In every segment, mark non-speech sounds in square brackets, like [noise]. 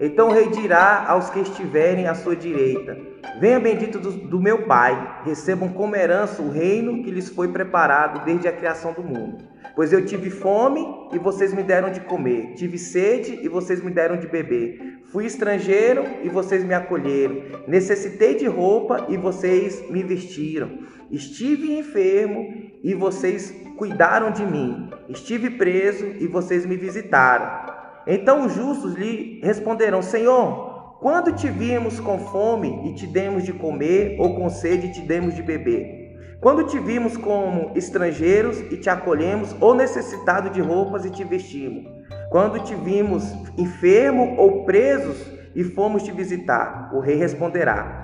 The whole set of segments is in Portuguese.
Então o rei dirá aos que estiverem à sua direita: Venha bendito do, do, meu Pai, recebam como herança o reino que lhes foi preparado desde a criação do mundo. Pois eu tive fome e vocês me deram de comer, tive sede e vocês me deram de beber, fui estrangeiro e vocês me acolheram, necessitei de roupa e vocês me vestiram, estive enfermo e vocês cuidaram de mim, estive preso e vocês me visitaram. Então os justos lhe responderão: Senhor, quando te vimos com fome e te demos de comer, ou com sede e te demos de beber? Quando te vimos como estrangeiros e te acolhemos, ou necessitado de roupas e te vestimos? Quando te vimos enfermo ou presos e fomos te visitar? O rei responderá: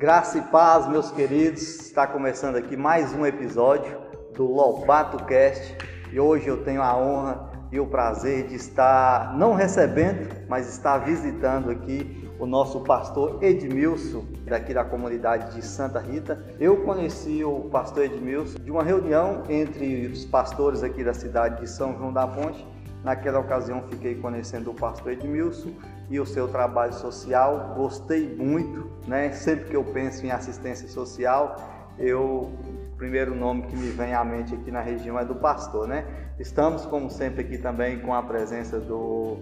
Graça e paz, meus queridos. Está começando aqui mais um episódio do Lobato Cast e hoje eu tenho a honra e o prazer de estar não recebendo, mas estar visitando aqui o nosso pastor Edmilson, daqui da comunidade de Santa Rita. Eu conheci o pastor Edmilson de uma reunião entre os pastores aqui da cidade de São João da Ponte. Naquela ocasião fiquei conhecendo o pastor Edmilson e o seu trabalho social. Gostei muito, né? Sempre que eu penso em assistência social, eu o primeiro nome que me vem à mente aqui na região é do pastor, né? Estamos, como sempre, aqui também com a presença do,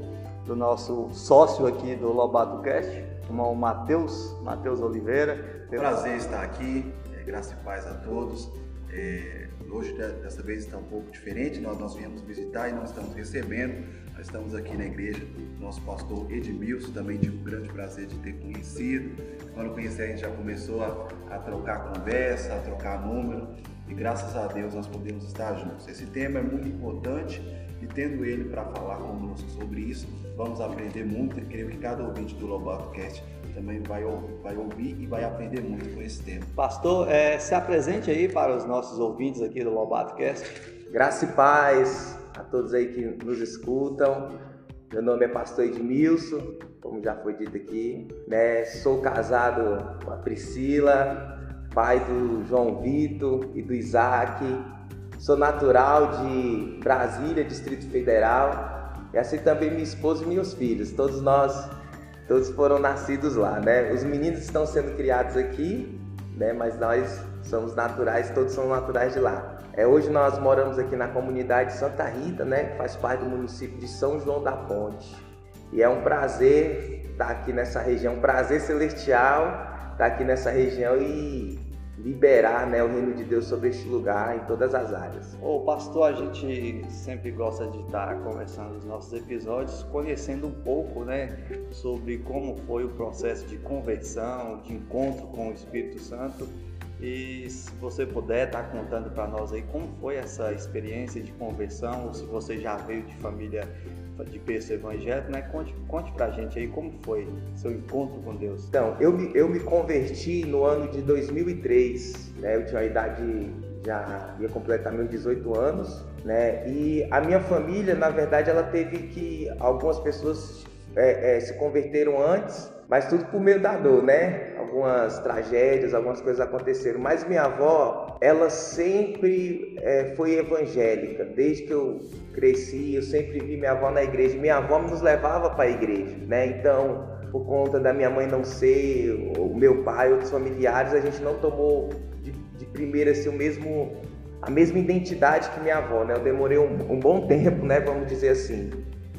do nosso sócio aqui do Lobato Cast, o Matheus, Matheus Oliveira. Prazer estar aqui, é, graça e paz a todos. É, hoje, dessa vez, está um pouco diferente, nós, nós viemos visitar e nós estamos recebendo nós estamos aqui na igreja, nosso pastor Edmilson, também tive o grande prazer de ter conhecido. Quando conheci, a gente já começou a, a trocar conversa, a trocar número, e graças a Deus nós podemos estar juntos. Esse tema é muito importante e tendo ele para falar conosco sobre isso, vamos aprender muito. Eu creio que cada ouvinte do Lobato Cast também vai, vai ouvir e vai aprender muito com esse tema. Pastor, é, se apresente aí para os nossos ouvintes aqui do Lobato Cast. Graça e paz, a todos aí que nos escutam. Meu nome é Pastor Edmilson, como já foi dito aqui. Né? Sou casado com a Priscila, pai do João Vitor e do Isaac. Sou natural de Brasília, Distrito Federal. E assim também minha esposa e meus filhos. Todos nós, todos foram nascidos lá, né? Os meninos estão sendo criados aqui, né? Mas nós somos naturais, todos são naturais de lá. É, hoje nós moramos aqui na comunidade Santa Rita, né, que faz parte do município de São João da Ponte. E é um prazer estar aqui nessa região, um prazer celestial estar aqui nessa região e liberar né, o reino de Deus sobre este lugar em todas as áreas. Ô pastor, a gente sempre gosta de estar conversando nos nossos episódios, conhecendo um pouco né, sobre como foi o processo de conversão, de encontro com o Espírito Santo e se você puder estar tá contando para nós aí como foi essa experiência de conversão, ou se você já veio de família de berço evangélico, né? Conte, conte pra gente aí como foi seu encontro com Deus. Então, eu me, eu me converti no ano de 2003, né? Eu tinha a idade, já ia completar meus 18 anos, né? E a minha família, na verdade, ela teve que, algumas pessoas é, é, se converteram antes, mas tudo por meio da dor, né? Algumas tragédias, algumas coisas aconteceram. Mas minha avó, ela sempre é, foi evangélica. Desde que eu cresci, eu sempre vi minha avó na igreja. Minha avó nos levava para a igreja, né? Então, por conta da minha mãe não ser, o meu pai, outros familiares, a gente não tomou de, de primeira assim, o mesmo, a mesma identidade que minha avó, né? Eu demorei um, um bom tempo, né? Vamos dizer assim.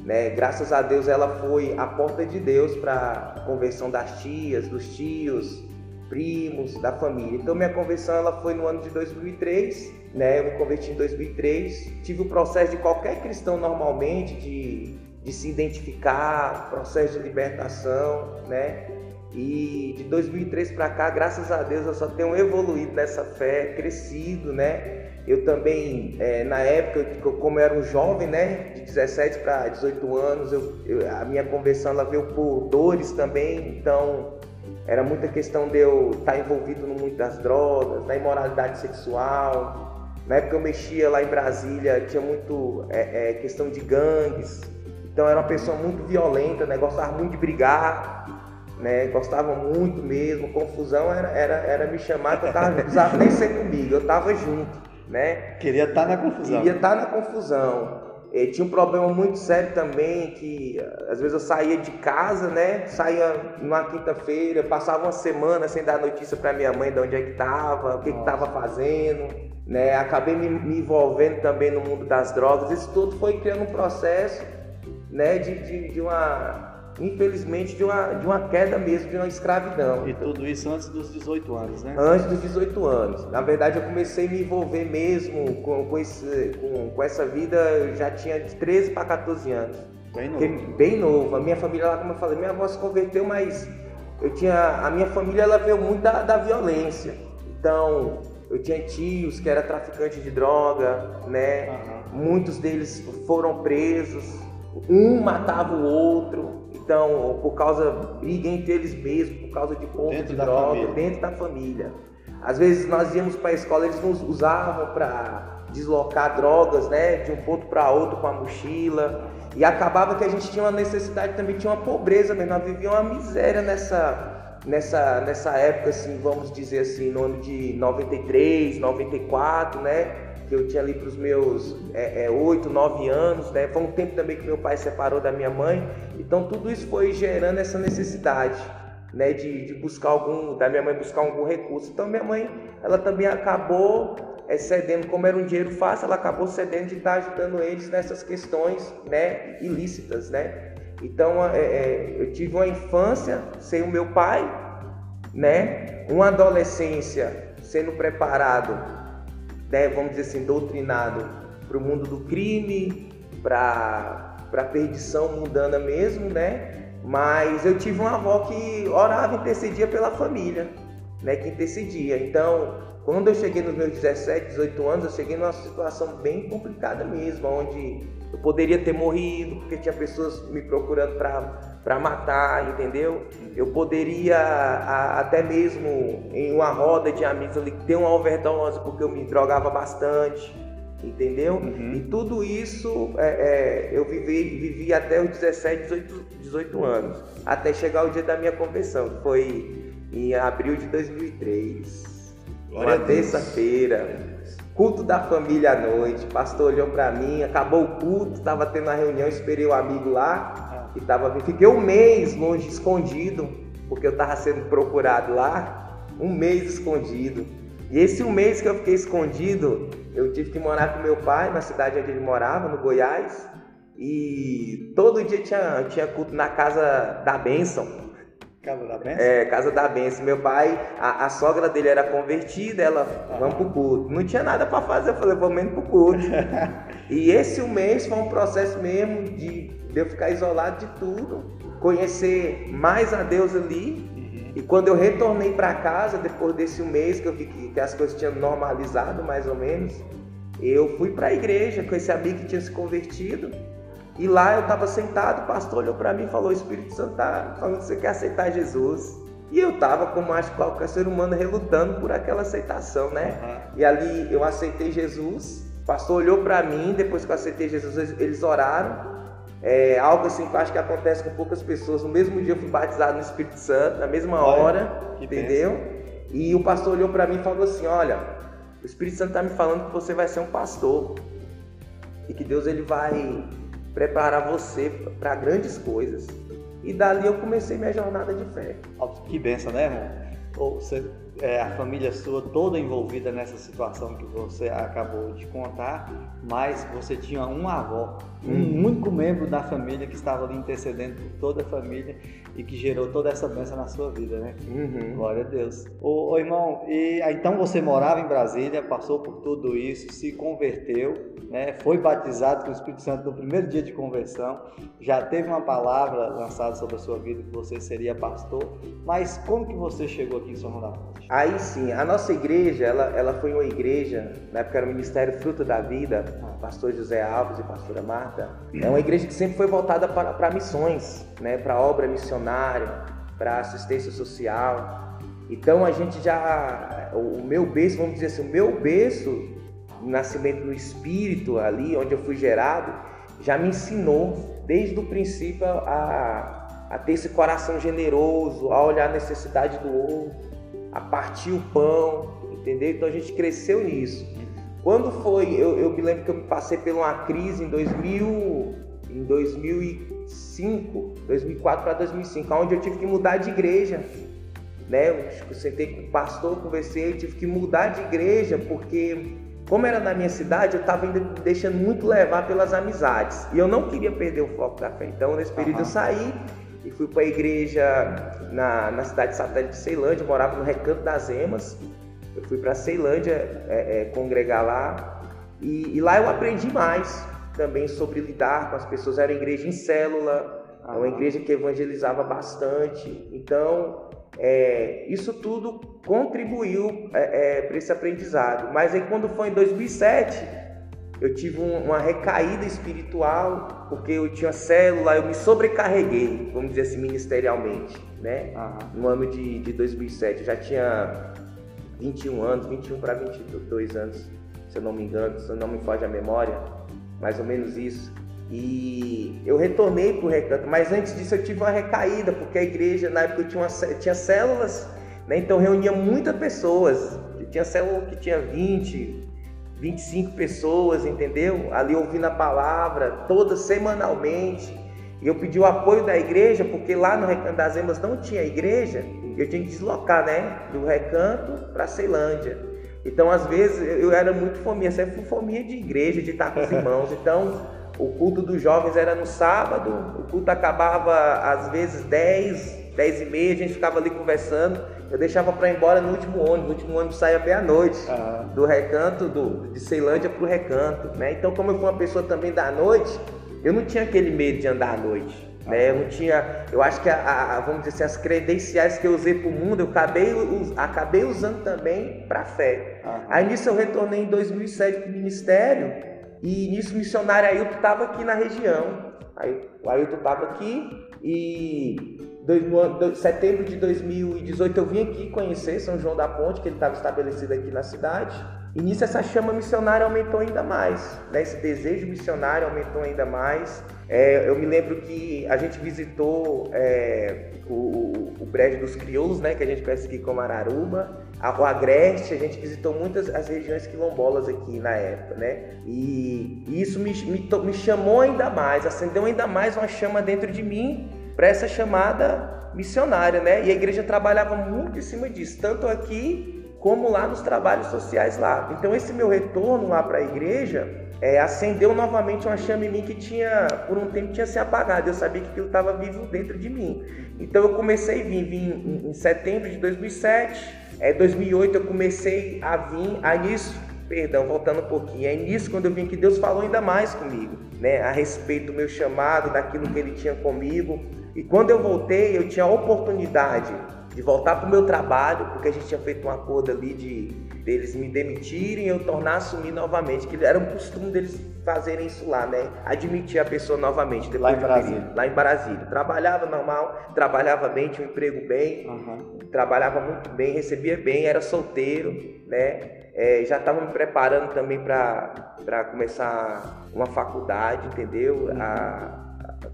Né? Graças a Deus ela foi a porta de Deus para a conversão das tias, dos tios, primos, da família. Então minha conversão ela foi no ano de 2003, né? Eu me converti em 2003. Tive o processo de qualquer cristão normalmente de, de se identificar, processo de libertação, né? E de 2003 para cá, graças a Deus, eu só tenho evoluído nessa fé, crescido, né? Eu também, é, na época, como eu era um jovem, né, de 17 para 18 anos, eu, eu, a minha conversão ela veio por dores também, então era muita questão de eu estar tá envolvido no mundo das drogas, da imoralidade sexual. Na época eu mexia lá em Brasília, tinha muito é, é, questão de gangues, então era uma pessoa muito violenta, né, gostava muito de brigar. né? Gostava muito mesmo. Confusão era, era, era me chamar, que eu tava, não precisava nem ser comigo, eu tava junto, né? Queria estar tá na confusão. Queria estar tá na confusão. E tinha um problema muito sério também, que às vezes eu saía de casa, né? Saía numa quinta-feira, passava uma semana sem dar notícia para minha mãe de onde é que estava, o que estava fazendo, né? Acabei me, me, envolvendo também no mundo das drogas. Isso tudo foi criando um processo, né? De, de, de uma infelizmente, de uma, de uma queda mesmo, de uma escravidão. E tudo isso antes dos 18 anos, né? Antes dos 18 anos. Na verdade, eu comecei a me envolver mesmo com, com, esse, com, com essa vida, eu já tinha de 13 para 14 anos. Bem novo. bem novo. A minha família, lá, como eu falei, minha avó se converteu, mas eu tinha, a minha família ela veio muito da, da violência. Então, eu tinha tios que eram traficantes de droga, né? Uhum. Muitos deles foram presos. Um matava o outro. Então, por causa briga entre eles mesmos, por causa de compra dentro de droga, família. dentro da família. Às vezes nós íamos para a escola, eles nos usavam para deslocar drogas, né, de um ponto para outro com a mochila. E acabava que a gente tinha uma necessidade também, tinha uma pobreza mesmo, nós vivíamos uma miséria nessa, nessa, nessa época, assim, vamos dizer assim, no ano de 93, 94, né? Que eu tinha ali para os meus é, é, 8, 9 anos, né? Foi um tempo também que meu pai separou da minha mãe. Então tudo isso foi gerando essa necessidade, né? De, de buscar algum, da minha mãe buscar algum recurso. Então minha mãe, ela também acabou é, cedendo, como era um dinheiro fácil, ela acabou cedendo de estar ajudando eles nessas questões, né? Ilícitas, né? Então é, é eu tive uma infância sem o meu pai, né? Uma adolescência sendo preparado né, vamos dizer assim, doutrinado para o mundo do crime, para a perdição mundana mesmo, né? Mas eu tive uma avó que orava e intercedia pela família, né? Que intercedia. Então, quando eu cheguei nos meus 17, 18 anos, eu cheguei numa situação bem complicada mesmo, onde eu poderia ter morrido, porque tinha pessoas me procurando para matar, entendeu? Eu poderia a, até mesmo em uma roda de amigos ali ter uma overdose porque eu me drogava bastante, entendeu? Uhum. E tudo isso é, é, eu vivi, vivi até os 17, 18, 18 anos, até chegar o dia da minha conversão, que foi em abril de 2003. Glória uma terça-feira culto da família à noite. O pastor olhou para mim, acabou o culto, estava tendo uma reunião, esperei o amigo lá, que tava, fiquei um mês longe, escondido, porque eu estava sendo procurado lá, um mês escondido. E esse um mês que eu fiquei escondido, eu tive que morar com meu pai na cidade onde ele morava, no Goiás, e todo dia tinha, tinha culto na casa da bênção. Casa da Benção? É, Casa da Benção. Meu pai, a, a sogra dele era convertida, ela, ah. vamos pro culto. Não tinha nada para fazer, eu falei, vamos indo pro culto. [laughs] e esse um mês foi um processo mesmo de, de eu ficar isolado de tudo, conhecer mais a Deus ali. Uhum. E quando eu retornei para casa, depois desse um mês que eu vi que, que as coisas tinham normalizado mais ou menos, eu fui para a igreja com esse amigo que tinha se convertido. E lá eu estava sentado, o pastor olhou para mim e falou: Espírito Santo está falando que você quer aceitar Jesus. E eu estava, como acho que qualquer ser humano, relutando por aquela aceitação, né? Uhum. E ali eu aceitei Jesus. O pastor olhou para mim, depois que eu aceitei Jesus, eles oraram. É algo assim que eu acho que acontece com poucas pessoas. No mesmo dia eu fui batizado no Espírito Santo, na mesma hora, entendeu? Pensa. E o pastor olhou para mim e falou assim: Olha, o Espírito Santo está me falando que você vai ser um pastor e que Deus ele vai preparar você para grandes coisas. E dali eu comecei minha jornada de fé. Que benção, né, irmão? Você, é, a família sua toda envolvida nessa situação que você acabou de contar, mas você tinha uma avó, um hum. único membro da família que estava ali intercedendo por toda a família e que gerou toda essa bênção na sua vida, né? Uhum. Glória a Deus. Ô, ô, irmão, e então você morava em Brasília, passou por tudo isso, se converteu, né? Foi batizado com o Espírito Santo no primeiro dia de conversão, já teve uma palavra lançada sobre a sua vida que você seria pastor, mas como que você chegou aqui em São João da Ponte? Aí sim, a nossa igreja, ela, ela foi uma igreja, na época era o Ministério Fruto da Vida, ah. pastor José Alves e pastora Marta, é uma igreja que sempre foi voltada para, para missões, né? Para obra missionária para assistência social. Então a gente já, o meu berço, vamos dizer assim, o meu berço, nascimento no espírito ali, onde eu fui gerado, já me ensinou desde o princípio a, a ter esse coração generoso, a olhar a necessidade do outro, a partir o pão, entendeu? Então a gente cresceu nisso. Quando foi, eu, eu me lembro que eu passei por uma crise em 2000, em 2005, 2004 para 2005, onde eu tive que mudar de igreja. Né? Eu sentei com o pastor, conversei, eu tive que mudar de igreja porque como era na minha cidade, eu estava ainda deixando muito levar pelas amizades. E eu não queria perder o foco da fé. Então, nesse período, uhum. eu saí e fui para a igreja na, na cidade de satélite de Ceilândia. Eu morava no Recanto das Emas. Eu fui para Ceilândia é, é, congregar lá. E, e, lá eu aprendi mais também sobre lidar com as pessoas. Era igreja em célula, uhum. uma igreja que evangelizava bastante. Então, é, isso tudo contribuiu é, é para esse aprendizado. Mas aí quando foi em 2007, eu tive um, uma recaída espiritual, porque eu tinha célula, eu me sobrecarreguei, vamos dizer assim, ministerialmente, né? Uhum. No ano de, de 2007, eu já tinha 21 anos, 21 para 22 anos, se eu não me engano, se não me foge a memória, mais ou menos isso. E eu retornei para o recanto, mas antes disso eu tive uma recaída, porque a igreja, na época, tinha, uma, tinha células, né? então reunia muitas pessoas. Eu tinha célula que tinha 20, 25 pessoas, entendeu? Ali ouvindo a palavra, toda semanalmente. E eu pedi o apoio da igreja, porque lá no Recanto das Emas não tinha igreja, eu tinha que deslocar, né? Do recanto para Ceilândia. Então, às vezes, eu era muito fominha, sempre fui fominha de igreja, de estar com os [laughs] irmãos. Então, o culto dos jovens era no sábado, o culto acabava às vezes 10, 10 e meia, a gente ficava ali conversando. Eu deixava para ir embora no último ônibus, o último ônibus saía meia-noite, uhum. do recanto, do, de Ceilândia para o recanto. Né? Então, como eu fui uma pessoa também da noite, eu não tinha aquele medo de andar à noite. Né? Eu não tinha, eu acho que a, a, vamos dizer assim, as credenciais que eu usei para o mundo, eu acabei, acabei usando também para a fé. Uhum. Aí nisso eu retornei em 2007 para o ministério e nisso o missionário Ailton estava aqui na região. Aí, o Ailton estava aqui e em setembro de 2018 eu vim aqui conhecer São João da Ponte, que ele estava estabelecido aqui na cidade. E nisso essa chama missionária aumentou ainda mais, né? esse desejo missionário aumentou ainda mais. É, eu me lembro que a gente visitou é, o, o Brejo dos Crioulos, né? que a gente conhece aqui como Araruba, o Agreste, a gente visitou muitas as regiões quilombolas aqui na época, né? E, e isso me, me, me chamou ainda mais, acendeu ainda mais uma chama dentro de mim para essa chamada missionária, né? E a igreja trabalhava muito em cima disso, tanto aqui como lá nos trabalhos sociais lá. Então esse meu retorno lá para a igreja é, acendeu novamente uma chama em mim que tinha, por um tempo, tinha se apagado. Eu sabia que aquilo estava vivo dentro de mim. Então eu comecei a vir, vim em, em setembro de 2007, é, 2008 eu comecei a vir, aí nisso, perdão, voltando um pouquinho, é nisso quando eu vim que Deus falou ainda mais comigo, né, a respeito do meu chamado, daquilo que Ele tinha comigo. E quando eu voltei, eu tinha a oportunidade de voltar para o meu trabalho, porque a gente tinha feito um acordo ali de deles me demitirem e eu tornar a assumir novamente, que era um costume deles fazerem isso lá, né? Admitir a pessoa novamente. Lá em Brasília. Lá em Brasília. Trabalhava normal, trabalhava bem, tinha um emprego bem, uhum. trabalhava muito bem, recebia bem, era solteiro, né? É, já estava me preparando também para começar uma faculdade, entendeu? Uhum. A,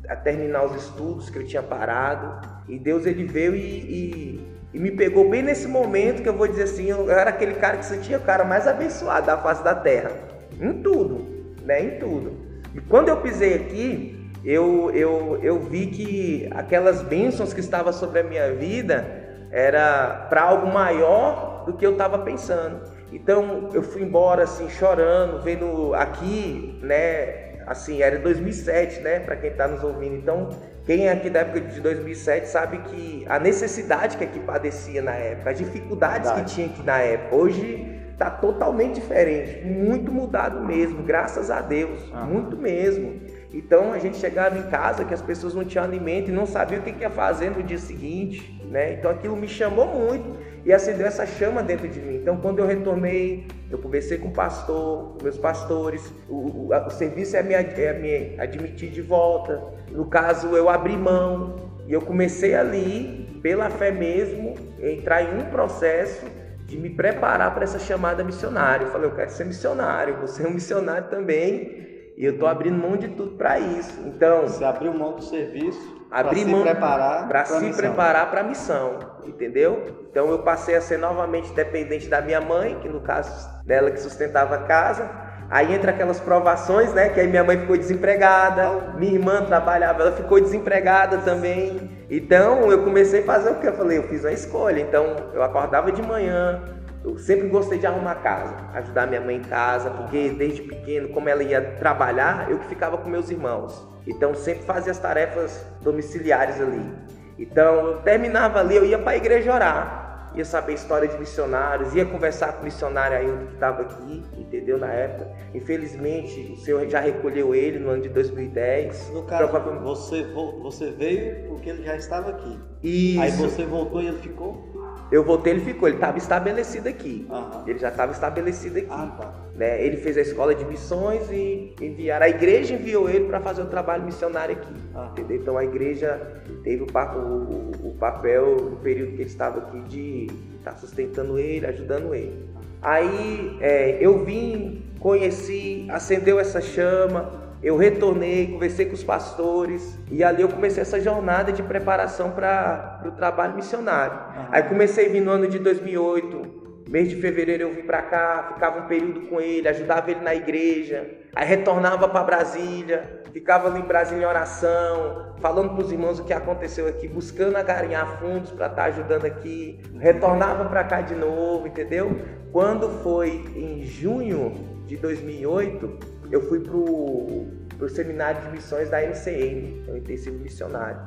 a terminar os estudos que eu tinha parado. E Deus ele veio e, e, e, me pegou bem nesse momento que eu vou dizer assim, eu era aquele cara que sentia o cara mais abençoado da face da terra. Em tudo, né? Em tudo. E quando eu pisei aqui, eu, eu, eu vi que aquelas bênçãos que estavam sobre a minha vida era para algo maior do que eu estava pensando. Então eu fui embora assim chorando, vendo aqui, né, assim, era 2007, né, para quem está nos ouvindo. Então, quem é aqui da época de 2007 sabe que a necessidade que aqui padecia na época, as dificuldades Verdade. que tinha aqui na época. Hoje está totalmente diferente, muito mudado mesmo, graças a Deus, uhum. muito mesmo. Então a gente chegava em casa que as pessoas não tinham alimento e não sabiam o que ia fazer no dia seguinte, né? Então aquilo me chamou muito e acendeu essa chama dentro de mim. Então, quando eu retornei, eu conversei com o pastor, com meus pastores, o, o, o serviço é me, é me admitir de volta. No caso, eu abri mão e eu comecei ali, pela fé mesmo, entrar em um processo de me preparar para essa chamada missionária. Eu falei, eu quero ser missionário, vou ser um missionário também. E eu estou abrindo mão de tudo para isso. Então, você abriu mão do serviço abrir mão para se preparar para a missão, entendeu? Então eu passei a ser novamente dependente da minha mãe, que no caso dela que sustentava a casa. Aí entra aquelas provações, né? Que aí minha mãe ficou desempregada, minha irmã trabalhava, ela ficou desempregada também. Então eu comecei a fazer o que eu falei, eu fiz uma escolha. Então eu acordava de manhã, eu sempre gostei de arrumar casa, ajudar minha mãe em casa, porque desde pequeno, como ela ia trabalhar, eu que ficava com meus irmãos. Então sempre fazia as tarefas domiciliares ali. Então eu terminava ali, eu ia para a igreja orar, ia saber história de missionários, ia conversar com o missionário aí que estava aqui, entendeu? Na época. Infelizmente, o Senhor já recolheu ele no ano de 2010. No caso, Provavelmente... você, você veio porque ele já estava aqui. Isso. Aí você voltou e ele ficou? Eu voltei, ele ficou, ele estava estabelecido aqui. Uhum. Ele já estava estabelecido aqui. Ah, tá. né? Ele fez a escola de missões e enviaram. A igreja enviou ele para fazer o trabalho missionário aqui. Uhum. Entendeu? Então a igreja teve o, o, o, papel no período que ele estava aqui de estar tá sustentando ele, ajudando ele. Aí é, eu vim, conheci, acendeu essa chama eu retornei, conversei com os pastores e ali eu comecei essa jornada de preparação para o trabalho missionário. Uhum. Aí comecei a vir no ano de 2008, mês de fevereiro eu vim para cá, ficava um período com ele, ajudava ele na igreja, aí retornava para Brasília, ficava ali em Brasília em oração, falando para os irmãos o que aconteceu aqui, buscando agarinhar fundos para estar tá ajudando aqui, retornava para cá de novo, entendeu? Quando foi em junho de 2008, eu fui pro, pro seminário de missões da MCM, o intensivo missionário.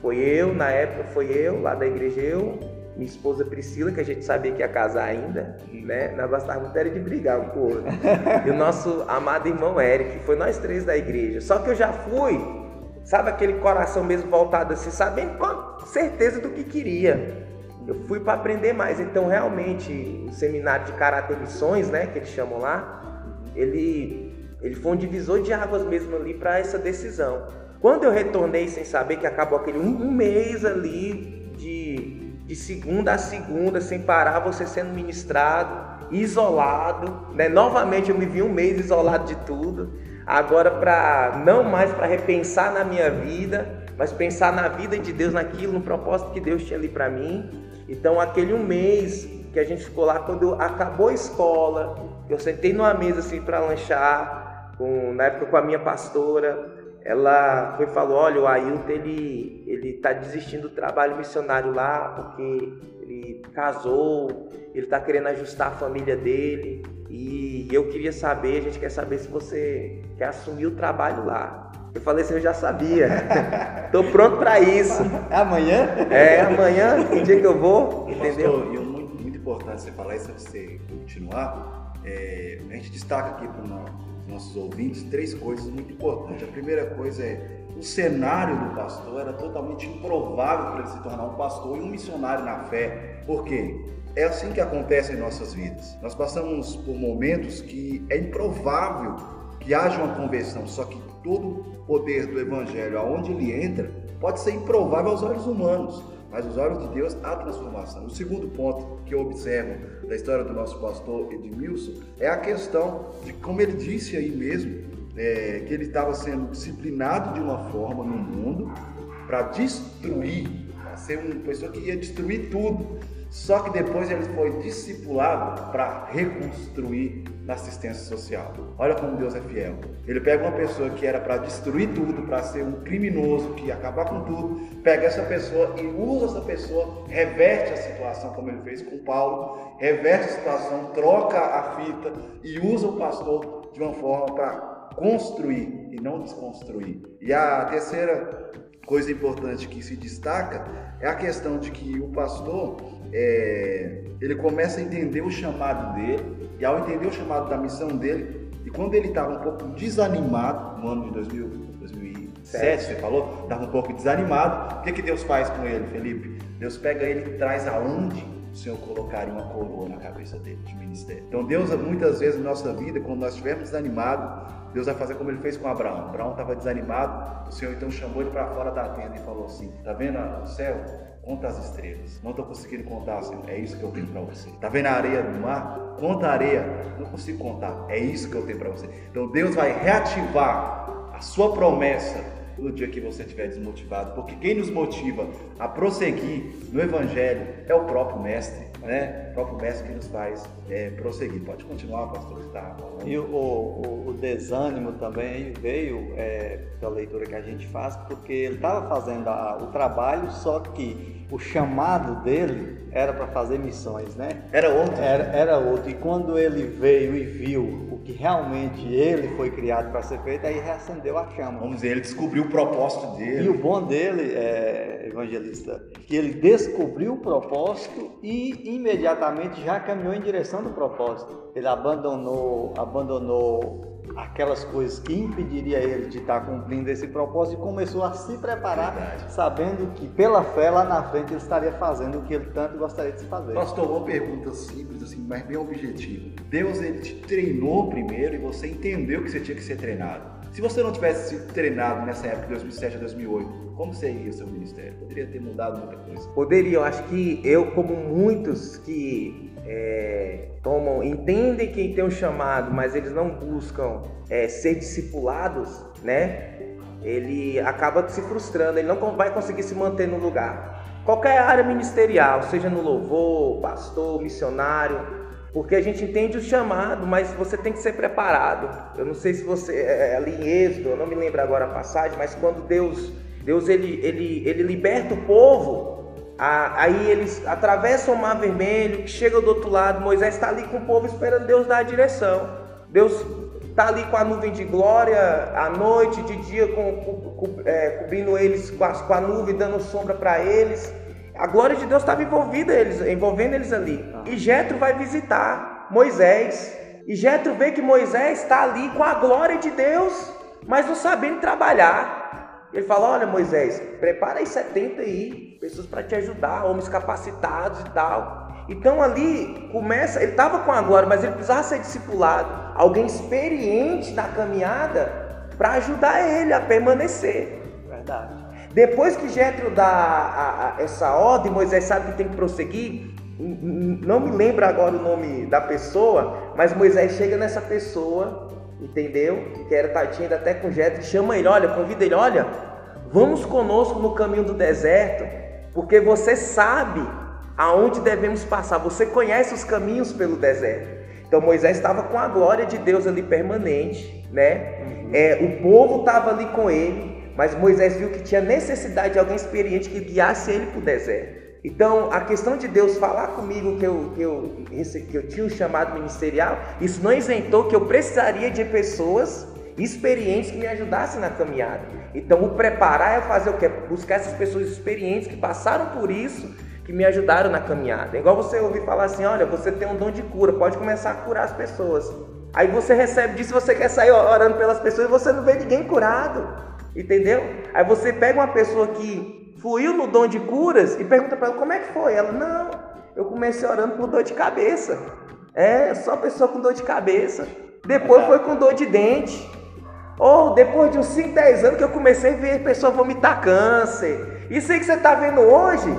Foi eu, na época foi eu, lá da igreja, eu, minha esposa Priscila, que a gente sabia que ia casar ainda, né? Nós gostávamos até de brigar um com o outro. E o nosso amado irmão Eric, foi nós três da igreja. Só que eu já fui, sabe aquele coração mesmo voltado assim, sabendo com certeza do que queria. Eu fui para aprender mais. Então, realmente, o seminário de caráter missões, né, que eles chamam lá, ele ele foi um divisor de águas mesmo ali para essa decisão. Quando eu retornei sem saber que acabou aquele um, um mês ali de, de segunda a segunda, sem parar, você sendo ministrado, isolado, né? Novamente eu me vi um mês isolado de tudo. Agora para não mais para repensar na minha vida, mas pensar na vida de Deus, naquilo, no propósito que Deus tinha ali para mim. Então aquele um mês que a gente ficou lá quando acabou a escola, eu sentei numa mesa assim para lanchar, com, na época com a minha pastora, ela foi falou, olha, o Ailton ele ele está desistindo do trabalho missionário lá porque ele casou, ele está querendo ajustar a família dele e eu queria saber, a gente quer saber se você quer assumir o trabalho lá. Eu falei assim, eu já sabia. [laughs] Tô pronto para isso. É amanhã? É amanhã, o dia que eu vou, entendeu? Pastor, e muito, muito importante você falar isso, você continuar. É, a gente destaca aqui para o nossos ouvintes três coisas muito importantes. A primeira coisa é o cenário do pastor era totalmente improvável para ele se tornar um pastor e um missionário na fé. Por quê? É assim que acontece em nossas vidas. Nós passamos por momentos que é improvável que haja uma conversão, só que todo o poder do evangelho, aonde ele entra, pode ser improvável aos olhos humanos mas os olhos de Deus há transformação. O segundo ponto que eu observo da história do nosso pastor Edmilson é a questão de como ele disse aí mesmo, é, que ele estava sendo disciplinado de uma forma no mundo para destruir, para ser uma pessoa que ia destruir tudo. Só que depois ele foi discipulado para reconstruir na assistência social. Olha como Deus é fiel. Ele pega uma pessoa que era para destruir tudo, para ser um criminoso, que ia acabar com tudo, pega essa pessoa e usa essa pessoa, reverte a situação, como ele fez com Paulo, reverte a situação, troca a fita e usa o pastor de uma forma para construir e não desconstruir. E a terceira coisa importante que se destaca é a questão de que o pastor é, ele começa a entender o chamado dele, e ao entender o chamado da missão dele, e quando ele estava um pouco desanimado, no ano de 2000, 2007, você falou, estava um pouco desanimado, o que, que Deus faz com ele, Felipe? Deus pega ele e traz aonde o Senhor colocaria uma coroa na cabeça dele de ministério. Então Deus, muitas vezes na nossa vida, quando nós estivermos desanimados, Deus vai fazer como ele fez com Abraão. Abraão estava desanimado, o Senhor então chamou ele para fora da tenda e falou assim: Tá vendo o céu? Conta as estrelas. Não estou conseguindo contar, Senhor. É isso que eu tenho para você. Tá vendo a areia do mar? Conta a areia. Não consigo contar. É isso que eu tenho para você. Então Deus vai reativar a sua promessa no dia que você estiver desmotivado, porque quem nos motiva a prosseguir no Evangelho é o próprio Mestre, né? O próprio Mestre que nos faz é, prosseguir. Pode continuar, pastor, está. E o, o, o, desânimo também veio é, da leitura que a gente faz, porque ele estava fazendo a, o trabalho, só que o chamado dele era para fazer missões, né? Era outro. Era, era outro. E quando ele veio e viu o que realmente ele foi criado para ser feito, aí reacendeu a chama. Vamos dizer, ele descobriu o propósito dele. E o bom dele, é, evangelista, que ele descobriu o propósito e imediatamente já caminhou em direção do propósito. Ele abandonou, abandonou aquelas coisas que impediria ele de estar cumprindo esse propósito e começou a se preparar, Verdade. sabendo que pela fé lá na frente ele estaria fazendo o que ele tanto gostaria de se fazer. Pastor, uma pergunta simples assim, mas bem objetiva. Deus ele te treinou primeiro e você entendeu que você tinha que ser treinado. Se você não tivesse treinado nessa época, 2007 a 2008, como seria o seu ministério? Poderia ter mudado muita coisa? Poderia. Eu acho que eu, como muitos que é, tomam, entendem quem tem o um chamado, mas eles não buscam é, ser discipulados, né? Ele acaba se frustrando, ele não vai conseguir se manter no lugar. Qualquer área ministerial, seja no louvor, pastor, missionário, porque a gente entende o chamado, mas você tem que ser preparado. Eu não sei se você é, é ali em Êxodo, eu não me lembro agora a passagem, mas quando Deus, Deus ele, ele, ele liberta o povo Aí eles atravessam o mar vermelho, chegam do outro lado, Moisés está ali com o povo esperando Deus dar a direção. Deus está ali com a nuvem de glória à noite, de dia com, com, é, cobrindo eles com a, com a, nuvem, dando sombra para eles. A glória de Deus estava envolvida eles, envolvendo eles ali. E Jetro vai visitar Moisés. E Jetro vê que Moisés está ali com a glória de Deus, mas não sabendo trabalhar. Ele fala: Olha, Moisés, prepara aí 70 aí, pessoas para te ajudar, homens capacitados e tal. Então ali começa, ele estava com a glória, mas ele precisava ser discipulado, alguém experiente na caminhada para ajudar ele a permanecer. Verdade. Depois que Jetro dá a, a, essa ordem, Moisés sabe que tem que prosseguir. Não me lembro agora o nome da pessoa, mas Moisés chega nessa pessoa entendeu? Que era tadinho até com Jetro, chama ele, olha, convida ele, olha, vamos conosco no caminho do deserto, porque você sabe aonde devemos passar, você conhece os caminhos pelo deserto. Então Moisés estava com a glória de Deus ali permanente, né? É, o povo estava ali com ele, mas Moisés viu que tinha necessidade de alguém experiente que guiasse ele para o deserto. Então, a questão de Deus falar comigo que eu, que, eu, que eu tinha um chamado ministerial, isso não isentou que eu precisaria de pessoas experientes que me ajudassem na caminhada. Então, o preparar é fazer o quê? Buscar essas pessoas experientes que passaram por isso, que me ajudaram na caminhada. É igual você ouvir falar assim: olha, você tem um dom de cura, pode começar a curar as pessoas. Aí você recebe disso, você quer sair orando pelas pessoas e você não vê ninguém curado. Entendeu? Aí você pega uma pessoa que fluiu no dom de curas e pergunta para ela como é que foi. Ela, não, eu comecei orando por dor de cabeça. É, só pessoa com dor de cabeça. Depois foi com dor de dente. Ou depois de uns 5, 10 anos que eu comecei a ver pessoa vomitar câncer. Isso aí que você está vendo hoje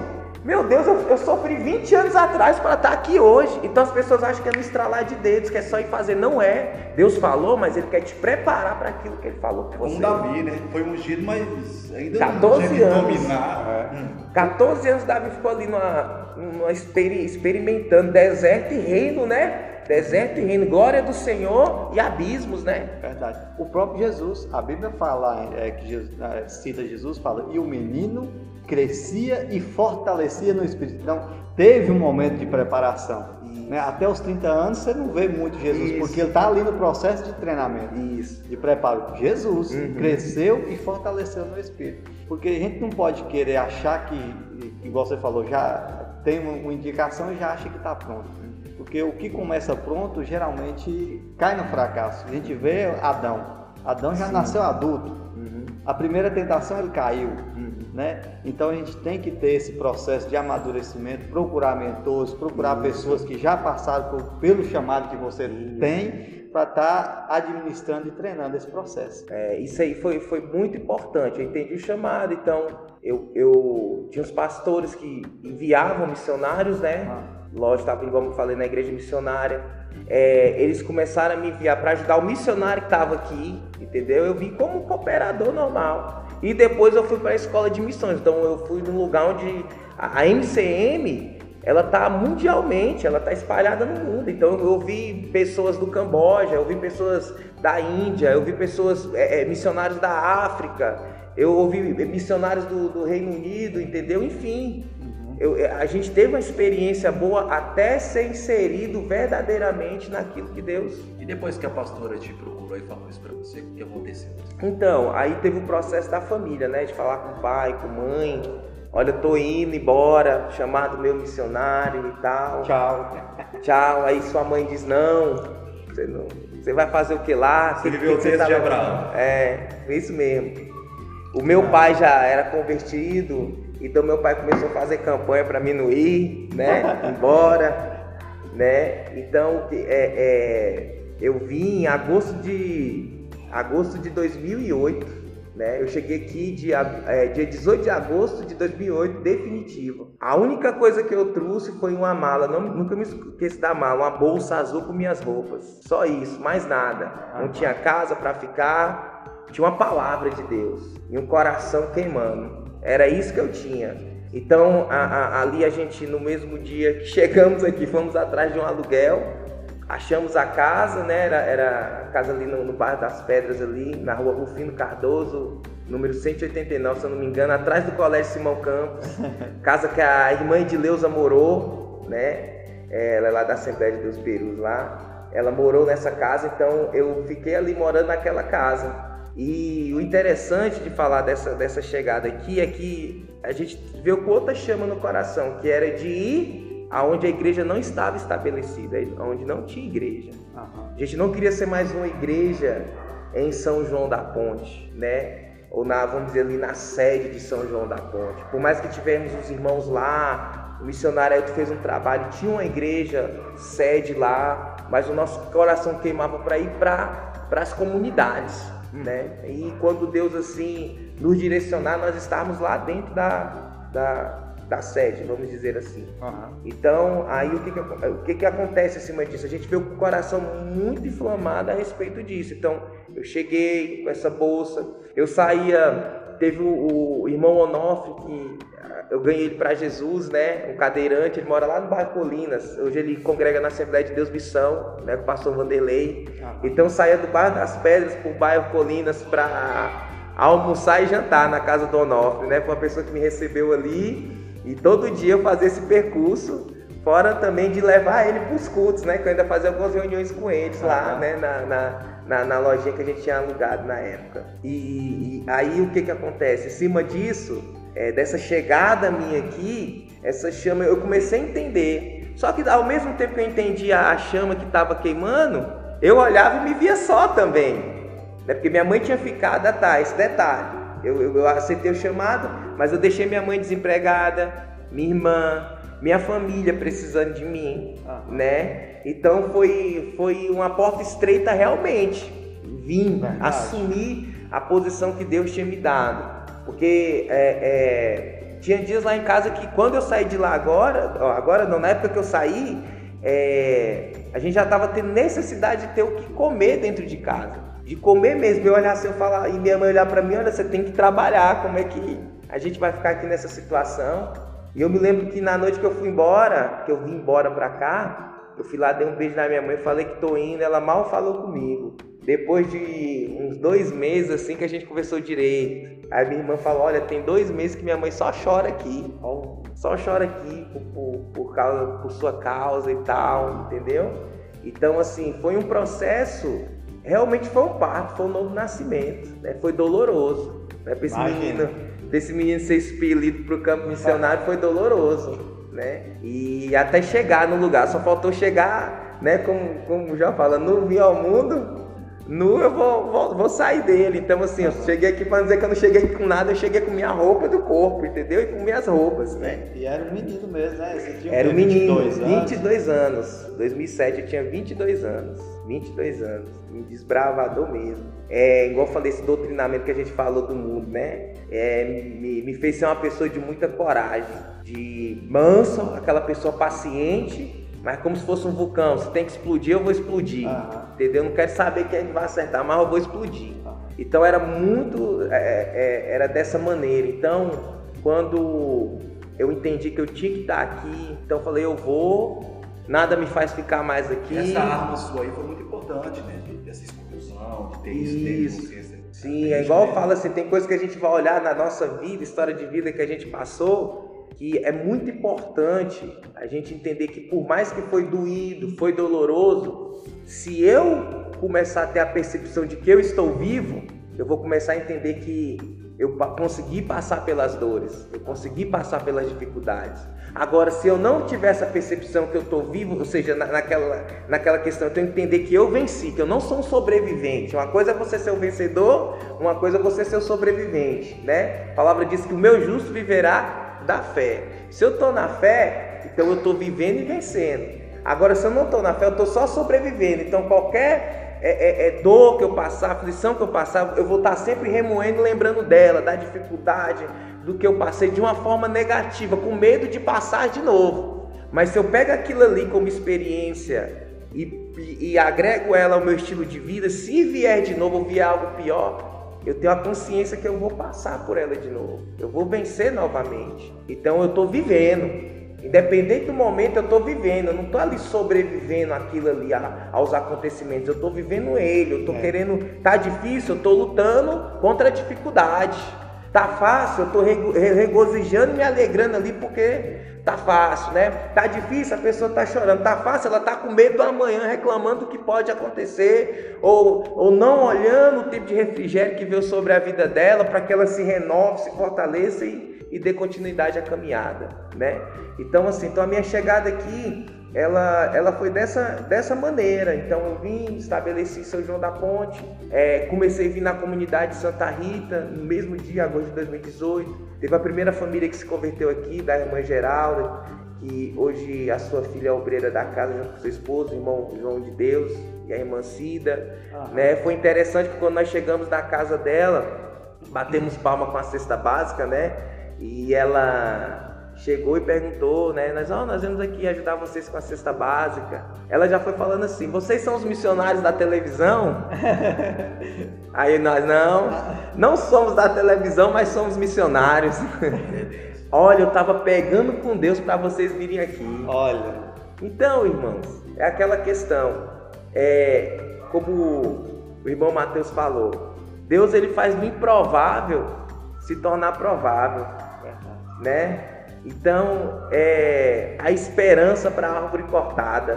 meu Deus, eu, eu, sofri 20 anos atrás para estar tá aqui hoje. Então as pessoas acham que é no estralar de dedos, que é só ir fazer. Não é. Deus falou, mas Ele quer te preparar para aquilo que Ele falou com você. Como Davi, né? Foi ungido, mas ainda 14 não anos. dominar. É. 14 anos Davi ficou ali numa, numa experimentando deserto e reino, né? Deserto e reino, glória do Senhor e abismos, né? Verdade. O próprio Jesus, a Bíblia fala, é, que Jesus, é, cita Jesus, fala, e o menino crescia e fortalecia no Espírito. Então, teve um momento de preparação. Né? Até os 30 anos você não vê muito Jesus, Isso. porque ele está ali no processo de treinamento, Isso. de preparo. Jesus uhum. cresceu e fortaleceu no Espírito. Porque a gente não pode querer achar que, igual você falou, já tem uma indicação e já acha que está pronto. Porque o que começa pronto geralmente cai no fracasso. A gente vê Adão. Adão já Sim. nasceu adulto. Uhum. A primeira tentação ele caiu. Uhum. Né? Então a gente tem que ter esse processo de amadurecimento, procurar mentores, procurar pessoas que já passaram por, pelo chamado que você tem para estar tá administrando e treinando esse processo. É, isso aí foi, foi muito importante. Eu entendi o chamado, então eu, eu tinha os pastores que enviavam missionários, né? Ah. Lógico, estava igual eu falei na igreja missionária. É, eles começaram a me enviar para ajudar o missionário que estava aqui, entendeu? Eu vim como um cooperador normal. E depois eu fui para a escola de missões. Então eu fui num lugar onde a MCM ela está mundialmente, ela está espalhada no mundo. Então eu vi pessoas do Camboja, eu vi pessoas da Índia, eu vi pessoas, é, é, missionários da África, eu ouvi missionários do, do Reino Unido, entendeu? Enfim, eu, é, a gente teve uma experiência boa até ser inserido verdadeiramente naquilo que Deus. E depois que a pastora te procurou e falou isso para você, o que aconteceu? Então, aí teve o processo da família, né? De falar com o pai, com a mãe. Olha, eu tô indo embora, chamado meu missionário e tal. Tchau. Tchau. Aí sua mãe diz: não, você não. Você vai fazer o que lá? Você viveu o texto de Abraão. É, isso mesmo. O meu pai já era convertido, então meu pai começou a fazer campanha para mim não ir, né? [laughs] Embora, né? Então é, é, eu vim em agosto de agosto de 2008. Né? Eu cheguei aqui dia, é, dia 18 de agosto de 2008, definitivo. A única coisa que eu trouxe foi uma mala, não, nunca me esqueço da mala, uma bolsa azul com minhas roupas. Só isso, mais nada. Não tinha casa para ficar, tinha uma palavra de Deus e um coração queimando. Era isso que eu tinha. Então, a, a, ali a gente, no mesmo dia que [laughs] chegamos aqui, fomos atrás de um aluguel, achamos a casa, né? Era, era a casa ali no, no bairro das Pedras, ali, na rua Rufino Cardoso, número 189, se eu não me engano, atrás do Colégio Simão Campos. [laughs] Casa que a irmã Edileuza morou, né? Ela é lá da Assembleia de Deus Perus lá. Ela morou nessa casa, então eu fiquei ali morando naquela casa. E o interessante de falar dessa, dessa chegada aqui é que a gente veio com outra chama no coração, que era de ir aonde a igreja não estava estabelecida, onde não tinha igreja. Uhum. A gente não queria ser mais uma igreja em São João da Ponte, né? Ou na, vamos dizer ali, na sede de São João da Ponte. Por mais que tivermos os irmãos lá, o missionário Elton fez um trabalho, tinha uma igreja sede lá, mas o nosso coração queimava para ir para as comunidades né? E quando Deus assim nos direcionar, nós estarmos lá dentro da, da, da sede, vamos dizer assim. Uhum. Então, aí o que que, o que que acontece acima disso? A gente vê o coração muito inflamado a respeito disso. Então, eu cheguei com essa bolsa, eu saía, teve o, o irmão Onofre que eu ganhei ele para Jesus, né? Um cadeirante, ele mora lá no bairro Colinas. Hoje ele congrega na Assembleia de Deus Missão, né? Com o pastor Vanderlei. Ah. Então saía do bairro das Pedras para o bairro Colinas para almoçar e jantar na casa do Onofre, né? Foi uma pessoa que me recebeu ali e todo dia eu fazia esse percurso. Fora também de levar ele para os cultos, né? Que eu ainda fazia algumas reuniões com eles lá, ah. né? Na, na, na, na, lojinha que a gente tinha alugado na época. E, e aí o que que acontece? Em cima disso, é, dessa chegada minha aqui, essa chama, eu comecei a entender. Só que ao mesmo tempo que eu entendia a chama que estava queimando, eu olhava e me via só também. Né? Porque minha mãe tinha ficado, ah, tá, esse detalhe. Eu, eu, eu aceitei o chamado, mas eu deixei minha mãe desempregada, minha irmã, minha família precisando de mim, ah. né? Então foi, foi uma porta estreita realmente. Vim Verdade. assumir a posição que Deus tinha me dado. Porque é, é, tinha dias lá em casa que quando eu saí de lá agora, agora não, na época que eu saí, é, a gente já estava tendo necessidade de ter o que comer dentro de casa. De comer mesmo. Eu olhar assim, eu falar, e minha mãe olhar para mim, olha, você tem que trabalhar, como é que a gente vai ficar aqui nessa situação? E eu me lembro que na noite que eu fui embora, que eu vim embora para cá, eu fui lá, dei um beijo na minha mãe, falei que tô indo, ela mal falou comigo. Depois de uns dois meses assim que a gente conversou direito, aí minha irmã falou: Olha, tem dois meses que minha mãe só chora aqui, só chora aqui por, por, por, causa, por sua causa e tal, entendeu? Então, assim, foi um processo, realmente foi um parto, foi um novo nascimento, né? foi doloroso. Né? Para esse, menino, esse menino ser expelido para o campo missionário foi doloroso. Né? E até chegar no lugar, só faltou chegar, né? Como, como já fala, no vir ao mundo, nu eu vou, vou, vou, sair dele. Então, assim, eu cheguei aqui para dizer que eu não cheguei com nada, eu cheguei com minha roupa do corpo, entendeu? E com minhas roupas, né? E era um menino mesmo, né? Você tinha era um menino, 22 anos. 22 anos. 2007 eu tinha 22 anos. 22 anos. Um desbravador mesmo. É, igual eu falei, esse doutrinamento que a gente falou do mundo, né? É, me, me fez ser uma pessoa de muita coragem, de manso, aquela pessoa paciente mas como se fosse um vulcão, se tem que explodir, eu vou explodir. Entendeu? Não quero saber quem vai acertar, mas eu vou explodir. Então era muito, é, é, era dessa maneira. Então, quando eu entendi que eu tinha que estar aqui, então eu falei, eu vou, nada me faz ficar mais aqui. Essa arma sua aí foi muito importante, né? Dessa exclusão, de ter isso, isso consciência. Sim, é igual eu falo assim, tem coisas que a gente vai olhar na nossa vida, história de vida que a gente passou, que é muito importante a gente entender que por mais que foi doído, foi doloroso, se eu começar a ter a percepção de que eu estou vivo, eu vou começar a entender que eu consegui passar pelas dores, eu consegui passar pelas dificuldades. Agora, se eu não tiver essa percepção que eu estou vivo, ou seja, na, naquela, naquela questão, eu tenho que entender que eu venci, que eu não sou um sobrevivente. Uma coisa é você ser o vencedor, uma coisa é você ser o sobrevivente, né? A palavra diz que o meu justo viverá da fé. Se eu estou na fé, então eu estou vivendo e vencendo. Agora, se eu não estou na fé, eu estou só sobrevivendo. Então, qualquer é, é, é, dor que eu passar, aflição que eu passar, eu vou estar sempre remoendo, lembrando dela, da dificuldade, do que eu passei de uma forma negativa, com medo de passar de novo. Mas se eu pego aquilo ali como experiência e, e, e agrego ela ao meu estilo de vida, se vier de novo ou vier algo pior, eu tenho a consciência que eu vou passar por ela de novo. Eu vou vencer novamente. Então eu estou vivendo. Independente do momento, eu estou vivendo, eu não estou ali sobrevivendo aquilo ali a, aos acontecimentos, eu estou vivendo ele, eu estou é. querendo. Tá difícil, eu estou lutando contra a dificuldade. Tá fácil, eu estou regozijando e me alegrando ali porque tá fácil, né? Tá difícil, a pessoa tá chorando. Tá fácil, ela tá com medo do amanhã, reclamando do que pode acontecer, ou, ou não olhando o tipo de refrigério que veio sobre a vida dela para que ela se renove, se fortaleça e e dê continuidade à caminhada, né? Então assim, então a minha chegada aqui, ela, ela foi dessa, dessa maneira. Então eu vim, estabeleci São João da Ponte, é, comecei a vir na comunidade de Santa Rita no mesmo dia, agosto de 2018. Teve a primeira família que se converteu aqui, da irmã Geralda, que hoje a sua filha é obreira da casa junto com seu esposo, o irmão João de Deus e a irmã Cida. Né? Foi interessante que quando nós chegamos na casa dela, batemos palma com a cesta básica, né? E ela chegou e perguntou, né? Nós, oh, nós vamos aqui ajudar vocês com a cesta básica. Ela já foi falando assim: vocês são os missionários da televisão? [laughs] Aí nós, não, não somos da televisão, mas somos missionários. [laughs] Olha, eu estava pegando com Deus para vocês virem aqui. Olha. Então, irmãos, é aquela questão. É, como o irmão Mateus falou, Deus ele faz do improvável se tornar provável né? Então, é a esperança para a árvore cortada.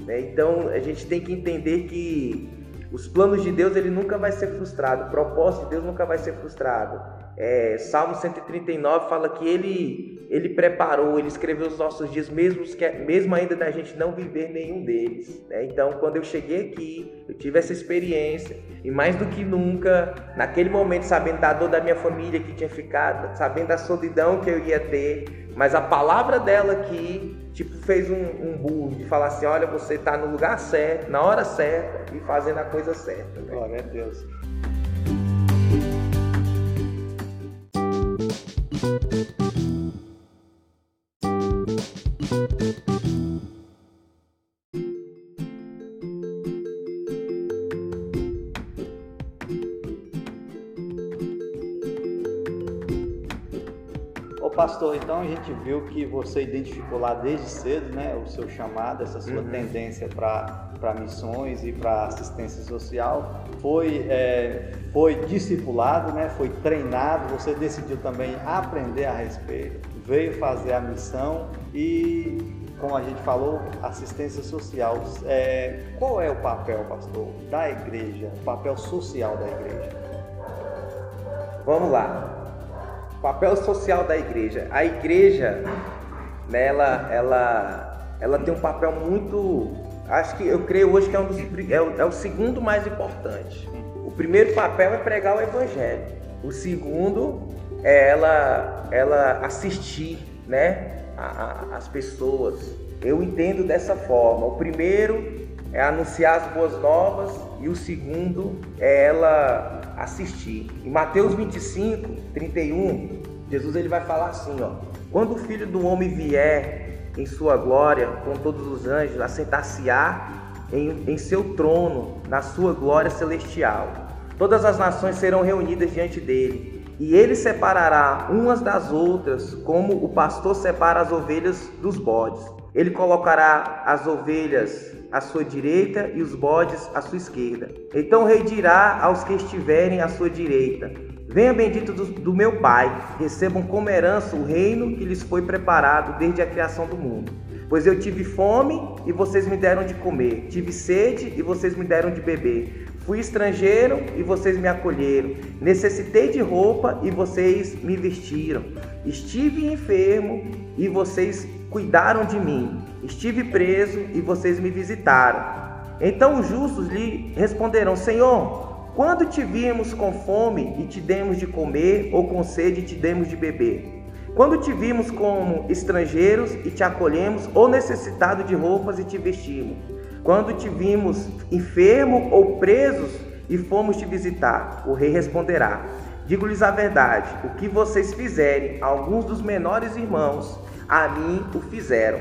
Né? Então, a gente tem que entender que os planos de Deus ele nunca vai ser frustrado, o propósito de Deus nunca vai ser frustrado. É, Salmo 139 fala que ele, ele preparou, ele escreveu os nossos dias, mesmo, que, mesmo ainda da gente não viver nenhum deles. Né? Então, quando eu cheguei aqui, eu tive essa experiência, e mais do que nunca, naquele momento, sabendo da dor da minha família que tinha ficado, sabendo da solidão que eu ia ter, mas a palavra dela aqui, tipo, fez um, um burro de falar assim: olha, você está no lugar certo, na hora certa e fazendo a coisa certa. Né? Glória a Deus. you pastor, então a gente viu que você identificou lá desde cedo, né, o seu chamado, essa sua uhum. tendência para missões e para assistência social. Foi, é, foi discipulado, né, foi treinado, você decidiu também aprender a respeito, veio fazer a missão e, como a gente falou, assistência social. É, qual é o papel, pastor, da igreja, o papel social da igreja? Vamos lá. Papel social da igreja. A igreja, né, ela, ela, ela tem um papel muito. Acho que eu creio hoje que é, um dos, é, o, é o segundo mais importante. O primeiro papel é pregar o evangelho. O segundo é ela, ela assistir, né, a, a, as pessoas. Eu entendo dessa forma. O primeiro é anunciar as boas novas e o segundo é ela assistir. Em Mateus 25, 31, Jesus ele vai falar assim, ó: Quando o Filho do homem vier em sua glória com todos os anjos, assentar-se-á em, em seu trono na sua glória celestial. todas as nações serão reunidas diante dele. E ele separará umas das outras, como o pastor separa as ovelhas dos bodes. Ele colocará as ovelhas à sua direita e os bodes à sua esquerda. Então o rei dirá aos que estiverem à sua direita: Venha bendito do, do, meu Pai, recebam como herança o reino que lhes foi preparado desde a criação do mundo. Pois eu tive fome e vocês me deram de comer, tive sede e vocês me deram de beber. Fui estrangeiro e vocês me acolheram. Necessitei de roupa e vocês me vestiram. Estive enfermo e vocês cuidaram de mim. Estive preso e vocês me visitaram. Então os justos lhe responderão: Senhor, quando te vimos com fome e te demos de comer, ou com sede e te demos de beber? Quando te vimos como estrangeiros e te acolhemos, ou necessitado de roupas e te vestimos? Quando te vimos enfermo ou presos e fomos te visitar? O rei responderá: Digo-lhes a verdade, o que vocês fizerem, alguns dos menores irmãos, a mim o fizeram.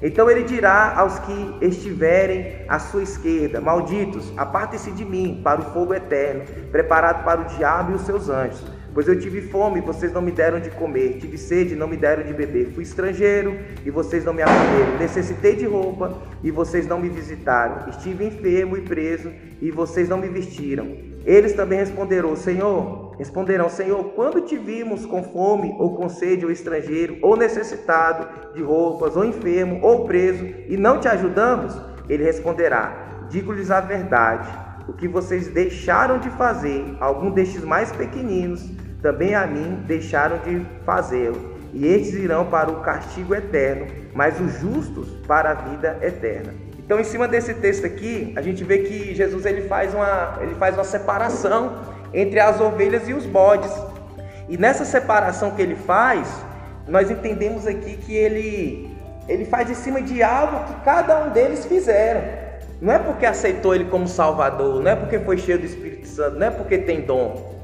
Então ele dirá aos que estiverem à sua esquerda: Malditos, apartem-se de mim para o fogo eterno, preparado para o diabo e os seus anjos. Pois eu tive fome e vocês não me deram de comer, tive sede e não me deram de beber, fui estrangeiro e vocês não me acolheram, necessitei de roupa e vocês não me visitaram, estive enfermo e preso e vocês não me vestiram. Eles também responderão, Senhor, responderão, Senhor, quando te vimos com fome ou com sede ou estrangeiro ou necessitado de roupas ou enfermo ou preso e não te ajudamos? Ele responderá, digo-lhes a verdade, o que vocês deixaram de fazer, algum destes mais pequeninos, também a mim deixaram de fazê-lo, e estes irão para o castigo eterno, mas os justos para a vida eterna. Então, em cima desse texto aqui, a gente vê que Jesus ele faz uma, ele faz uma separação entre as ovelhas e os bodes. E nessa separação que ele faz, nós entendemos aqui que ele, ele faz em cima de algo que cada um deles fizeram. Não é porque aceitou ele como Salvador, não é porque foi cheio do Espírito Santo, não é porque tem dom,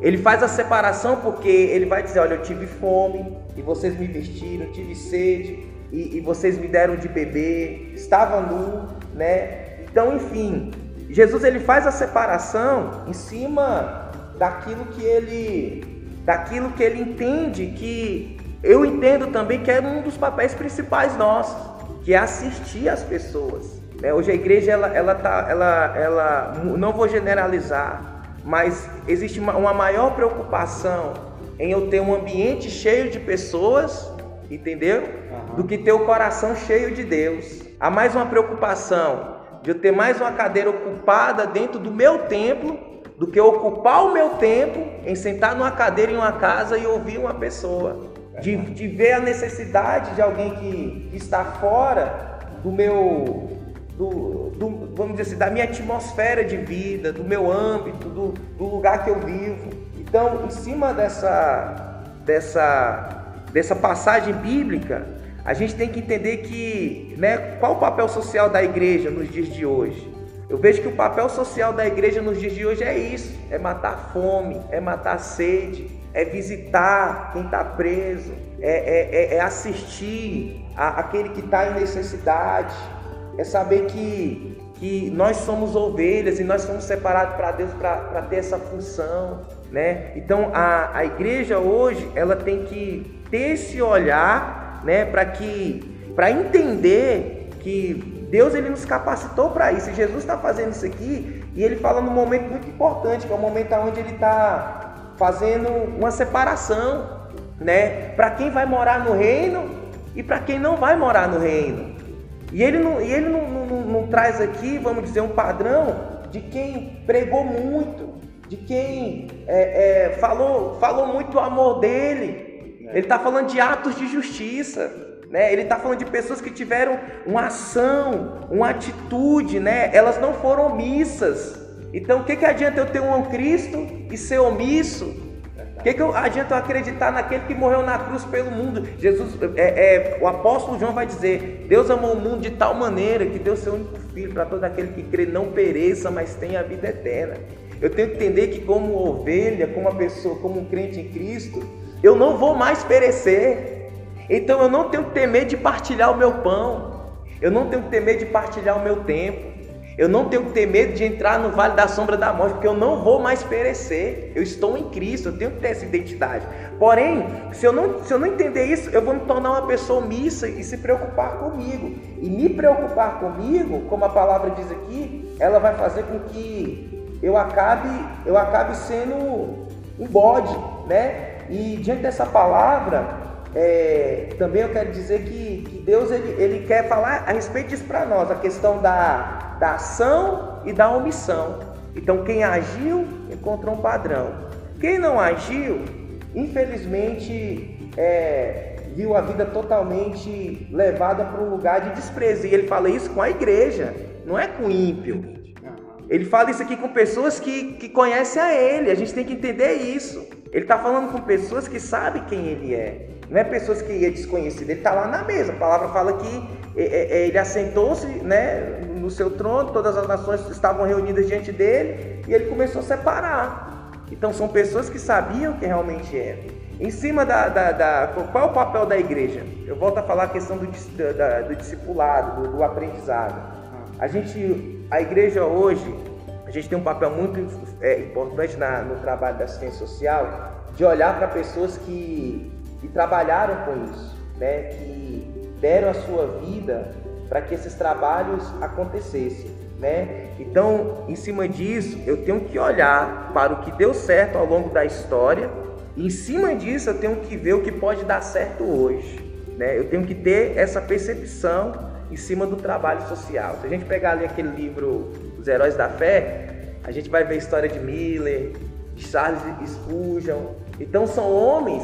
ele faz a separação porque ele vai dizer: Olha, eu tive fome e vocês me vestiram, tive sede e, e vocês me deram de beber, estava nu, né? Então, enfim, Jesus ele faz a separação em cima daquilo que ele, daquilo que ele entende que eu entendo também que é um dos papéis principais nossos, que é assistir as pessoas. Né? Hoje a igreja ela, ela tá, ela, ela, não vou generalizar, mas existe uma, uma maior preocupação em eu ter um ambiente cheio de pessoas, entendeu? Uhum. Do que ter o coração cheio de Deus. Há mais uma preocupação de eu ter mais uma cadeira ocupada dentro do meu templo do que ocupar o meu tempo em sentar numa cadeira em uma casa e ouvir uma pessoa. De, de ver a necessidade de alguém que está fora do meu do, do, vamos dizer assim, da minha atmosfera de vida, do meu âmbito, do, do lugar que eu vivo. Então, em cima dessa, dessa, dessa passagem bíblica, a gente tem que entender que, né, qual o papel social da igreja nos dias de hoje? Eu vejo que o papel social da igreja nos dias de hoje é isso: é matar fome, é matar sede, é visitar quem está preso, é, é, é assistir a, aquele que está em necessidade, é saber que, que nós somos ovelhas e nós somos separados para Deus para ter essa função, né? Então a, a igreja hoje ela tem que ter esse olhar, né? Para que para entender que Deus ele nos capacitou para isso. E Jesus está fazendo isso aqui e ele fala num momento muito importante, que é o momento onde ele está fazendo uma separação, né? Para quem vai morar no reino e para quem não vai morar no reino. E ele, não, e ele não, não, não traz aqui, vamos dizer, um padrão de quem pregou muito, de quem é, é, falou, falou muito o amor dele. Ele está falando de atos de justiça. Né? Ele está falando de pessoas que tiveram uma ação, uma atitude, né? elas não foram omissas. Então, o que, que adianta eu ter um Cristo e ser omisso? O que, que eu, adianta eu acreditar naquele que morreu na cruz pelo mundo? Jesus, é, é, o apóstolo João vai dizer: Deus amou o mundo de tal maneira que deu seu único filho para todo aquele que crê não pereça, mas tenha a vida eterna. Eu tenho que entender que, como ovelha, como uma pessoa, como um crente em Cristo, eu não vou mais perecer. Então eu não tenho que ter medo de partilhar o meu pão. Eu não tenho que ter medo de partilhar o meu tempo. Eu não tenho que ter medo de entrar no vale da sombra da morte, porque eu não vou mais perecer. Eu estou em Cristo, eu tenho que ter essa identidade. Porém, se eu não, se eu não entender isso, eu vou me tornar uma pessoa omissa e se preocupar comigo. E me preocupar comigo, como a palavra diz aqui, ela vai fazer com que eu acabe, eu acabe sendo um bode, né? E diante dessa palavra, é, também eu quero dizer que, que Deus ele, ele quer falar a respeito disso para nós, a questão da, da ação e da omissão. Então, quem agiu encontrou um padrão. Quem não agiu, infelizmente, é, viu a vida totalmente levada para um lugar de desprezo. E ele fala isso com a igreja, não é com ímpio. Ele fala isso aqui com pessoas que, que conhecem a ele. A gente tem que entender isso. Ele está falando com pessoas que sabem quem ele é. Não é pessoas que é desconhecido. Ele está lá na mesa. A palavra fala que é, é, é, ele assentou-se né, no seu trono, todas as nações estavam reunidas diante dele e ele começou a separar. Então são pessoas que sabiam quem realmente era. Em cima da, da, da, Qual é o papel da igreja? Eu volto a falar a questão do, da, do discipulado, do, do, aprendizado. A gente, a igreja hoje, a gente tem um papel muito é, importante na, no trabalho da assistência social, de olhar para pessoas que, que trabalharam com isso, né? que deram a sua vida para que esses trabalhos acontecessem, né? Então, em cima disso, eu tenho que olhar para o que deu certo ao longo da história, e em cima disso eu tenho que ver o que pode dar certo hoje, né? Eu tenho que ter essa percepção em cima do trabalho social. Se a gente pegar ali aquele livro Os Heróis da Fé, a gente vai ver a história de Miller, de Charles Spurgeon. Então são homens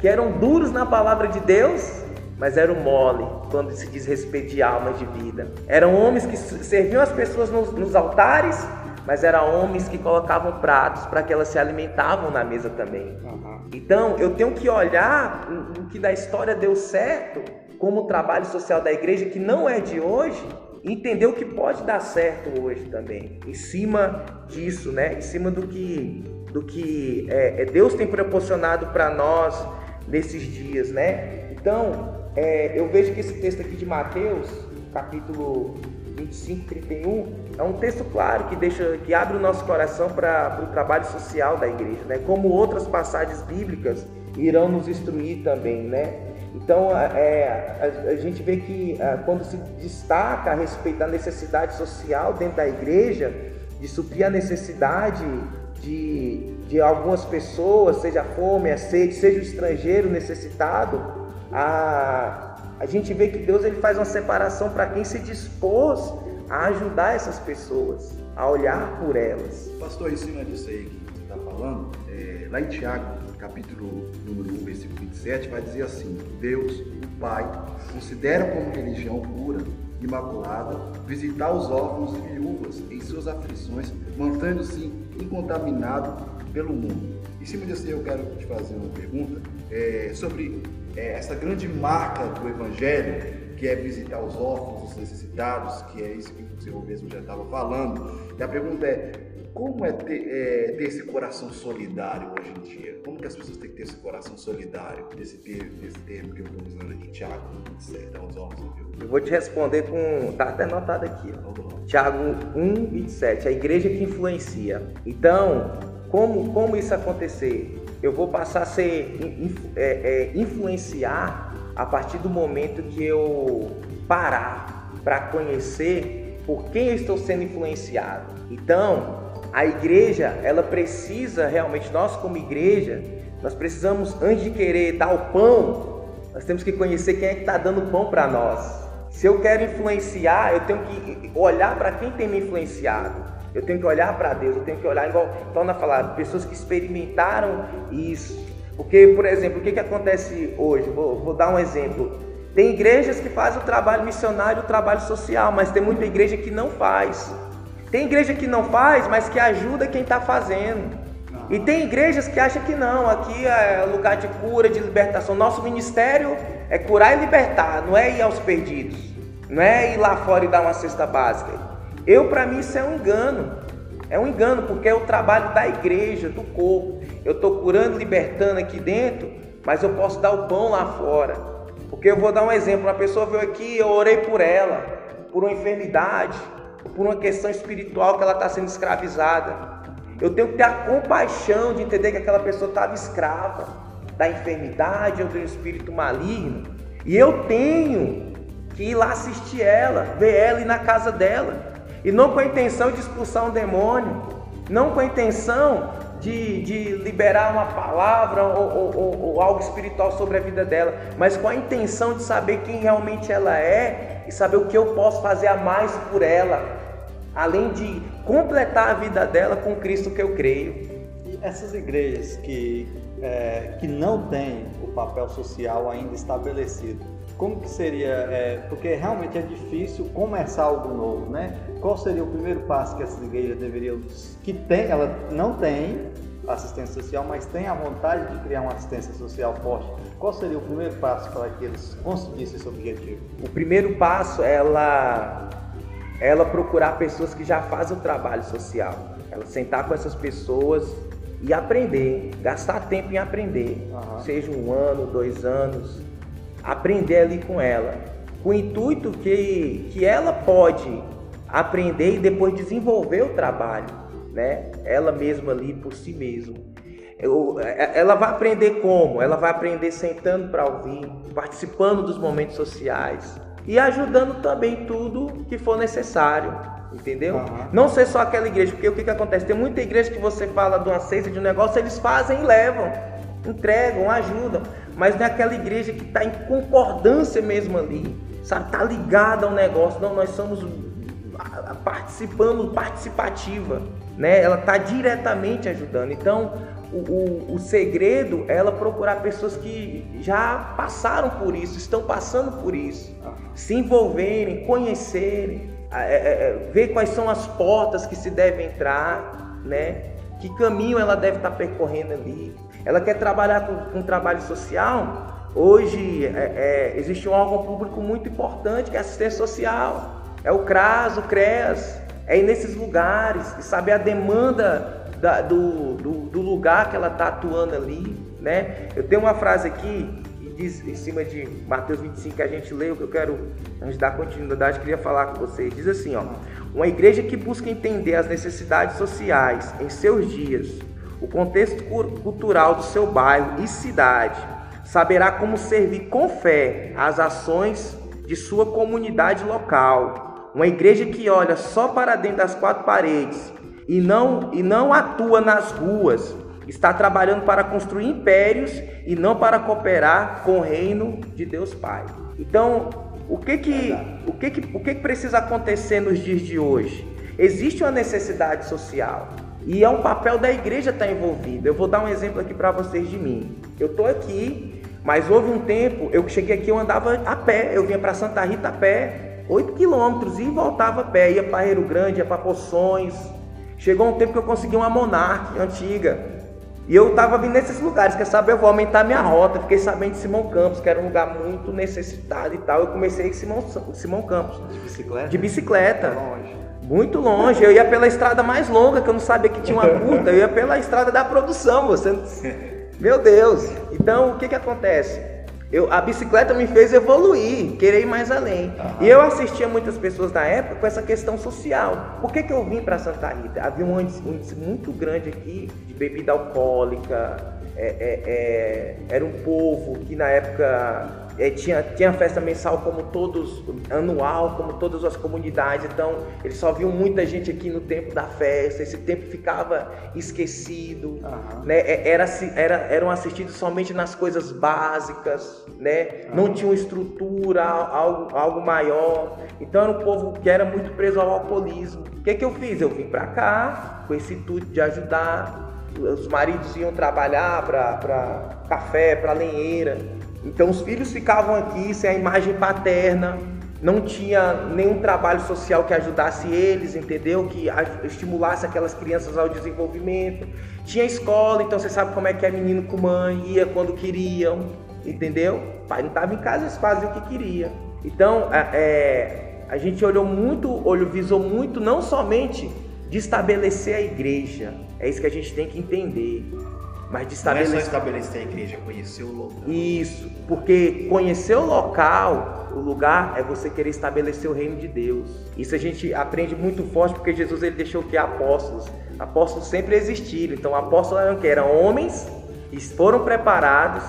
que eram duros na palavra de Deus, mas eram mole quando se diz respeito de almas de vida. Eram homens que serviam as pessoas nos, nos altares, mas eram homens que colocavam pratos para que elas se alimentavam na mesa também. Uhum. Então eu tenho que olhar o que da história deu certo como o trabalho social da igreja, que não é de hoje, entender o que pode dar certo hoje também, em cima disso, né? Em cima do que, do que é, é Deus tem proporcionado para nós nesses dias, né? Então, é, eu vejo que esse texto aqui de Mateus, capítulo 25, 31, é um texto claro que deixa, que abre o nosso coração para o trabalho social da igreja, né? Como outras passagens bíblicas irão nos instruir também, né? Então, é, a, a, gente vê que a, quando se destaca a respeito da necessidade social dentro da igreja, de suprir a necessidade de, de algumas pessoas, seja a fome, a sede, seja o estrangeiro necessitado, a, a gente vê que Deus ele faz uma separação para quem se dispôs a ajudar essas pessoas, a olhar por elas. Pastor, em cima disso aí que você está falando, é, lá em Tiago, capítulo número 1, versículo 27, vai dizer assim: Deus, o Pai, considera como religião pura, imaculada, visitar os órfãos e viúvas em suas aflições, mantendo-se incontaminado pelo mundo. Em cima disso, eu quero te fazer uma pergunta é, sobre é, essa grande marca do Evangelho, que é visitar os órfãos, os necessitados, que é isso que o Senhor mesmo já estava falando. E a pergunta é: como é ter, é ter, esse coração solidário hoje em dia? Como que as pessoas têm que ter esse coração solidário? Desse termo, termo que eu estou usando aqui, Tiago, visitar os órfãos. Eu vou te responder com. Tá até anotado aqui. Ó. Tiago 1, 27. A igreja que influencia. Então, como, como isso acontecer? eu vou passar a ser é, é, influenciar a partir do momento que eu parar para conhecer por quem eu estou sendo influenciado. Então, a igreja, ela precisa realmente, nós como igreja, nós precisamos, antes de querer dar o pão, nós temos que conhecer quem é que está dando pão para nós. Se eu quero influenciar, eu tenho que olhar para quem tem me influenciado. Eu tenho que olhar para Deus, eu tenho que olhar, igual torna a falar, pessoas que experimentaram isso. Porque, por exemplo, o que, que acontece hoje? Vou, vou dar um exemplo. Tem igrejas que fazem o trabalho missionário, o trabalho social, mas tem muita igreja que não faz. Tem igreja que não faz, mas que ajuda quem está fazendo. E tem igrejas que acham que não, aqui é lugar de cura, de libertação. Nosso ministério é curar e libertar, não é ir aos perdidos. Não é ir lá fora e dar uma cesta básica. Eu, para mim, isso é um engano. É um engano, porque é o trabalho da igreja, do corpo. Eu estou curando, libertando aqui dentro, mas eu posso dar o pão lá fora. Porque eu vou dar um exemplo: uma pessoa veio aqui, eu orei por ela, por uma enfermidade. Por uma questão espiritual que ela está sendo escravizada. Eu tenho que ter a compaixão de entender que aquela pessoa estava escrava da enfermidade ou do espírito maligno. E eu tenho que ir lá assistir ela, ver ela e na casa dela. E não com a intenção de expulsar um demônio, não com a intenção de, de liberar uma palavra ou, ou, ou, algo espiritual sobre a vida dela, mas com a intenção de saber quem realmente ela é e saber o que eu posso fazer a mais por ela, além de completar a vida dela com Cristo que eu creio. E essas igrejas que, é, que não têm o papel social ainda estabelecido, como que seria, é, porque realmente é difícil começar algo novo, né? Qual seria o primeiro passo que essas igrejas deveriam, que tem, ela não tem assistência social, mas tem a vontade de criar uma assistência social forte. Qual seria o primeiro passo para que eles conseguissem esse objetivo? O primeiro passo é ela, ela procurar pessoas que já fazem o trabalho social. Ela sentar com essas pessoas e aprender, gastar tempo em aprender, uhum. seja um ano, dois anos, aprender ali com ela, com o intuito que, que ela pode aprender e depois desenvolver o trabalho, né? Ela mesma ali por si mesma. Eu, é, ela vai aprender como? Ela vai aprender sentando para ouvir, participando dos momentos sociais e ajudando também tudo que for necessário, entendeu? Uhum. Não ser só aquela igreja, porque o que, que acontece? Tem muita igreja que você fala de uma cesta de um negócio, eles fazem e levam, entregam, ajudam mas não é aquela igreja que está em concordância mesmo ali, sabe? Está ligada ao negócio. Não, nós somos participando, participativa, né? Ela está diretamente ajudando. Então, o, o, o, segredo é ela procurar pessoas que já passaram por isso, estão passando por isso, se envolverem, conhecerem, é, é, é, ver quais são as portas que se deve entrar, né? Que caminho ela deve estar tá percorrendo ali, ela quer trabalhar com, com trabalho social. Hoje é, é, existe um órgão público muito importante que é a assistência social. É o CRAS, o CREAS. É ir nesses lugares e saber a demanda da, do, do, do, lugar que ela está atuando ali. Né? Eu tenho uma frase aqui que diz em cima de Mateus 25 que a gente leu, que eu quero, antes dar continuidade, queria falar com vocês. Diz assim, ó, uma igreja que busca entender as necessidades sociais em seus dias o contexto cultural do seu bairro e cidade, saberá como servir com fé as ações de sua comunidade local. Uma igreja que olha só para dentro das quatro paredes e não, e não atua nas ruas, está trabalhando para construir impérios e não para cooperar com o reino de Deus Pai. Então, o que que, o que, que, o que, que precisa acontecer nos dias de hoje? Existe uma necessidade social. E é um papel da igreja estar envolvida. Eu vou dar um exemplo aqui para vocês de mim. Eu estou aqui, mas houve um tempo, eu cheguei aqui, eu andava a pé. Eu vinha para Santa Rita a pé, 8 quilômetros, e voltava a pé. Ia para Rio Grande, ia para Poções. Chegou um tempo que eu consegui uma Monarch antiga. E eu estava vindo nesses lugares, quer saber, eu vou aumentar minha rota. Fiquei sabendo de Simão Campos, que era um lugar muito necessitado e tal. Eu comecei em Simão, Simão Campos. De bicicleta? De bicicleta. Longe. Muito longe. Eu ia pela estrada mais longa, que eu não sabia que tinha uma curta. Eu ia pela estrada da produção. Você... [laughs] Meu Deus. Então, o que, que acontece? Eu, a bicicleta me fez evoluir, querer ir mais além. E eu assistia muitas pessoas na época com essa questão social. Por que, que eu vim para Santa Rita? Havia um índice, um índice, muito grande aqui de bebida alcoólica. É, é, é, era um povo que na época é, tinha, tinha festa mensal como todos, anual, como todas as comunidades, então eles só viam muita gente aqui no tempo da festa, esse tempo ficava esquecido, uhum. né? É, era, era, eram assistidos somente nas coisas básicas, né? Uhum. Não tinham estrutura, algo, algo maior, então era um povo que era muito preso ao alcoolismo. O que, que eu fiz? Eu vim para cá com esse intuito de ajudar, os maridos iam trabalhar para café, para lenheira, então os filhos ficavam aqui sem a imagem paterna, não tinha nenhum trabalho social que ajudasse eles, entendeu? Que estimulasse aquelas crianças ao desenvolvimento. Tinha escola, então você sabe como é que é menino com mãe, ia quando queriam, entendeu? O pai não estava em casa, eles faziam o que queria. Então é, a gente olhou muito, olho visou muito, não somente de estabelecer a igreja, é isso que a gente tem que entender. Mas de estabelecer. Não é só estabelecer a igreja, conhecer o local. Isso, porque conhecer o local, o lugar, é você querer estabelecer o reino de Deus. Isso a gente aprende muito forte porque Jesus ele deixou que apóstolos. Apóstolos sempre existiram. Então, apóstolos eram que eram homens que foram preparados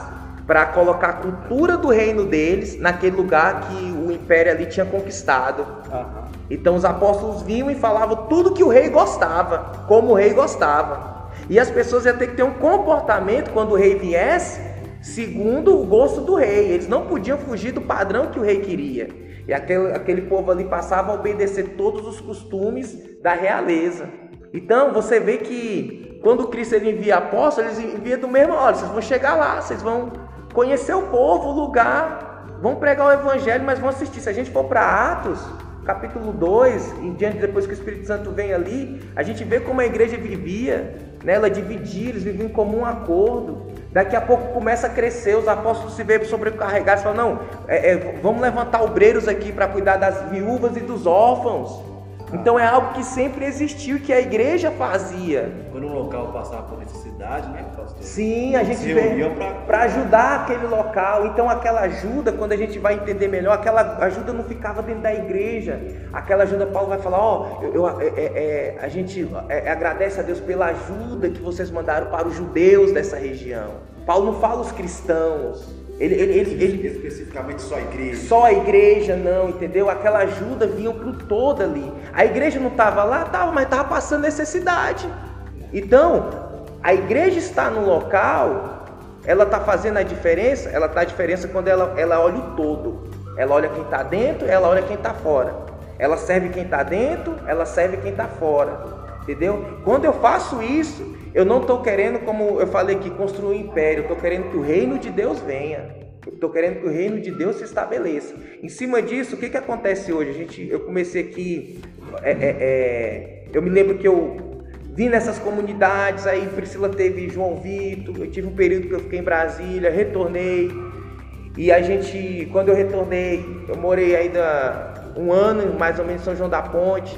para colocar a cultura do reino deles naquele lugar que o império ali tinha conquistado. Uhum. Então os apóstolos vinham e falavam tudo que o rei gostava, como o rei gostava. E as pessoas iam ter que ter um comportamento quando o rei viesse, segundo o gosto do rei. Eles não podiam fugir do padrão que o rei queria. E aquele, aquele povo ali passava a obedecer todos os costumes da realeza. Então você vê que quando Cristo ele envia apóstolos, ele envia do mesmo, olha, vocês vão chegar lá, vocês vão conhecer o povo, o lugar, vão pregar o evangelho, mas vão assistir. Se a gente for para Atos, capítulo 2, em diante depois que o Espírito Santo vem ali, a gente vê como a igreja vivia, né? ela dividia, eles viviam em comum acordo. Daqui a pouco começa a crescer, os apóstolos se veem sobrecarregados, falam, não, é, é, vamos levantar obreiros aqui para cuidar das viúvas e dos órfãos. Então é algo que sempre existiu, que a igreja fazia. Quando um local passava por necessidade, né, pastor? Sim, a gente veio para ajudar aquele local. Então aquela ajuda, quando a gente vai entender melhor, aquela ajuda não ficava dentro da igreja. Aquela ajuda, Paulo vai falar, ó, oh, eu, eu é, é, é, a gente é, agradece a Deus pela ajuda que vocês mandaram para os judeus dessa região. Paulo não fala os cristãos. Ele, ele, ele, ele, especificamente só a igreja. Só a igreja, não, entendeu? Aquela ajuda vinha para o todo ali. A igreja não estava lá, estava, mas estava passando necessidade. Então, a igreja está no local, ela está fazendo a diferença, ela está a diferença quando ela, ela olha o todo. Ela olha quem está dentro, ela olha quem está fora. Ela serve quem está dentro, ela serve quem está fora. Entendeu? Quando eu faço isso, eu não estou querendo, como eu falei aqui, construir um império. Estou querendo que o reino de Deus venha. Estou querendo que o reino de Deus se estabeleça. Em cima disso, o que, que acontece hoje? A gente, eu comecei aqui. É, é, é, eu me lembro que eu vim nessas comunidades. Aí Priscila teve João Vitor. Eu tive um período que eu fiquei em Brasília, retornei. E a gente, quando eu retornei, eu morei ainda um ano mais ou menos em São João da Ponte.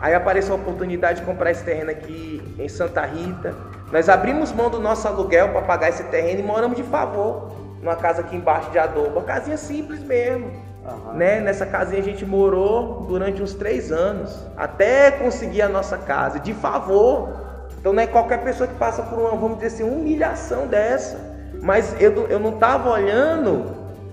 Aí apareceu a oportunidade de comprar esse terreno aqui em Santa Rita. Nós abrimos mão do nosso aluguel para pagar esse terreno e moramos de favor numa casa aqui embaixo de adobo. Uma casinha simples mesmo. Uhum. Né? Nessa casinha a gente morou durante uns três anos, até conseguir a nossa casa, de favor. Então não é qualquer pessoa que passa por uma, vamos dizer assim, humilhação dessa. Mas eu, eu não estava olhando,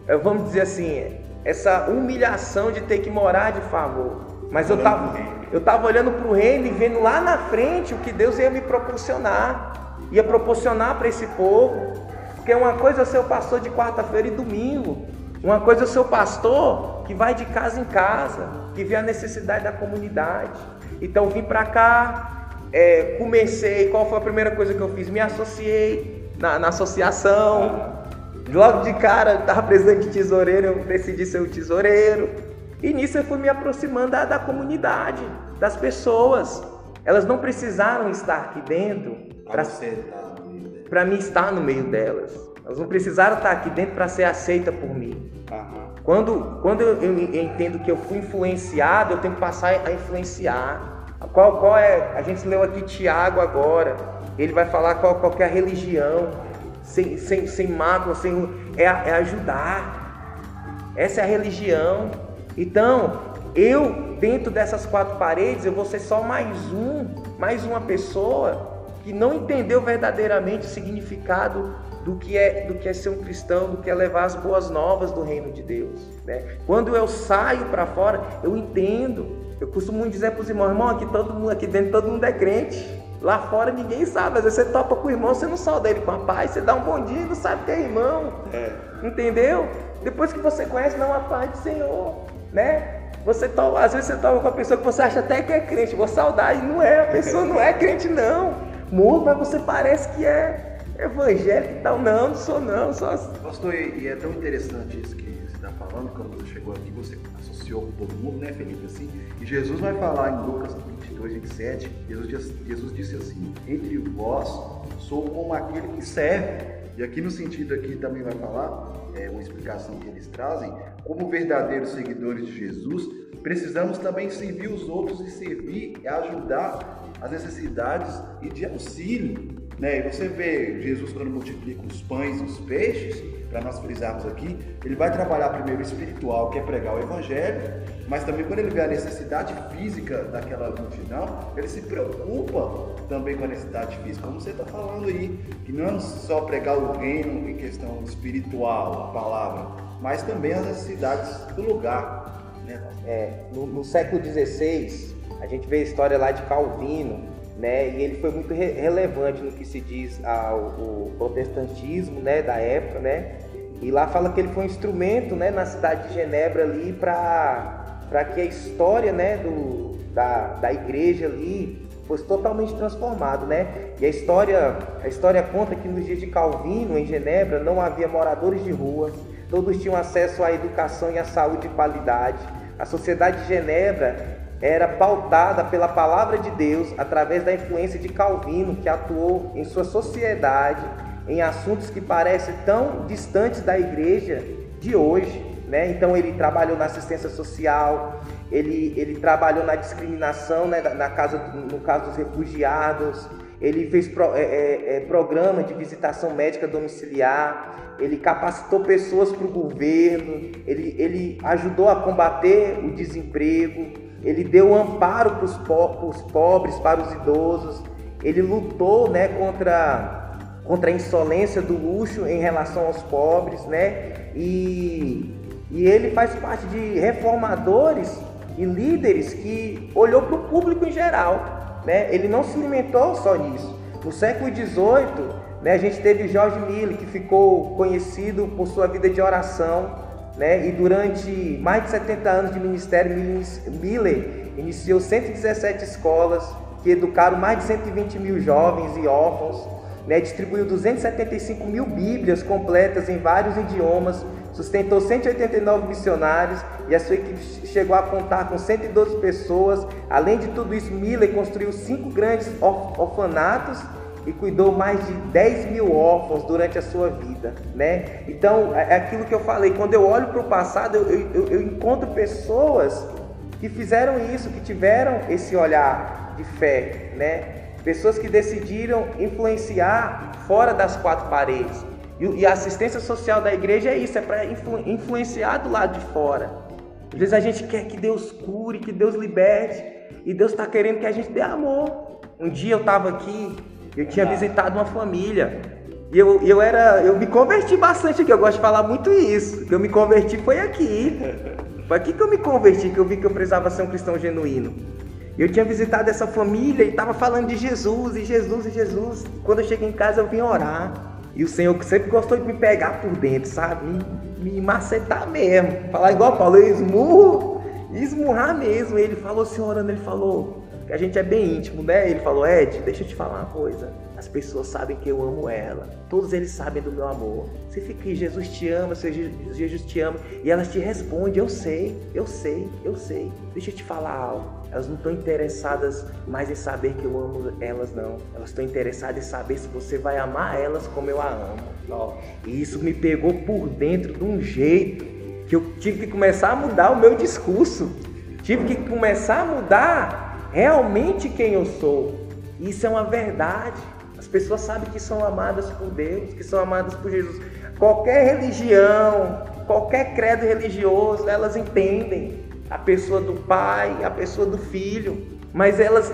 eh, vamos dizer assim, essa humilhação de ter que morar de favor. Mas eu estava eu tava olhando para o reino e vendo lá na frente o que Deus ia me proporcionar. Ia proporcionar para esse povo. Porque uma coisa é o pastor de quarta-feira e domingo. Uma coisa é o pastor que vai de casa em casa, que vê a necessidade da comunidade. Então vim para cá, é, comecei. Qual foi a primeira coisa que eu fiz? Me associei na, na associação. Logo de cara, estava precisando de tesoureiro, eu decidi ser o tesoureiro. E nisso eu fui me aproximando da, da comunidade, das pessoas. Elas não precisaram estar aqui dentro para mim estar no meio delas. Elas não precisaram estar aqui dentro para ser aceita por mim. Uhum. Quando, quando eu, eu, entendo que eu fui influenciado, eu tenho que passar a influenciar. Qual, qual é? A gente leu aqui Tiago agora. Ele vai falar qual, qual é a religião, sem, sem, sem mágoa, sem, é, é ajudar. Essa é a religião. Então, eu, dentro dessas quatro paredes, eu vou ser só mais um, mais uma pessoa que não entendeu verdadeiramente o significado do que é, do que é ser um cristão, do que é levar as boas novas do reino de Deus. Né? Quando eu saio para fora, eu entendo. Eu costumo dizer para os irmãos, irmão, aqui todo mundo, aqui dentro todo mundo é crente. Lá fora ninguém sabe. Às vezes você topa com o irmão, você não sauda ele com a paz, você dá um bom dia e não sabe que é irmão. É. Entendeu? Depois que você conhece, não a paz do Senhor né? Você toma, às vezes você toma com a pessoa que você acha até que é crente, vou saudar e não é, a pessoa não é crente não. Muda, mas você parece que é evangélico e tal. Não, não sou não, sou assim. Pastor, e é tão interessante isso que você está falando, quando você chegou aqui, você associou com todo mundo, né, Felipe, assim, e Jesus vai falar em Lucas 22, 27, Jesus, Jesus disse assim, entre vós sou como aquele que serve. E aqui no sentido aqui também vai falar, é uma explicação que eles trazem, como verdadeiros seguidores de Jesus, precisamos também servir os outros e servir e ajudar as necessidades e de auxílio Né? E você vê Jesus quando multiplica os pães e os peixes, para nós frisarmos aqui, ele vai trabalhar primeiro o espiritual, que é pregar o evangelho, mas também quando ele vê a necessidade física daquela multidão, ele se preocupa também com a necessidade física, como você está falando aí, que não é só pregar o reino em questão espiritual, a palavra, mas também as necessidades do lugar. Né? É, no, no século XVI, a gente vê a história lá de Calvino, né? E ele foi muito re relevante no que se diz ao, protestantismo, né, da época, né? E lá fala que ele foi um instrumento, né, na cidade de Genebra ali para para que a história, né, do da, da igreja ali fosse totalmente transformado, né? E a história a história conta que nos dias de Calvino em Genebra não havia moradores de rua, todos tinham acesso à educação e à saúde de qualidade. A sociedade de Genebra era pautada pela palavra de Deus através da influência de Calvino, que atuou em sua sociedade em assuntos que parecem tão distantes da igreja de hoje. Né? Então ele trabalhou na assistência social, ele, ele trabalhou na discriminação, né? na casa, no caso dos refugiados, ele fez pro, é, é, é programa de visitação médica domiciliar, ele capacitou pessoas para o governo, ele, ele ajudou a combater o desemprego, ele deu amparo para os po pobres, para os idosos, ele lutou né, contra, contra a insolência do luxo em relação aos pobres, né? E, e ele faz parte de reformadores e líderes que olhou para o público em geral, né? Ele não se limitou só nisso. No século XVIII, né, a gente teve George Miller, que ficou conhecido por sua vida de oração, né? E durante mais de 70 anos de ministério, Miller iniciou 117 escolas que educaram mais de 120 mil jovens e órfãos, né? distribuiu 275 mil Bíblias completas em vários idiomas, sustentou 189 missionários e a sua equipe chegou a contar com 112 pessoas. Além de tudo isso, Miller construiu cinco grandes orfanatos e cuidou mais de 10 mil órfãos durante a sua vida, né? Então, é, é aquilo que eu falei, quando eu olho para o passado, eu, eu, eu encontro pessoas que fizeram isso, que tiveram esse olhar de fé, né? Pessoas que decidiram influenciar fora das quatro paredes. E, a assistência social da igreja é isso, é para influ, influenciar do lado de fora. Às vezes a gente quer que Deus cure, que Deus liberte, e Deus está querendo que a gente dê amor. Um dia eu estava aqui eu tinha visitado uma família. E eu, eu era. Eu me converti bastante aqui. Eu gosto de falar muito isso. Que eu me converti foi aqui. [laughs] Foi aqui que eu me converti, que eu vi que eu precisava ser um cristão genuíno. Eu tinha visitado essa família e estava falando de Jesus, e Jesus, e Jesus. Quando eu cheguei em casa, eu vim orar. E o Senhor sempre gostou de me pegar por dentro, sabe? Me, me macetar mesmo. Falar igual Paulo, eu esmurro, esmurrar mesmo. Ele falou, senhorando, ele falou, que a gente é bem íntimo, né? Ele falou, Ed, deixa eu te falar uma coisa. As pessoas sabem que eu amo ela. Todos eles sabem do meu amor. Você fica aqui, Jesus te ama, Jesus te ama. E elas te respondem, eu sei, eu sei, eu sei. Deixa eu te falar algo. Elas não estão interessadas mais em saber que eu amo elas, não. Elas estão interessadas em saber se você vai amar elas como eu a amo. E isso me pegou por dentro de um jeito que eu tive que começar a mudar o meu discurso. Tive que começar a mudar realmente quem eu sou. Isso é uma verdade. As pessoas sabem que são amadas por Deus, que são amadas por Jesus. Qualquer religião, qualquer credo religioso, elas entendem a pessoa do Pai, a pessoa do Filho mas elas,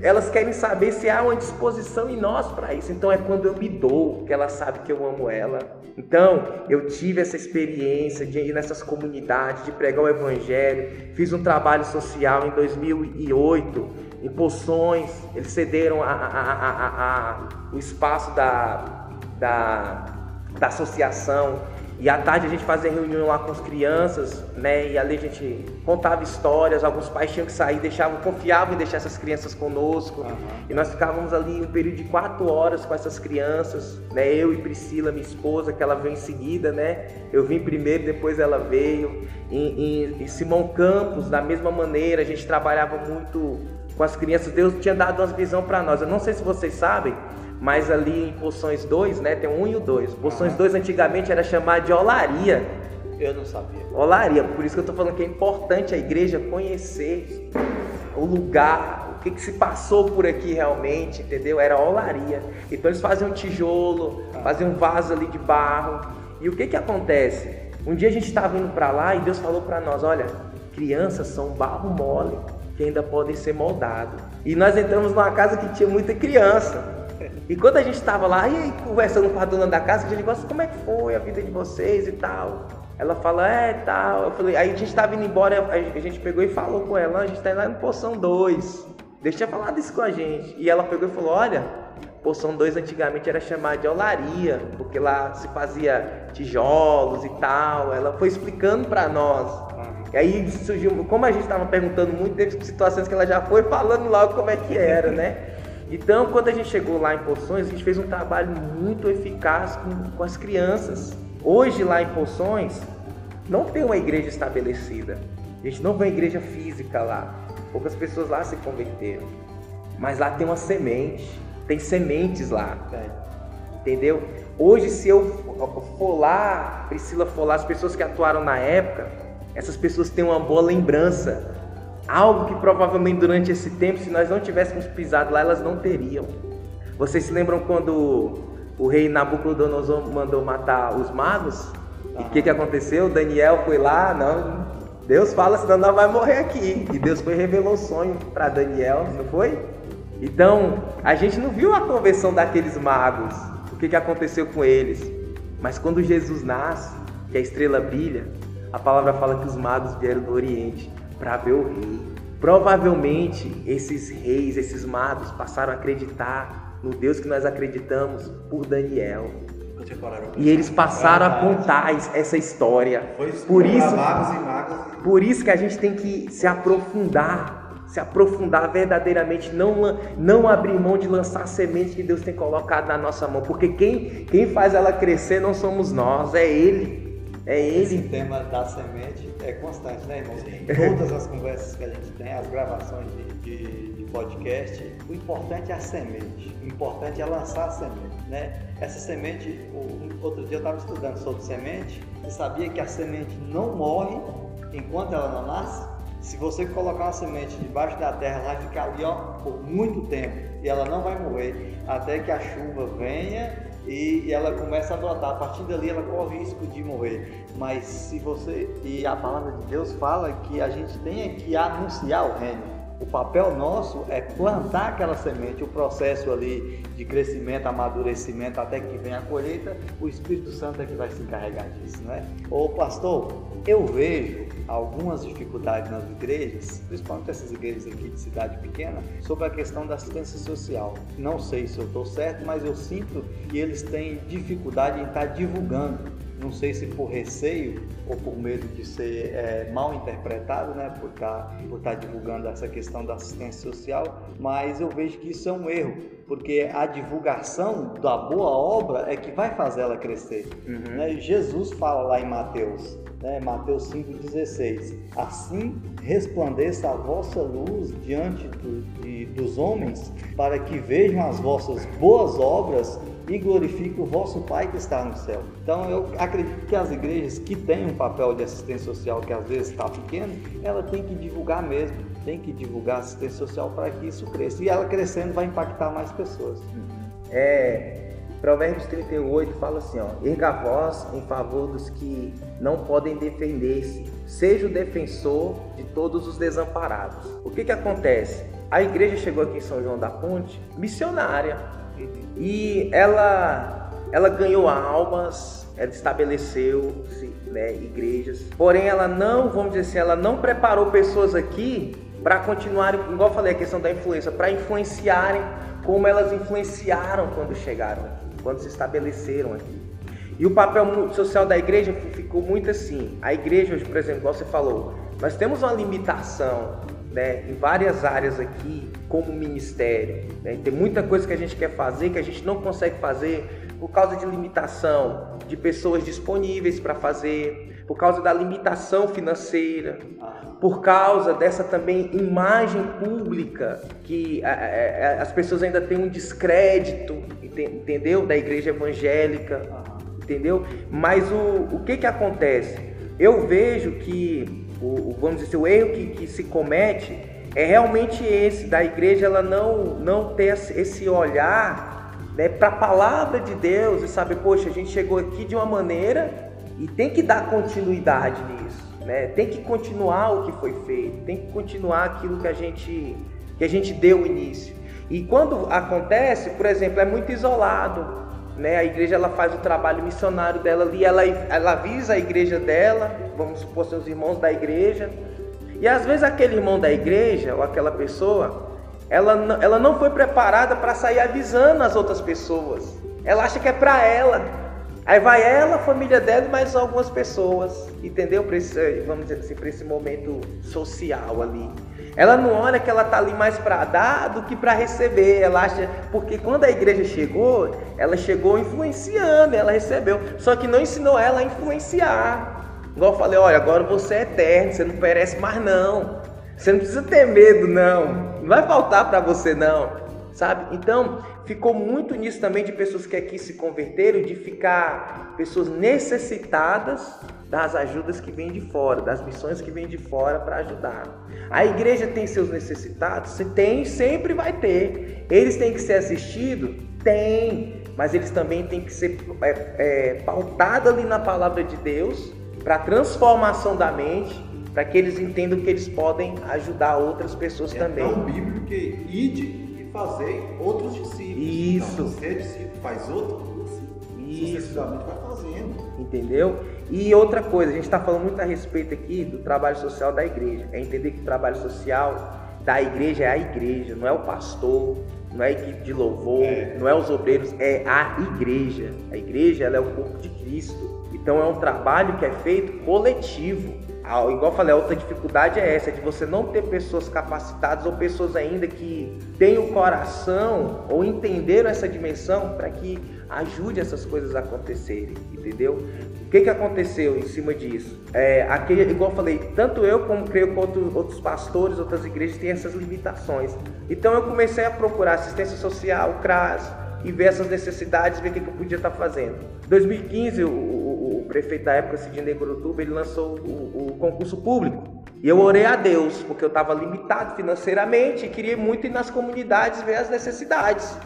elas querem saber se há uma disposição em nós para isso. Então é quando eu me dou que ela sabe que eu amo ela. Então eu tive essa experiência de ir nessas comunidades, de pregar o Evangelho. Fiz um trabalho social em 2008 em Poções. Eles cederam a, a, a, o espaço da, da, da associação e à tarde a gente fazia reunião lá com as crianças, né? E ali a gente contava histórias, alguns pais tinham que sair, deixavam, confiavam em deixar essas crianças conosco. Uhum. E nós ficávamos ali um período de quatro horas com essas crianças, né? Eu e Priscila, minha esposa, que ela veio em seguida, né? Eu vim primeiro, depois ela veio. Em, em, em Simão Campos, da mesma maneira, a gente trabalhava muito com as crianças. Deus tinha dado uma visão para nós. Eu não sei se vocês sabem, mas ali em Poções 2, né, tem o 1 e o 2. Poções 2 antigamente era chamado de olaria. Eu não sabia. Olaria, por isso que eu estou falando que é importante a igreja conhecer o lugar que, que se passou por aqui realmente, entendeu? Era olaria. Então eles faziam tijolo, faziam vaso ali de barro. E o que que acontece? Um dia a gente estava indo para lá e Deus falou para nós, olha, crianças são barro mole que ainda podem ser moldados. E nós entramos numa casa que tinha muita criança. E quando a gente estava lá, e aí, conversando com a dona da casa, a gente gosta, como é que foi a vida de vocês e tal. Ela fala, é, tal. Eu falei, aí a gente estava indo embora, a gente pegou e falou com ela, a gente está lá no Poção 2. Deus tinha falado isso com a gente. E ela pegou e falou, olha, Poção 2 antigamente era chamada de olaria, porque lá se fazia tijolos e tal. Ela foi explicando para nós. E aí surgiu, como a gente estava perguntando muito, teve situações que ela já foi falando logo como é que era, né? Então, quando a gente chegou lá em Poções, a gente fez um trabalho muito eficaz com, com as crianças. Hoje, lá em Poções, não tem uma igreja estabelecida. A gente não vê uma igreja física lá. Poucas pessoas lá se converteram. Mas lá tem uma semente. Tem sementes lá. Entendeu? Hoje, se eu for lá, Priscila for lá, as pessoas que atuaram na época, essas pessoas têm uma boa lembrança Algo que provavelmente durante esse tempo, se nós não tivéssemos pisado lá, elas não teriam. Vocês se lembram quando o rei Nabucodonosor mandou matar os magos? E o que, que aconteceu? Daniel foi lá, não. Deus fala, senão nós vai morrer aqui. E Deus foi revelou o sonho para Daniel, não foi? Então, a gente não viu a conversão daqueles magos, o que, que aconteceu com eles. Mas quando Jesus nasce, que a estrela brilha, a palavra fala que os magos vieram do Oriente para ver o rei. Provavelmente esses reis, esses magos passaram a acreditar no Deus que nós acreditamos por Daniel. E eles passaram a contar essa história. Por isso, por isso que a gente tem que se aprofundar, se aprofundar verdadeiramente, não, não abrir mão de lançar a semente que Deus tem colocado na nossa mão, porque quem, quem faz ela crescer não somos nós, é Ele. É ele. Esse tema da semente é constante, né, irmão? Todas as conversas que a gente tem, as gravações de, de, de, podcast, o importante é a semente. O importante é lançar a semente, né? Essa semente, outro dia eu estava estudando sobre semente e sabia que a semente não morre enquanto ela não nasce. Se você colocar uma semente debaixo da terra, ela vai ficar ali ó, por muito tempo e ela não vai morrer até que a chuva venha e ela começa a brotar. A partir dali ela corre risco de morrer. Mas se você. E a palavra de Deus fala que a gente tem que anunciar o reino. O papel nosso é plantar aquela semente, o processo ali de crescimento, amadurecimento até que venha a colheita, o Espírito Santo é que vai se encarregar disso, né? Ô pastor, eu vejo algumas dificuldades nas igrejas, principalmente essas igrejas aqui de cidade pequena, sobre a questão da assistência social. Não sei se eu estou certo, mas eu sinto que eles têm dificuldade em estar divulgando não sei se por receio ou por medo de ser é, mal interpretado, né, por estar tá, por estar tá divulgando essa questão da assistência social, mas eu vejo que isso é um erro, porque a divulgação da boa obra é que vai fazer ela crescer. Uhum. Né? Jesus fala lá em Mateus, né, Mateus 5,16: Assim resplandeça a vossa luz diante do, de, dos homens, para que vejam as vossas boas obras e glorifique o vosso Pai que está no céu. Então eu acredito que as igrejas que têm um papel de assistência social que às vezes está pequeno, ela tem que divulgar mesmo, tem que divulgar assistência social para que isso cresça. E ela crescendo vai impactar mais pessoas. É, Provérbios 38 fala assim, ó, erga a voz em favor dos que não podem defender-se, seja o defensor de todos os desamparados. O que que acontece? A igreja chegou aqui em São João da Ponte missionária, e ela, ela ganhou almas, ela estabeleceu né, igrejas. Porém, ela não, vamos dizer assim, ela não preparou pessoas aqui para continuarem, igual eu falei, a questão da influência, para influenciarem como elas influenciaram quando chegaram aqui, quando se estabeleceram aqui. E o papel social da igreja ficou muito assim. A igreja hoje, por exemplo, igual você falou, nós temos uma limitação né, em várias áreas aqui como ministério. Né? Tem muita coisa que a gente quer fazer que a gente não consegue fazer por causa de limitação de pessoas disponíveis para fazer, por causa da limitação financeira, por causa dessa também imagem pública que as pessoas ainda têm um descrédito, entendeu? Da igreja evangélica, entendeu? Mas o, o que que acontece? Eu vejo que o, vamos dizer, o erro que, que se comete é realmente esse, da igreja ela não, não ter esse olhar né, para a palavra de Deus e saber, poxa, a gente chegou aqui de uma maneira e tem que dar continuidade nisso, né? tem que continuar o que foi feito, tem que continuar aquilo que a gente, que a gente deu início. E quando acontece, por exemplo, é muito isolado, né? A igreja ela faz o trabalho missionário dela ali, ela, ela avisa a igreja dela, vamos supor, seus irmãos da igreja, e às vezes aquele irmão da igreja ou aquela pessoa, ela, ela não foi preparada para sair avisando as outras pessoas. Ela acha que é para ela. Aí vai ela, a família dela e mais algumas pessoas, entendeu? Esse, vamos dizer assim, para esse momento social ali. Ela não olha que ela tá ali mais para dar do que para receber. Ela acha, porque quando a igreja chegou, ela chegou influenciando, ela recebeu, só que não ensinou ela a influenciar. Igual eu falei, olha, agora você é eterno, você não perece mais não. Você não precisa ter medo não. Não vai faltar para você não. Sabe? Então, ficou muito nisso também de pessoas que aqui se converteram, de ficar pessoas necessitadas das ajudas que vêm de fora, das missões que vêm de fora para ajudar. A igreja tem seus necessitados? Se tem, sempre vai ter. Eles têm que ser assistidos? Tem. Mas eles também têm que ser é, é, pautados ali na palavra de Deus para a transformação da mente, para que eles entendam que eles podem ajudar outras pessoas é também. É tão bíblico que ide fazer outros discípulos. Isso. Então, você é discípulo, faz outro, Isso. vai fazendo. Entendeu? E outra coisa, a gente está falando muito a respeito aqui do trabalho social da igreja. É entender que o trabalho social da igreja é a igreja, não é o pastor, não é a equipe de louvor, é. não é os obreiros, é a igreja. A igreja ela é o corpo de Cristo. Então é um trabalho que é feito coletivo. Igual falei, a outra dificuldade é essa, é de você não ter pessoas capacitadas ou pessoas ainda que têm o coração ou entenderam essa dimensão para que ajude essas coisas a acontecerem, entendeu? O que, que aconteceu em cima disso? É, aquele, igual falei, tanto eu como creio que outros, outros pastores, outras igrejas têm essas limitações. Então eu comecei a procurar assistência social, CRAS, e ver essas necessidades, ver o que, que eu podia estar fazendo. Em 2015, o, prefeito da época, Sidney Gurutuba, ele lançou o, o, concurso público. E eu orei a Deus, porque eu estava limitado financeiramente e queria muito ir nas comunidades ver as necessidades.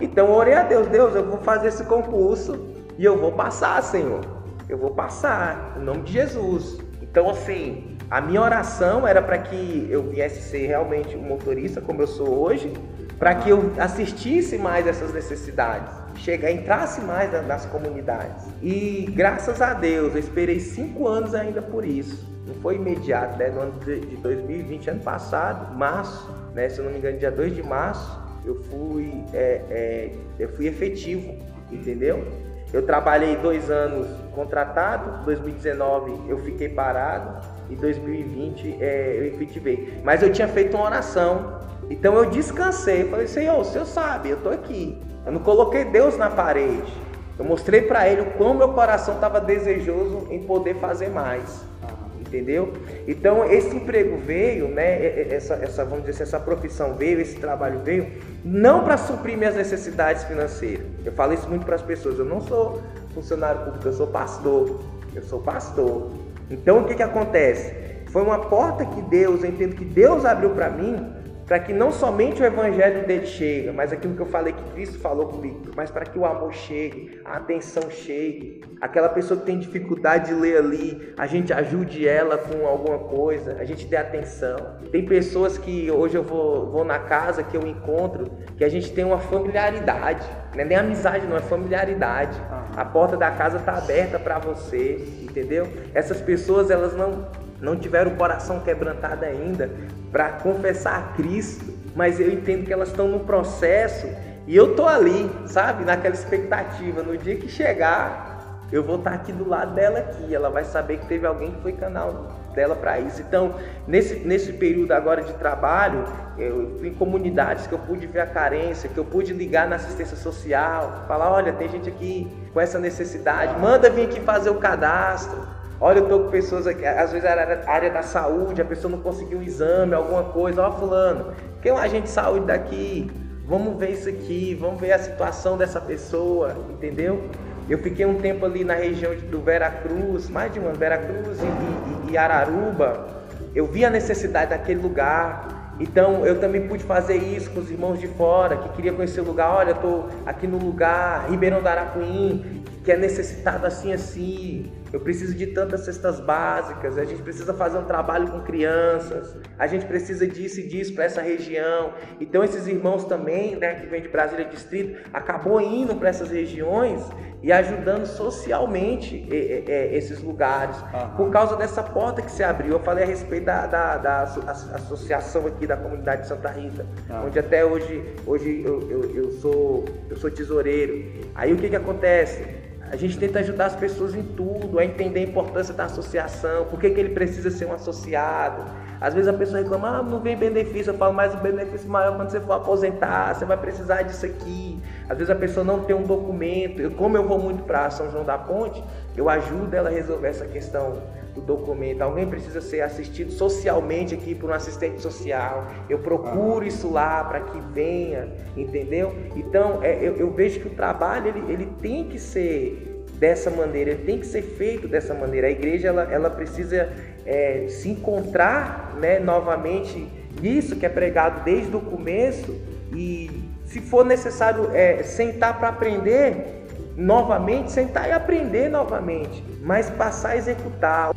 Então eu orei a Deus, Deus, eu vou fazer esse concurso e eu vou passar, Senhor. Eu vou passar, em nome de Jesus. Então, assim, a minha oração era para que eu viesse ser realmente um motorista como eu sou hoje, para que eu assistisse mais essas necessidades chegar, entrasse mais nas comunidades. E graças a Deus, eu esperei cinco anos ainda por isso. Não foi imediato, né? No ano de 2020, ano passado, março, né? Se eu não me engano, dia 2 de março, eu fui, é, é, eu fui efetivo, entendeu? Eu trabalhei dois anos contratado, 2019 eu fiquei parado e 2020 é, eu efetivei. Mas eu tinha feito uma oração, então eu descansei, falei, Senhor, o Senhor sabe, eu estou aqui. Eu não coloquei Deus na parede. Eu mostrei para ele o quão meu coração estava desejoso em poder fazer mais. Entendeu? Então esse emprego veio, né? Essa, essa, vamos dizer assim, essa profissão veio, esse trabalho veio, não para suprir minhas necessidades financeiras. Eu falo isso muito para as pessoas. Eu não sou funcionário público, eu sou pastor. Eu sou pastor. Então o que, que acontece? Foi uma porta que Deus, eu entendo que Deus abriu para mim para que não somente o evangelho dele chegue, mas aquilo que eu falei que Cristo falou comigo, mas para que o amor chegue, a atenção chegue, aquela pessoa que tem dificuldade de ler ali, a gente ajude ela com alguma coisa, a gente dê atenção. Tem pessoas que hoje eu vou, vou na casa que eu encontro, que a gente tem uma familiaridade, não é nem amizade, não é familiaridade. A porta da casa está aberta para você, entendeu? Essas pessoas elas não não tiveram o coração quebrantado ainda para confessar a Cristo, mas eu entendo que elas estão no processo e eu tô ali, sabe, naquela expectativa. No dia que chegar, eu vou estar aqui do lado dela aqui. Ela vai saber que teve alguém que foi canal dela para isso. Então, nesse, nesse período agora de trabalho, eu fui em comunidades que eu pude ver a carência, que eu pude ligar na assistência social, falar, olha, tem gente aqui com essa necessidade, manda vir aqui fazer o cadastro. Olha, eu estou com pessoas aqui, às vezes era área da saúde, a pessoa não conseguiu um exame, alguma coisa. Ó, fulano, quem é um agente de saúde daqui? Vamos ver isso aqui, vamos ver a situação dessa pessoa, entendeu? Eu fiquei um tempo ali na região do Veracruz, mais de um ano, Veracruz e, e, e Araruba. Eu vi a necessidade daquele lugar Então eu também pude fazer isso com os irmãos de fora que queria conhecer o lugar. Olha, eu tô aqui no lugar Ribeirão do Arapuim, que é necessitado assim assim. Eu preciso de tantas cestas básicas. A gente precisa fazer um trabalho com crianças. A gente precisa disso e disso para essa região. Então esses irmãos também, né, que vem de Brasília Distrito, acabou indo para essas regiões e ajudando socialmente é, é, esses lugares. Uhum. Por causa dessa porta que se abriu. Eu falei a respeito da, da, da associação aqui da comunidade de Santa Rita, uhum. onde até hoje, hoje eu, eu, eu, sou, eu sou tesoureiro. Aí o que, que acontece? A gente tenta ajudar as pessoas em tudo, a entender a importância da associação, por que, que ele precisa ser um associado. Às vezes a pessoa reclama, ah, não vem benefício. Eu falo, mas o benefício maior é quando você for aposentar, você vai precisar disso aqui. Às vezes a pessoa não tem um documento. Eu, como eu vou muito para São João da Ponte, eu ajudo ela a resolver essa questão do documento. Alguém precisa ser assistido socialmente aqui por um assistente social. Eu procuro isso lá para que venha, entendeu? Então é, eu, eu, vejo que o trabalho ele, ele tem que ser dessa maneira, ele tem que ser feito dessa maneira. A igreja ela, ela precisa é, se encontrar né, novamente nisso que é pregado desde o começo e se for necessário é, sentar para aprender novamente, sentar e aprender novamente, mas passar a executar.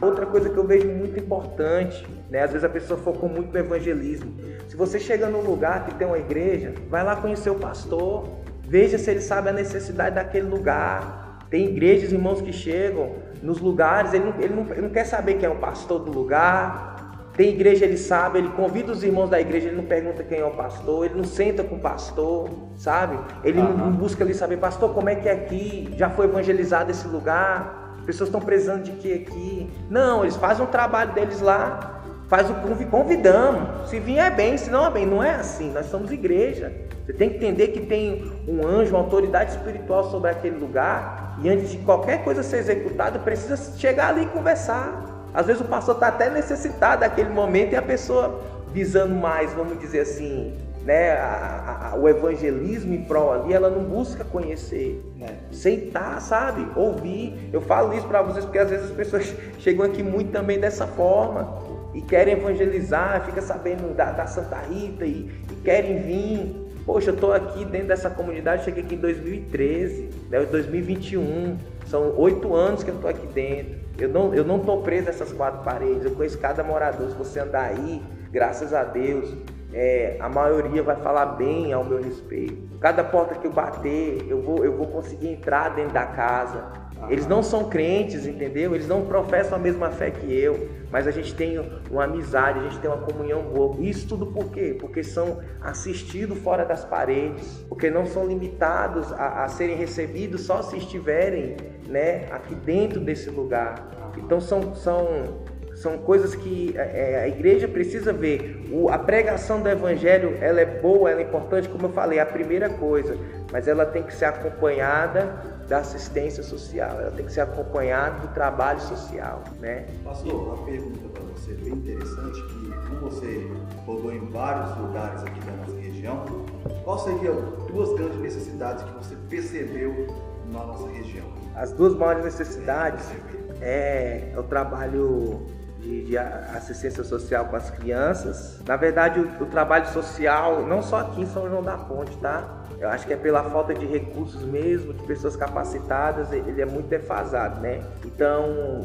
Outra coisa que eu vejo muito importante, né? Às vezes a pessoa focou muito no evangelismo. Se você chega num lugar que tem uma igreja, vai lá conhecer o pastor, veja se ele sabe a necessidade daquele lugar. Tem igrejas, irmãos, que chegam nos lugares, ele não, ele não, ele não quer saber quem é o pastor do lugar, tem igreja, ele sabe, ele convida os irmãos da igreja, ele não pergunta quem é o pastor, ele não senta com o pastor, sabe? Ele uhum. não busca ali saber, pastor, como é que é aqui? Já foi evangelizado esse lugar? As pessoas estão precisando de que aqui? Não, eles fazem um trabalho deles lá, faz o convidamos. Se vier é bem, se não é bem, não é assim. Nós somos igreja. Você tem que entender que tem um anjo, uma autoridade espiritual sobre aquele lugar, e antes de qualquer coisa ser executada, precisa chegar ali e conversar. Às vezes o pastor está até necessitado daquele momento e a pessoa visando mais, vamos dizer assim, né, a, a, o evangelismo em prol ali, ela não busca conhecer, né? sentar, sabe, ouvir. Eu falo isso para vocês porque às vezes as pessoas [laughs] chegam aqui muito também dessa forma e querem evangelizar, fica sabendo da, da Santa Rita e, e, querem vir. Poxa, eu estou aqui dentro dessa comunidade, cheguei aqui em 2013, né, 2021, são oito anos que eu estou aqui dentro. Eu não eu não tô preso nessas quatro paredes. Eu conheço cada morador. Se você andar aí, graças a Deus, é, a maioria vai falar bem ao meu respeito. Cada porta que eu bater, eu vou eu vou conseguir entrar dentro da casa. Eles não são crentes, entendeu? Eles não professam a mesma fé que eu, mas a gente tem uma amizade, a gente tem uma comunhão boa. Isso tudo por quê? Porque são assistidos fora das paredes, porque não são limitados a, a serem recebidos só se estiverem né, aqui dentro desse lugar. Então são, são, são coisas que é, é, a igreja precisa ver. A pregação do evangelho ela é boa, ela é importante, como eu falei, é a primeira coisa, mas ela tem que ser acompanhada da assistência social, ela tem que ser acompanhada do trabalho social, né? Pastor, uma pergunta para você bem interessante, que como você rodou em vários lugares aqui da nossa região, quais seriam duas grandes necessidades que você percebeu na nossa região? As duas maiores necessidades é o trabalho de, de, assistência social com as crianças. Na verdade, o, o, trabalho social, não só aqui em São João da Ponte, tá? Eu acho que é pela falta de recursos mesmo, de pessoas capacitadas, ele é muito defasado, né? Então,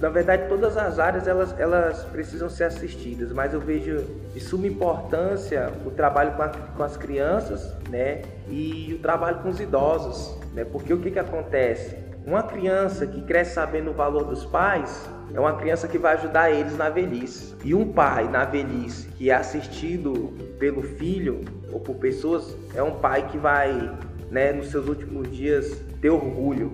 na verdade, todas as áreas elas, elas precisam ser assistidas, mas eu vejo de suma importância o trabalho com, a, com as crianças, né? E o trabalho com os idosos, né? Porque o que, que acontece? Uma criança que cresce sabendo o valor dos pais, é uma criança que vai ajudar eles na velhice. E um pai na velhice que é assistido pelo filho ou por pessoas, é um pai que vai, né, nos seus últimos dias, ter orgulho.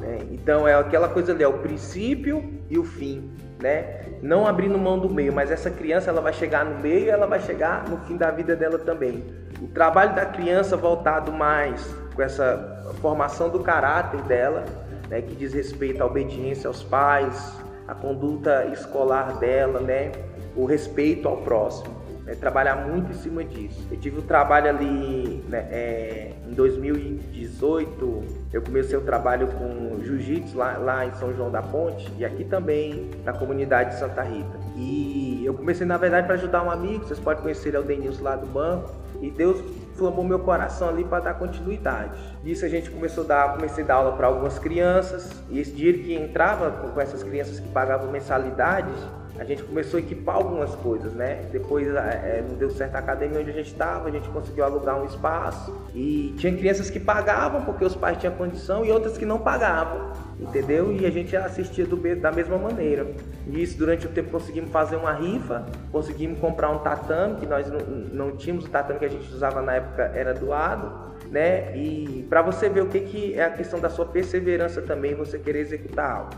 Né? Então é aquela coisa ali, é o princípio e o fim. Né? Não abrindo mão do meio, mas essa criança ela vai chegar no meio e ela vai chegar no fim da vida dela também. O trabalho da criança voltado mais com essa formação do caráter dela, né, que diz respeito à obediência aos pais, a conduta escolar dela, né? o respeito ao próximo. né, trabalhar muito em cima disso. Eu tive o um trabalho ali né, é, em 2018, eu comecei o trabalho com jiu-jitsu lá, lá em São João da Ponte e aqui também na comunidade de Santa Rita. E eu comecei, na verdade, para ajudar um amigo, vocês podem conhecer, é o Denilson lá do banco. E Deus inflamou meu coração ali para dar continuidade. Disso a gente começou a dar, comecei a dar aula para algumas crianças e esse dinheiro que entrava com essas crianças que pagavam mensalidades, a gente começou a equipar algumas coisas, né? Depois é, não deu certo a academia onde a gente estava, a gente conseguiu alugar um espaço e tinha crianças que pagavam porque os pais tinham condição e outras que não pagavam, entendeu? E a gente assistia do, da mesma maneira. E isso durante o tempo conseguimos fazer uma rifa, conseguimos comprar um tatame, que nós não, não tínhamos o tatame que a gente usava na época, era doado né? E para você ver o que, que é a questão da sua perseverança também, você querer executar algo.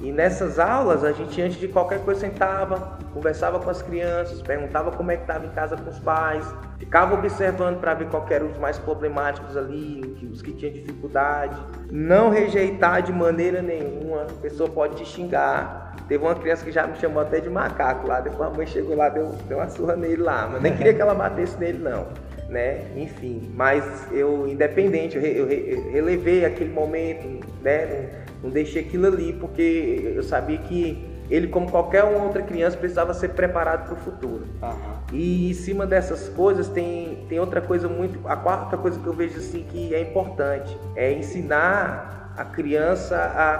E nessas aulas, a gente antes de qualquer coisa sentava, conversava com as crianças, perguntava como é que estava em casa com os pais, ficava observando para ver qual eram os mais problemáticos ali, os que tinham dificuldade. Não rejeitar de maneira nenhuma, a pessoa pode te xingar. Teve uma criança que já me chamou até de macaco lá, depois a mãe chegou lá, deu, deu uma surra nele lá, mas nem queria que ela batesse nele não né? Enfim, mas eu, independente, eu, eu, eu relevei aquele momento, né? Não, não, deixei aquilo ali, porque eu sabia que ele, como qualquer outra criança, precisava ser preparado para o futuro. Uhum. E em cima dessas coisas tem, tem outra coisa muito. A quarta coisa que eu vejo assim que é importante é ensinar a criança a,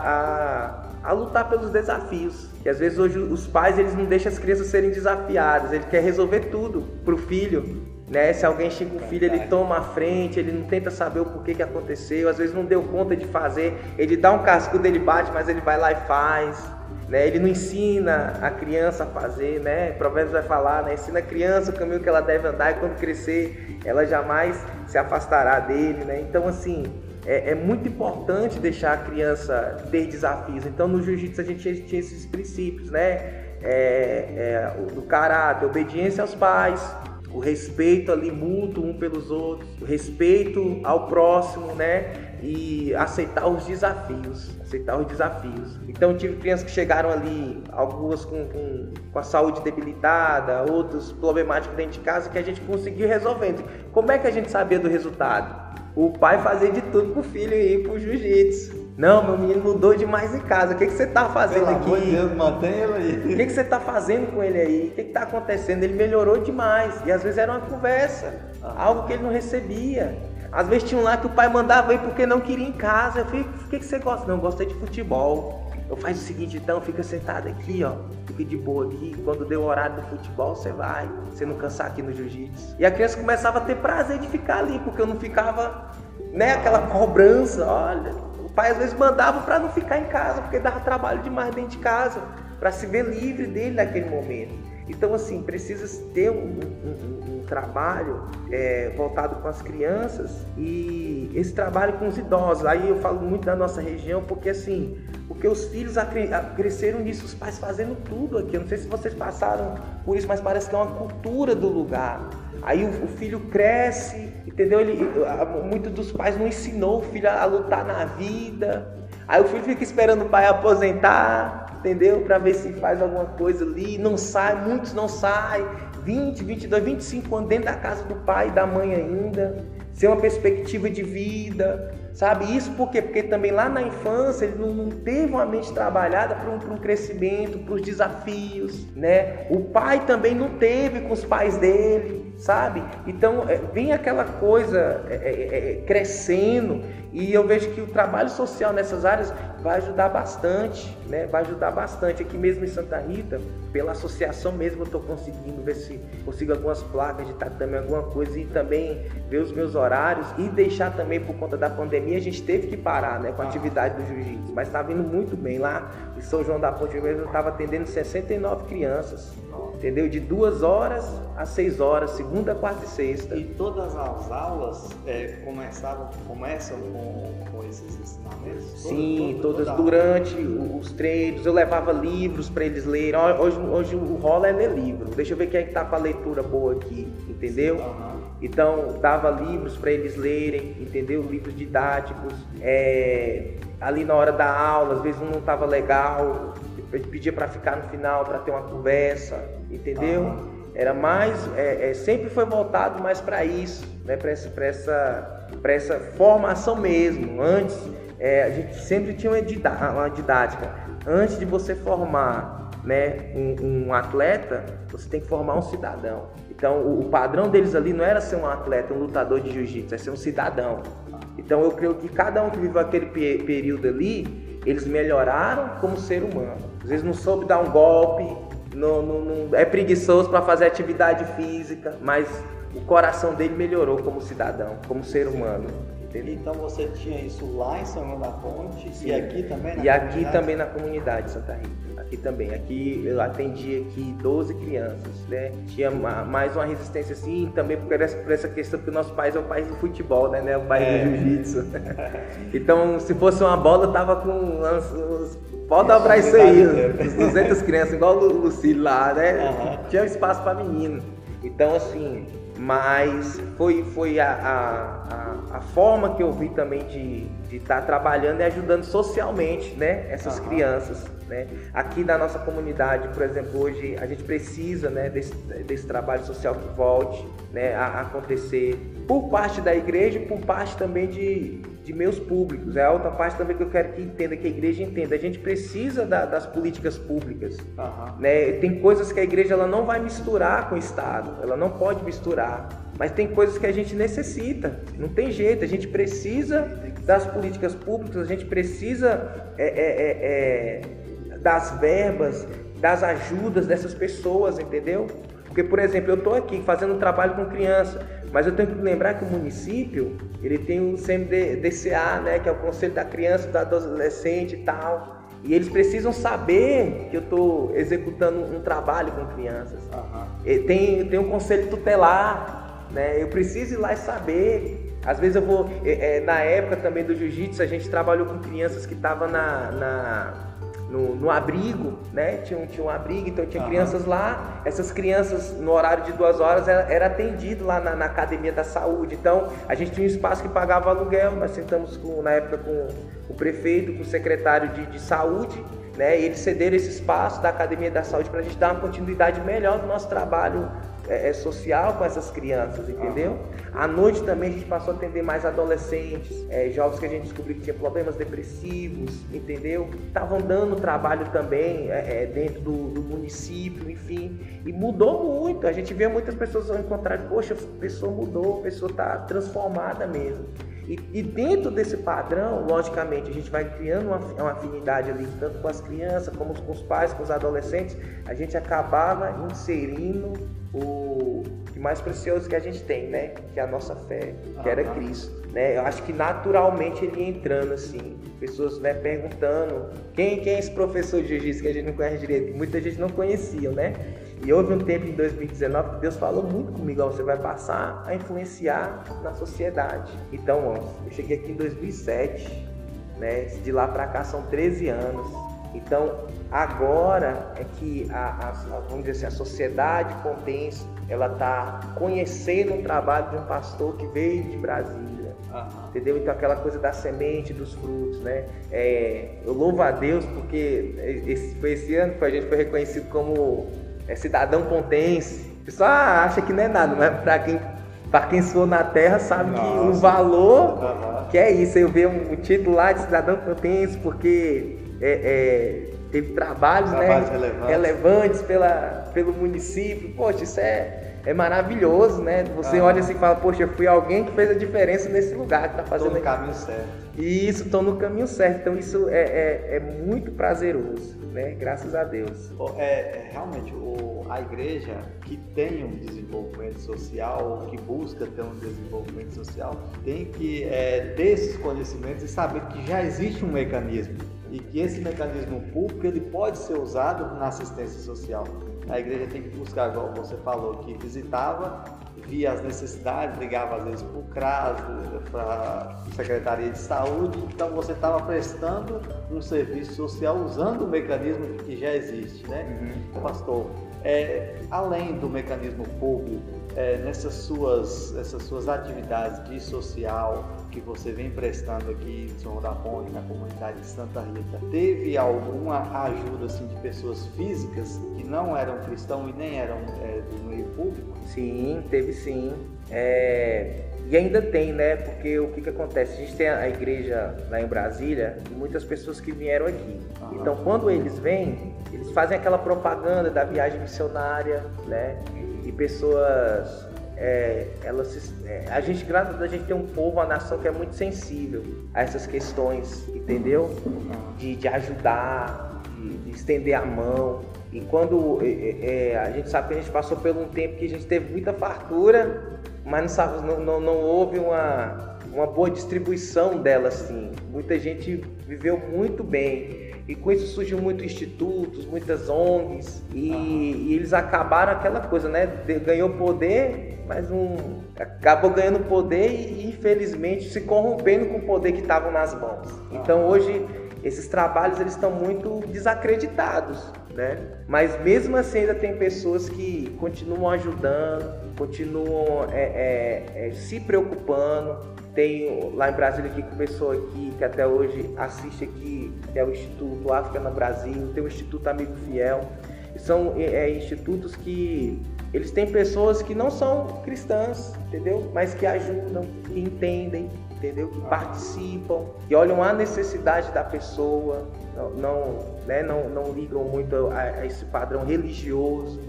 a, a lutar pelos desafios. Que às vezes hoje os pais eles não deixam as crianças serem desafiadas, ele quer resolver tudo para o filho. Né? Se alguém com o filho, ele toma a frente, ele não tenta saber o porquê que aconteceu, às vezes não deu conta de fazer, ele dá um casco dele bate, mas ele vai lá e faz. Né? Ele não ensina a criança a fazer, né? Provérbios vai falar, né? Ensina a criança o caminho que ela deve andar e quando crescer, ela jamais se afastará dele, né? Então, assim, é, é, muito importante deixar a criança ter desafios. Então, no jiu-jitsu a gente tinha esses princípios, né? É, é, do caráter, obediência aos pais, o respeito ali mútuo um pelos outros, o respeito ao próximo, né? E aceitar os desafios, aceitar os desafios. Então tive crianças que chegaram ali, algumas com, com, com a saúde debilitada, outros problemáticos dentro de casa, que a gente conseguiu resolvendo. Como é que a gente sabia do resultado? O pai fazia de tudo pro filho ir pro jiu-jitsu. Não, meu menino mudou demais em casa. O que, que você tá fazendo Pelo aqui? Amor de Deus, mantém ele aí. O que, que você tá fazendo com ele aí? O que, que tá acontecendo? Ele melhorou demais. E às vezes era uma conversa, ah. algo que ele não recebia. Às vezes tinha um lá que o pai mandava ir porque não queria ir em casa. Eu falei, o que, que você gosta? Não, eu gosto de futebol. Eu faço o seguinte, então, fica sentado aqui, ó. Fica de boa aqui. Quando deu o horário do futebol, você vai. Você não cansar aqui no jiu-jitsu. E a criança começava a ter prazer de ficar ali, porque eu não ficava, né, aquela cobrança, olha pai às vezes mandava para não ficar em casa, porque dava trabalho demais dentro de casa, para se ver livre dele naquele momento. Então, assim, precisa ter um, um, trabalho é, voltado com as crianças e esse trabalho com os idosos. Aí eu falo muito da nossa região, porque assim, porque os filhos cresceram nisso, os pais fazendo tudo aqui. Eu não sei se vocês passaram por isso, mas parece que é uma cultura do lugar. Aí o, filho cresce, entendeu? Ele, muito dos pais não ensinou o filho a, a lutar na vida. Aí o filho fica esperando o pai aposentar, entendeu? Para ver se faz alguma coisa ali. Não sai, muitos não saem. 20, 22, 25 anos dentro da casa do pai e da mãe ainda. Sem uma perspectiva de vida, sabe? Isso por quê? Porque também lá na infância ele não, teve uma mente trabalhada para um, um, crescimento, para os desafios, né? O pai também não teve com os pais dele, sabe? Então é, vem aquela coisa é, é, é crescendo e eu vejo que o trabalho social nessas áreas vai ajudar bastante, né? Vai ajudar bastante. Aqui mesmo em Santa Rita, pela associação mesmo, eu estou conseguindo ver se consigo algumas placas de tatame, alguma coisa e também ver os meus horários e deixar também por conta da pandemia, a gente teve que parar, né? Com a atividade do jiu-jitsu, mas está vindo muito bem lá. Em São João da Ponte mesmo, eu estava atendendo 69 crianças entendeu? De duas horas a seis horas, segunda, quarta e sexta. E todas as aulas é, começavam, começam com, com esses ensinamentos? Sim, todas toda durante os treinos. Eu levava livros para eles lerem. Hoje, hoje o rolo é ler livro. Deixa eu ver quem é que tá com a leitura boa aqui, entendeu? Uhum. Então, dava livros para eles lerem, entendeu? Livros didáticos. É, ali na hora da aula, às vezes um não estava legal, pedia para ficar no final para ter uma conversa, entendeu? era mais, é, é, sempre foi voltado mais para isso, né? para essa, essa, essa formação mesmo. Antes, é, a gente sempre tinha uma didática. Antes de você formar né, um, um, atleta, você tem que formar um cidadão. Então, o, o padrão deles ali não era ser um atleta, um lutador de jiu-jitsu, é ser um cidadão. Então, eu creio que cada um que viveu aquele período ali, eles melhoraram como ser humano. Às vezes não soube dar um golpe, não, não, não é preguiçoso para fazer atividade física, mas o coração dele melhorou como cidadão, como ser humano. Entendeu? Então você tinha isso lá em São João da Ponte Sim. e aqui também na E aqui também na comunidade Santa Rita. Aqui também. Aqui eu atendi aqui 12 crianças, né? Tinha mais uma resistência assim, também por essa, por essa questão, porque o nosso país é o país do futebol, né? né? O país é. do jiu-jitsu. [laughs] então, se fosse uma bola, tava com uns, Pode dobrar isso aí, uns 200 crianças, igual o Lucílio lá, né? Uhum. Tinha espaço para menino. Então, assim, mas foi, foi a, a, a, forma que eu vi também de estar tá trabalhando e ajudando socialmente né, essas uhum. crianças. Né? Aqui na nossa comunidade, por exemplo, hoje a gente precisa né, desse, desse trabalho social que volte né, a acontecer por parte da igreja e por parte também de, de meus públicos. É a outra parte também que eu quero que entenda, que a igreja entenda. A gente precisa da, das políticas públicas. Uhum. Né? Tem coisas que a igreja ela não vai misturar com o Estado, ela não pode misturar. Mas tem coisas que a gente necessita, não tem jeito, a gente precisa das políticas públicas, a gente precisa é, é, é, é das verbas, das ajudas dessas pessoas, entendeu? Porque, por exemplo, eu estou aqui fazendo um trabalho com criança, mas eu tenho que lembrar que o município, ele tem o CMDCA, né, que é o Conselho da Criança, do Adolescente e tal. E eles precisam saber que eu estou executando um trabalho com crianças. Uhum. Tem, tem um conselho tutelar, né? Eu preciso ir lá e saber. Às vezes eu vou. É, na época também do jiu-jitsu, a gente trabalhou com crianças que estavam na, na no, no, abrigo, né? Tinha um, tinha um abrigo, então tinha uhum. crianças lá. Essas crianças, no horário de duas horas, era, era atendido lá na, na, academia da saúde. Então, a gente tinha um espaço que pagava aluguel. Nós sentamos com, na época com o prefeito, com o secretário de, de saúde, né? E eles cederam esse espaço da academia da saúde para a gente dar uma continuidade melhor do nosso trabalho é, é, social com essas crianças, entendeu? À noite também a gente passou a atender mais adolescentes, é, jovens que a gente descobriu que tinham problemas depressivos, entendeu? Estavam dando trabalho também é, é, dentro do, do, município, enfim. E mudou muito. A gente vê muitas pessoas encontrar, poxa, a pessoa mudou, a pessoa está transformada mesmo. E, e, dentro desse padrão, logicamente, a gente vai criando uma, uma, afinidade ali, tanto com as crianças, como com os pais, com os adolescentes, a gente acabava inserindo o mais precioso que a gente tem, né? Que é a nossa fé, que era Cristo. Né? Eu acho que naturalmente ele ia entrando assim, pessoas né, perguntando quem, quem é esse professor de jiu-jitsu que a gente não conhece direito. Muita gente não conhecia, né? E houve um tempo em 2019 que Deus falou muito comigo, ó, você vai passar a influenciar na sociedade. Então, ó, eu cheguei aqui em 2007, né? De lá para cá são 13 anos. Então, agora é que a, a, vamos dizer assim, a sociedade compensa, ela está conhecendo o trabalho de um pastor que veio de Brasília. Uhum. Entendeu? Então aquela coisa da semente, dos frutos, né? É, eu louvo a Deus porque esse, foi esse ano que a gente foi reconhecido como é, cidadão pontense. O pessoal ah, acha que não é nada, mas para quem para quem for na terra sabe Nossa. que o valor uhum. que é isso. Eu ver um, um título lá de cidadão pontense porque é, é, teve trabalhos, né, trabalhos né, relevantes. relevantes, pela, pelo município. Poxa, isso é, é maravilhoso, né? Você ah. olha assim e fala, poxa, fui alguém que fez a diferença nesse lugar, que está fazendo. Estou no caminho certo. Isso, estou no caminho certo. Então isso é, é, é, muito prazeroso, né? Graças a Deus. É, é, realmente, o, a igreja que tem um desenvolvimento social, que busca ter um desenvolvimento social, tem que é, ter esses conhecimentos e saber que já existe um mecanismo e que esse mecanismo público ele pode ser usado na assistência social. A igreja tem que buscar, igual você falou, que visitava, via as necessidades, ligava às vezes para o CRAS, para a Secretaria de Saúde, então você estava prestando um serviço social usando o mecanismo que já existe, né? Uhum. Pastor, é, além do mecanismo público, é, nessas suas, essas suas atividades de social que você vem prestando aqui em São da Ponte, na comunidade de Santa Rita, teve alguma ajuda assim, de pessoas físicas que não eram cristãos e nem eram é, do meio público? Sim, teve sim. É, e ainda tem, né? Porque o que, que acontece? A gente tem a igreja lá em Brasília e muitas pessoas que vieram aqui. Uhum. Então, quando eles vêm, eles fazem aquela propaganda da viagem missionária, né? Pessoas é, elas, é, a gente, graças a gente tem um povo, uma nação que é muito sensível a essas questões, entendeu? De, de ajudar, de, de, estender a mão. E quando é, é, a gente sabe que a gente passou por um tempo que a gente teve muita fartura, mas não, não, não houve uma, uma boa distribuição dela assim. Muita gente viveu muito bem. E com isso surgiu muitos institutos, muitas ONGs, e, e, eles acabaram aquela coisa, né? Ganhou poder, mas um acabou ganhando poder e infelizmente se corrompendo com o poder que estava nas mãos. Então hoje esses trabalhos eles estão muito desacreditados, né? Mas mesmo assim ainda tem pessoas que continuam ajudando, continuam é, é, é, se preocupando. Tem lá em Brasília que começou aqui, que até hoje assiste aqui, que é o Instituto África no Brasil, tem o Instituto Amigo Fiel. São é, é, institutos que eles têm pessoas que não são cristãs, entendeu? Mas que ajudam, que entendem, entendeu? Que participam, que olham a necessidade da pessoa, não, não, né? não, não ligam muito a, a esse padrão religioso,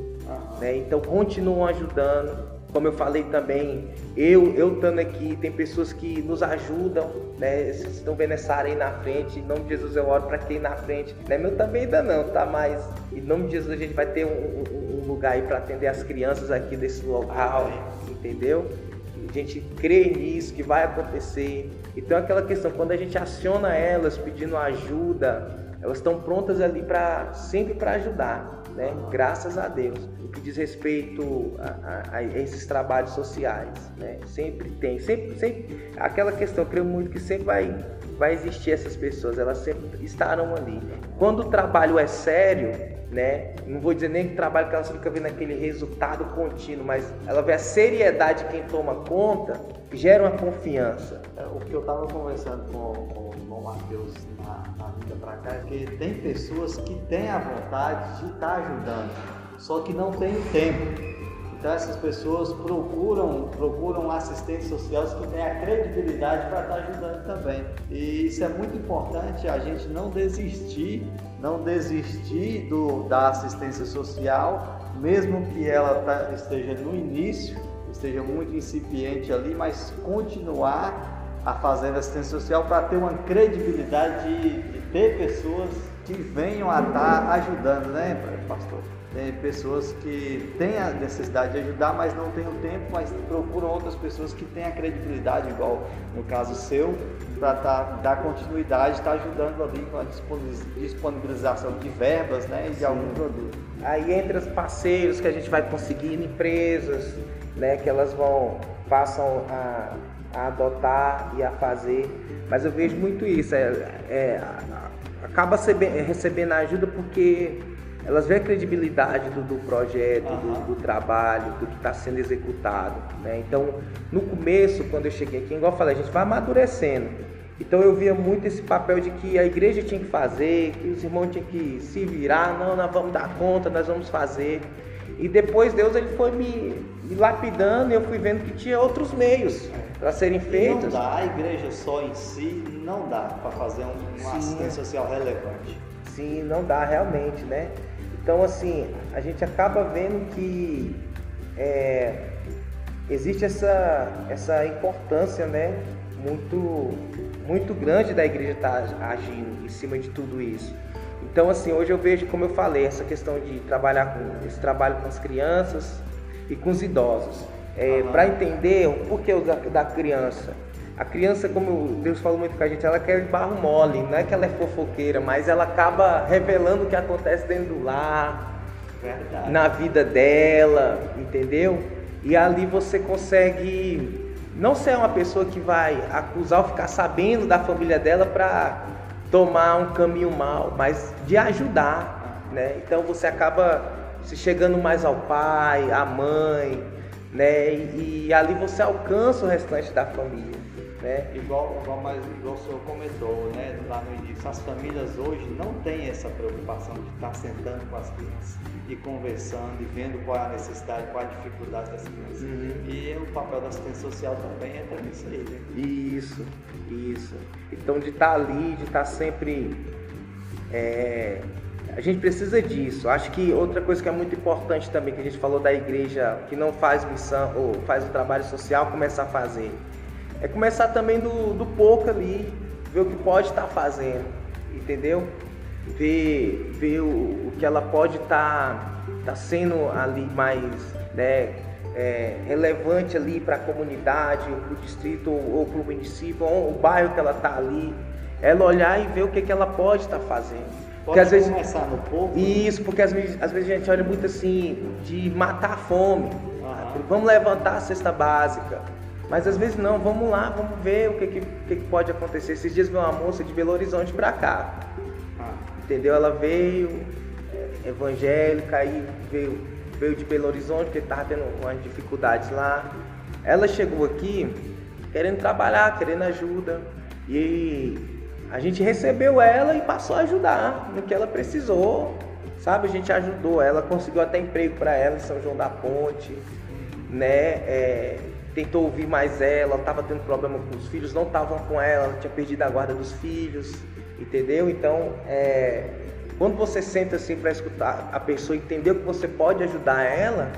né? Então continuam ajudando. Como eu falei também, eu eu estando aqui, tem pessoas que nos ajudam, né? Vocês estão vendo essa área aí na frente, em nome de Jesus eu oro para quem na frente. Não é meu também ainda não, tá? Mas em nome de Jesus a gente vai ter um, um, um lugar aí para atender as crianças aqui desse local, entendeu? A gente crê nisso, que vai acontecer. Então aquela questão, quando a gente aciona elas pedindo ajuda, elas estão prontas ali para sempre para ajudar né? Graças a Deus. O que diz respeito a, a, a, esses trabalhos sociais, né? Sempre tem, sempre, sempre aquela questão, creio muito que sempre vai, vai existir essas pessoas, elas sempre estarão ali. Quando o trabalho é sério, né? Não vou dizer nem que trabalho que ela fica vendo aquele resultado contínuo, mas ela vê a seriedade de quem toma conta, gera uma confiança. É, o que eu estava conversando com, com o irmão Matheus na, na para cá é que tem pessoas que têm a vontade de estar tá ajudando, só que não tem tempo. Então essas pessoas procuram, procuram assistentes sociais que têm a credibilidade para estar tá ajudando também. E isso é muito importante a gente não desistir, não desistir do, da assistência social, mesmo que ela tá, esteja no início, esteja muito incipiente ali, mas continuar a fazer assistência social para ter uma credibilidade de, de ter pessoas que venham a estar tá ajudando, né, pastor? Tem pessoas que têm a necessidade de ajudar, mas não têm o tempo, mas procuram outras pessoas que têm a credibilidade, igual no caso seu, para tá, dar continuidade, estar tá ajudando ali com a disponibilização de verbas né, e de algum produto. Aí entre os parceiros que a gente vai conseguir, empresas, né, que elas vão, passam a, a adotar e a fazer. Mas eu vejo muito isso, é, é acaba recebendo ajuda porque elas veem a credibilidade do, do projeto, uhum. do, do, trabalho, do que está sendo executado. Né? Então, no começo, quando eu cheguei aqui, igual eu falei, a gente vai amadurecendo. Então eu via muito esse papel de que a igreja tinha que fazer, que os irmãos tinham que se virar, não, nós vamos dar conta, nós vamos fazer. E depois Deus ele foi me, me lapidando e eu fui vendo que tinha outros meios para serem feitos. não dá, a igreja só em si não dá para fazer um, uma assistência social relevante. Sim, não dá realmente, né? Então, assim, a gente acaba vendo que é, existe essa, essa importância, né, muito, muito grande da igreja estar tá agindo em cima de tudo isso. Então, assim, hoje eu vejo, como eu falei, essa questão de trabalhar com esse trabalho com as crianças e com os idosos. É, Para entender o porquê da, da criança, a criança, como Deus falou muito com a gente, ela quer barro mole, não é que ela é fofoqueira, mas ela acaba revelando o que acontece dentro do lar, Verdade. na vida dela, entendeu? E ali você consegue não ser uma pessoa que vai acusar ou ficar sabendo da família dela para tomar um caminho mal, mas de ajudar, né? Então você acaba se chegando mais ao pai, à mãe, né? E, e ali você alcança o restante da família. Né? Igual, igual, mas, igual o senhor comentou né, lá no início, as famílias hoje não têm essa preocupação de estar sentando com as crianças e conversando e vendo qual é a necessidade, qual é a dificuldade das crianças. Uhum. E o papel da assistência social também entra nisso aí. Né? Isso, isso. Então de estar ali, de estar sempre. É... A gente precisa disso. Acho que outra coisa que é muito importante também, que a gente falou da igreja que não faz missão ou faz o trabalho social, começar a fazer é começar também do, do pouco ali, ver o que pode estar tá fazendo, entendeu? Ver, ver o, o que ela pode estar tá, tá sendo ali mais né, é, relevante ali para a comunidade, para o distrito ou, para o município, ou o bairro que ela está ali. Ela olhar e ver o que, que ela pode estar tá fazendo. Pode às vezes, começar no pouco. Isso, porque às vezes, às vezes a gente olha muito assim, de matar a fome. Uhum. Vamos levantar a cesta básica. Mas às vezes não, vamos lá, vamos ver o que, que, que pode acontecer. Esses dias veio uma moça de Belo Horizonte para cá. Ah. Entendeu? Ela veio é, evangélica, aí veio, veio de Belo Horizonte, porque estava tendo umas dificuldades lá. Ela chegou aqui querendo trabalhar, querendo ajuda. E a gente recebeu ela e passou a ajudar no que ela precisou. Sabe, a gente ajudou ela, conseguiu até emprego para ela em São João da Ponte, né? É, tentou ouvir mais ela, estava tendo problema com os filhos, não estavam com ela, tinha perdido a guarda dos filhos, entendeu? Então, é, quando você senta assim para escutar a pessoa, entender que você pode ajudar ela,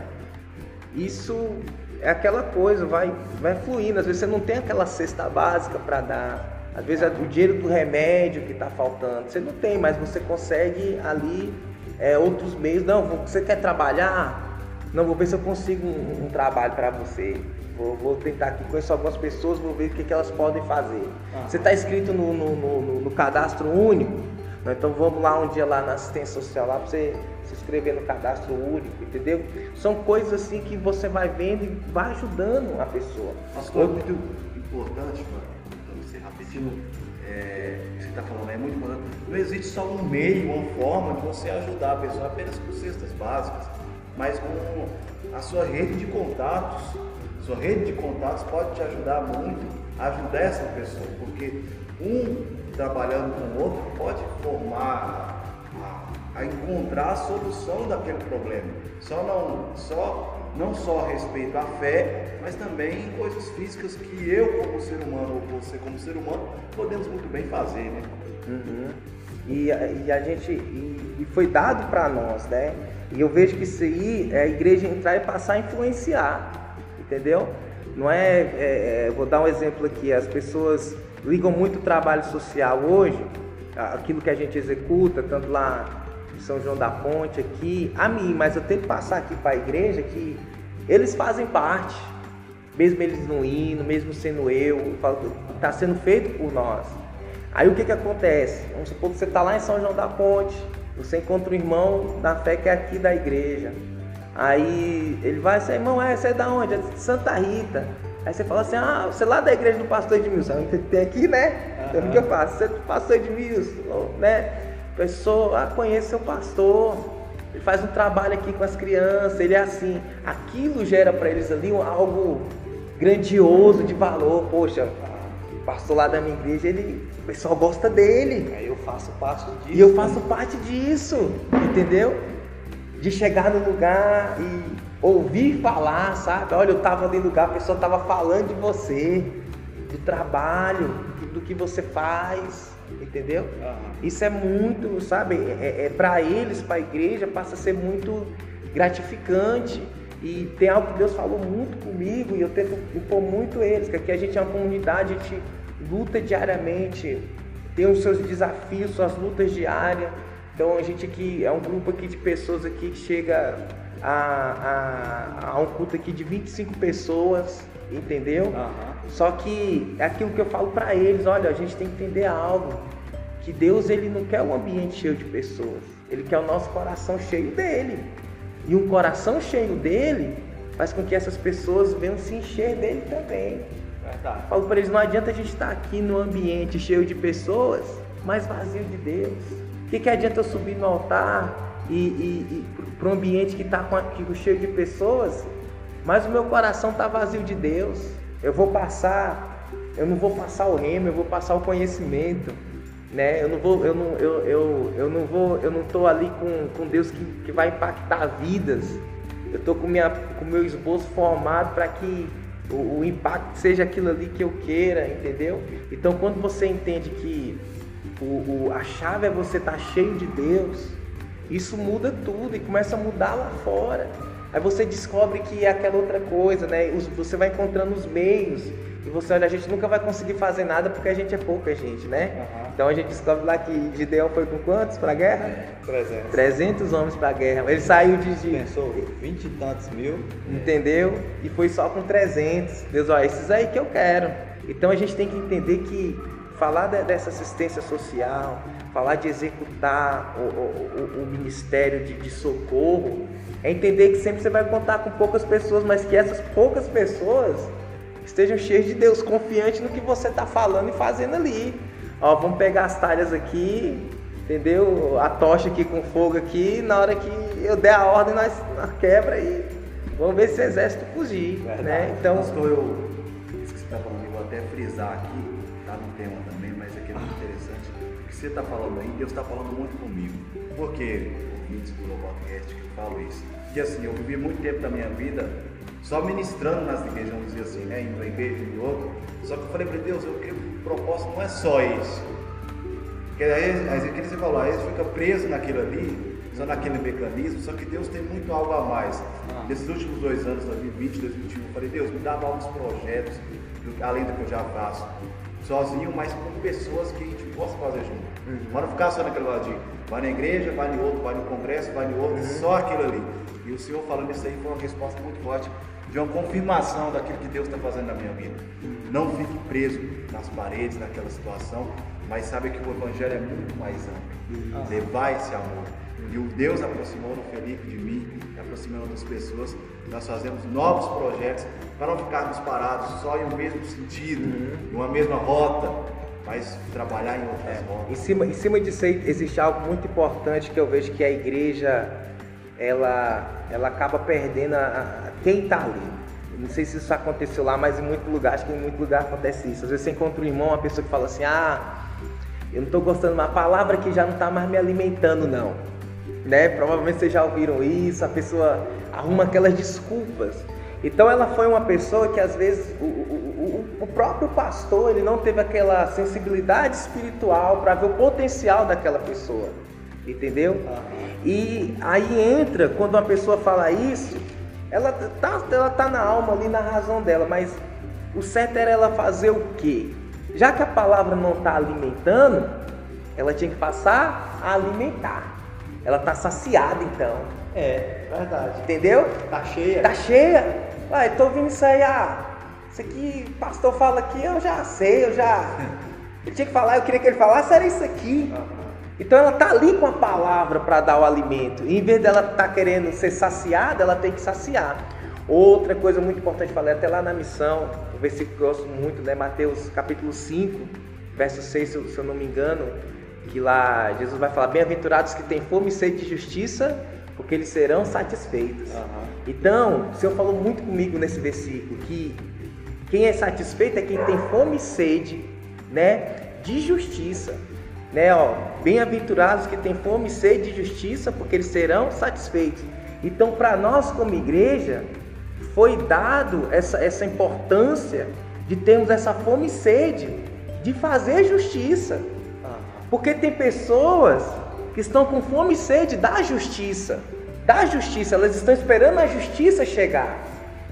isso é aquela coisa, vai, vai fluindo. Às vezes você não tem aquela cesta básica para dar. Às vezes é o dinheiro do remédio que está faltando, você não tem, mas você consegue ali é, outros meios. Não, você quer trabalhar? Não, vou ver se eu consigo um, um trabalho para você. Vou, vou, tentar aqui conhecer algumas pessoas, vou ver o que, que elas podem fazer. Ah. Você está inscrito no, no, no, no, cadastro único? Né? Então vamos lá um dia lá na assistência social lá para você se inscrever no cadastro único, entendeu? São coisas assim que você vai vendo e vai ajudando a pessoa. Mas é muito importante, para você rapidinho, é, você está falando é muito importante. Não existe só um meio, uma forma de você ajudar a pessoa apenas com cestas básicas, mas com a sua rede de contatos sua rede de contatos pode te ajudar muito a ajudar essa pessoa, porque um trabalhando com o outro pode formar, a, a encontrar a solução daquele problema. Só não, só, não só a respeito da fé, mas também coisas físicas que eu como ser humano ou você como ser humano podemos muito bem fazer, né? Uhum. E, e, a gente e, e foi dado para nós, né? E eu vejo que isso aí é a igreja entrar e passar a influenciar entendeu? Não é, é, é, vou dar um exemplo aqui, as pessoas ligam muito o trabalho social hoje, aquilo que a gente executa, tanto lá em São João da Ponte aqui, a mim, mas eu tenho que passar aqui para a igreja que eles fazem parte, mesmo eles não indo, mesmo sendo eu, está sendo feito por nós. Aí o que que acontece? Vamos supor que você está lá em São João da Ponte, você encontra um irmão da fé que é aqui da igreja. Aí ele vai assim, irmão, é, você é da onde? É de Santa Rita. Aí você fala assim, ah, você é lá da igreja do pastor Edmilson. Tem aqui, né? Uhum. O que eu faço? Você é do pastor Edmilson, né? Pessoa, ah, conhece seu pastor. Ele faz um trabalho aqui com as crianças, ele é assim. Aquilo gera para eles ali algo grandioso de valor. Poxa, o pastor lá da minha igreja, ele, o pessoal gosta dele. Faço parte disso. E eu faço parte disso, entendeu? de chegar no lugar e ouvir falar, sabe? Olha, eu estava ali no lugar, a pessoa estava falando de você, do trabalho, do que você faz, entendeu? Uhum. Isso é muito, sabe? É, é para eles, para a igreja, passa a ser muito gratificante. E tem algo que Deus falou muito comigo e eu tento impor muito eles, que aqui a gente é uma comunidade, a gente luta diariamente, tem os seus desafios, suas lutas diárias. Então a gente aqui é um grupo aqui de pessoas aqui que chega a, a, a um culto aqui de 25 pessoas, entendeu? Uhum. Só que é aquilo que eu falo para eles, olha, a gente tem que entender algo, que Deus ele não quer um ambiente cheio de pessoas, ele quer o nosso coração cheio dele. E um coração cheio dele faz com que essas pessoas venham se encher dele também. Verdade. Falo para eles, não adianta a gente estar aqui no ambiente cheio de pessoas, mas vazio de Deus. O que, que adianta eu subir no altar e, e, e para um ambiente que está cheio de pessoas mas o meu coração está vazio de Deus. Eu vou passar, eu não vou passar o remo, eu vou passar o conhecimento, né? Eu não vou, eu não, eu, eu, eu não vou, eu não estou ali com, com Deus que, que vai impactar vidas. Eu estou com minha, com meu esboço formado para que o, o, impacto seja aquilo ali que eu queira, entendeu? Então, quando você entende que o, o a chave é você estar tá cheio de Deus, isso muda tudo e começa a mudar lá fora. Aí você descobre que é aquela outra coisa, né? Você vai encontrando os meios. E você olha, a gente nunca vai conseguir fazer nada porque a gente é pouca gente, né? Uhum. Então a gente descobre lá que Gideão foi com quantos para a guerra? É, 300. 300 homens para a guerra. Ele saiu de. Pensou 20 e tantos mil. Entendeu? E foi só com 300. Deus, olha, esses aí que eu quero. Então a gente tem que entender que falar dessa assistência social, falar de executar o, o, o ministério de, de socorro, é entender que sempre você vai contar com poucas pessoas, mas que essas poucas pessoas estejam cheias de Deus, confiante no que você está falando e fazendo ali. Ó, vamos pegar as talhas aqui, entendeu? A tocha aqui com fogo aqui, na hora que eu der a ordem, nós, nós quebra e vamos ver se o exército fugir, Verdade. né? Então, Pastor, eu, isso que você está falando, eu vou até frisar aqui, tá no tema também, mas aqui é muito interessante. O que você está falando aí, Deus está falando muito comigo. Por quê? Ouvintes do Lobocast que eu falo isso que assim, eu vivi muito tempo da minha vida só ministrando nas igrejas, vamos dizer assim, né? Indo uma igreja e outro. Só que eu falei para Deus, eu creio que o propósito não é só isso. Porque aí, aí que você falou, aí você fica preso naquilo ali, só naquele mecanismo, só que Deus tem muito algo a mais. Ah. Nesses últimos dois anos, 2020, 2021, eu falei, Deus, me dá novos projetos, além do que eu já faço. Sozinho, mas com pessoas que a gente possa fazer junto. Uhum. Não ficar só naquele lado de vai na igreja, vai no outro, vai no congresso, vai no outro, uhum. só aquilo ali. E o Senhor falando isso aí foi uma resposta muito forte, de uma confirmação daquilo que Deus está fazendo na minha vida. Não fique preso nas paredes, naquela situação, mas sabe que o Evangelho é muito mais amplo. Levar esse amor. E o Deus aproximou no Felipe de mim, aproximando outras pessoas. Nós fazemos novos projetos para não ficarmos parados só em um mesmo sentido, uhum. em uma mesma rota, mas trabalhar em outras é. rotas. Em cima, em cima disso aí existe algo muito importante que eu vejo que a igreja ela, ela acaba perdendo a, a quem está ali. Não sei se isso aconteceu lá, mas em muito lugar, acho que em muito lugar acontece isso. Às vezes você encontra um irmão, uma pessoa que fala assim, ah, eu não estou gostando, uma palavra que já não está mais me alimentando, não. Né? Provavelmente vocês já ouviram isso, a pessoa arruma aquelas desculpas. Então ela foi uma pessoa que às vezes o, o, o, o próprio pastor ele não teve aquela sensibilidade espiritual para ver o potencial daquela pessoa. Entendeu? E aí entra, quando uma pessoa fala isso, ela tá, ela tá na alma ali, na razão dela, mas o certo era ela fazer o quê? Já que a palavra não está alimentando, ela tinha que passar a alimentar. Ela está saciada então. É, verdade. Entendeu? Tá cheia. Tá cheia. Vai, tô ouvindo isso aí, ah, isso aqui, o pastor fala aqui, eu já sei, eu já. [laughs] Ele tinha que falar, eu queria que ele falasse, era isso aqui. Uhum. Então ela está ali com a palavra para dar o alimento. E em vez dela estar tá querendo ser saciada, ela tem que saciar. Outra coisa muito importante, falei até lá na missão, um versículo que eu gosto muito, né? Mateus capítulo 5, verso 6, se eu, se eu não me engano, que lá Jesus vai falar: Bem-aventurados que têm fome e sede de justiça, porque eles serão satisfeitos. Uhum. Então, o Senhor falou muito comigo nesse versículo que quem é satisfeito é quem tem fome e sede, né, de justiça né, bem-aventurados que têm fome e sede de justiça, porque eles serão satisfeitos. Então, para nós como igreja, foi dado essa, essa importância de termos essa fome e sede de fazer justiça. Porque tem pessoas que estão com fome e sede da justiça, da justiça, elas estão esperando a justiça chegar.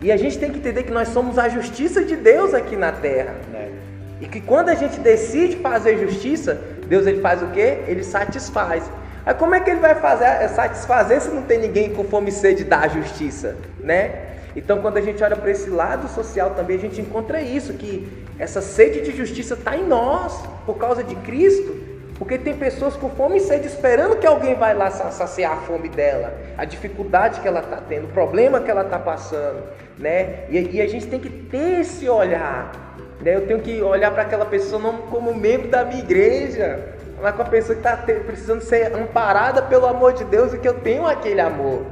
E a gente tem que entender que nós somos a justiça de Deus aqui na terra. Né? E que quando a gente decide fazer justiça, Deus ele faz o quê? Ele satisfaz. Aí como é que ele vai fazer é satisfazer se não tem ninguém com fome e sede da justiça, né? Então quando a gente olha para esse lado social também a gente encontra isso que essa sede de justiça está em nós por causa de Cristo, porque tem pessoas com fome e sede esperando que alguém vai lá saciar a fome dela, a dificuldade que ela está tendo, o problema que ela está passando, né? E, e a gente tem que ter esse olhar né? Eu tenho que olhar para aquela pessoa não como membro da minha igreja, mas com a pessoa que está precisando ser amparada pelo amor de Deus e que eu tenho aquele amor.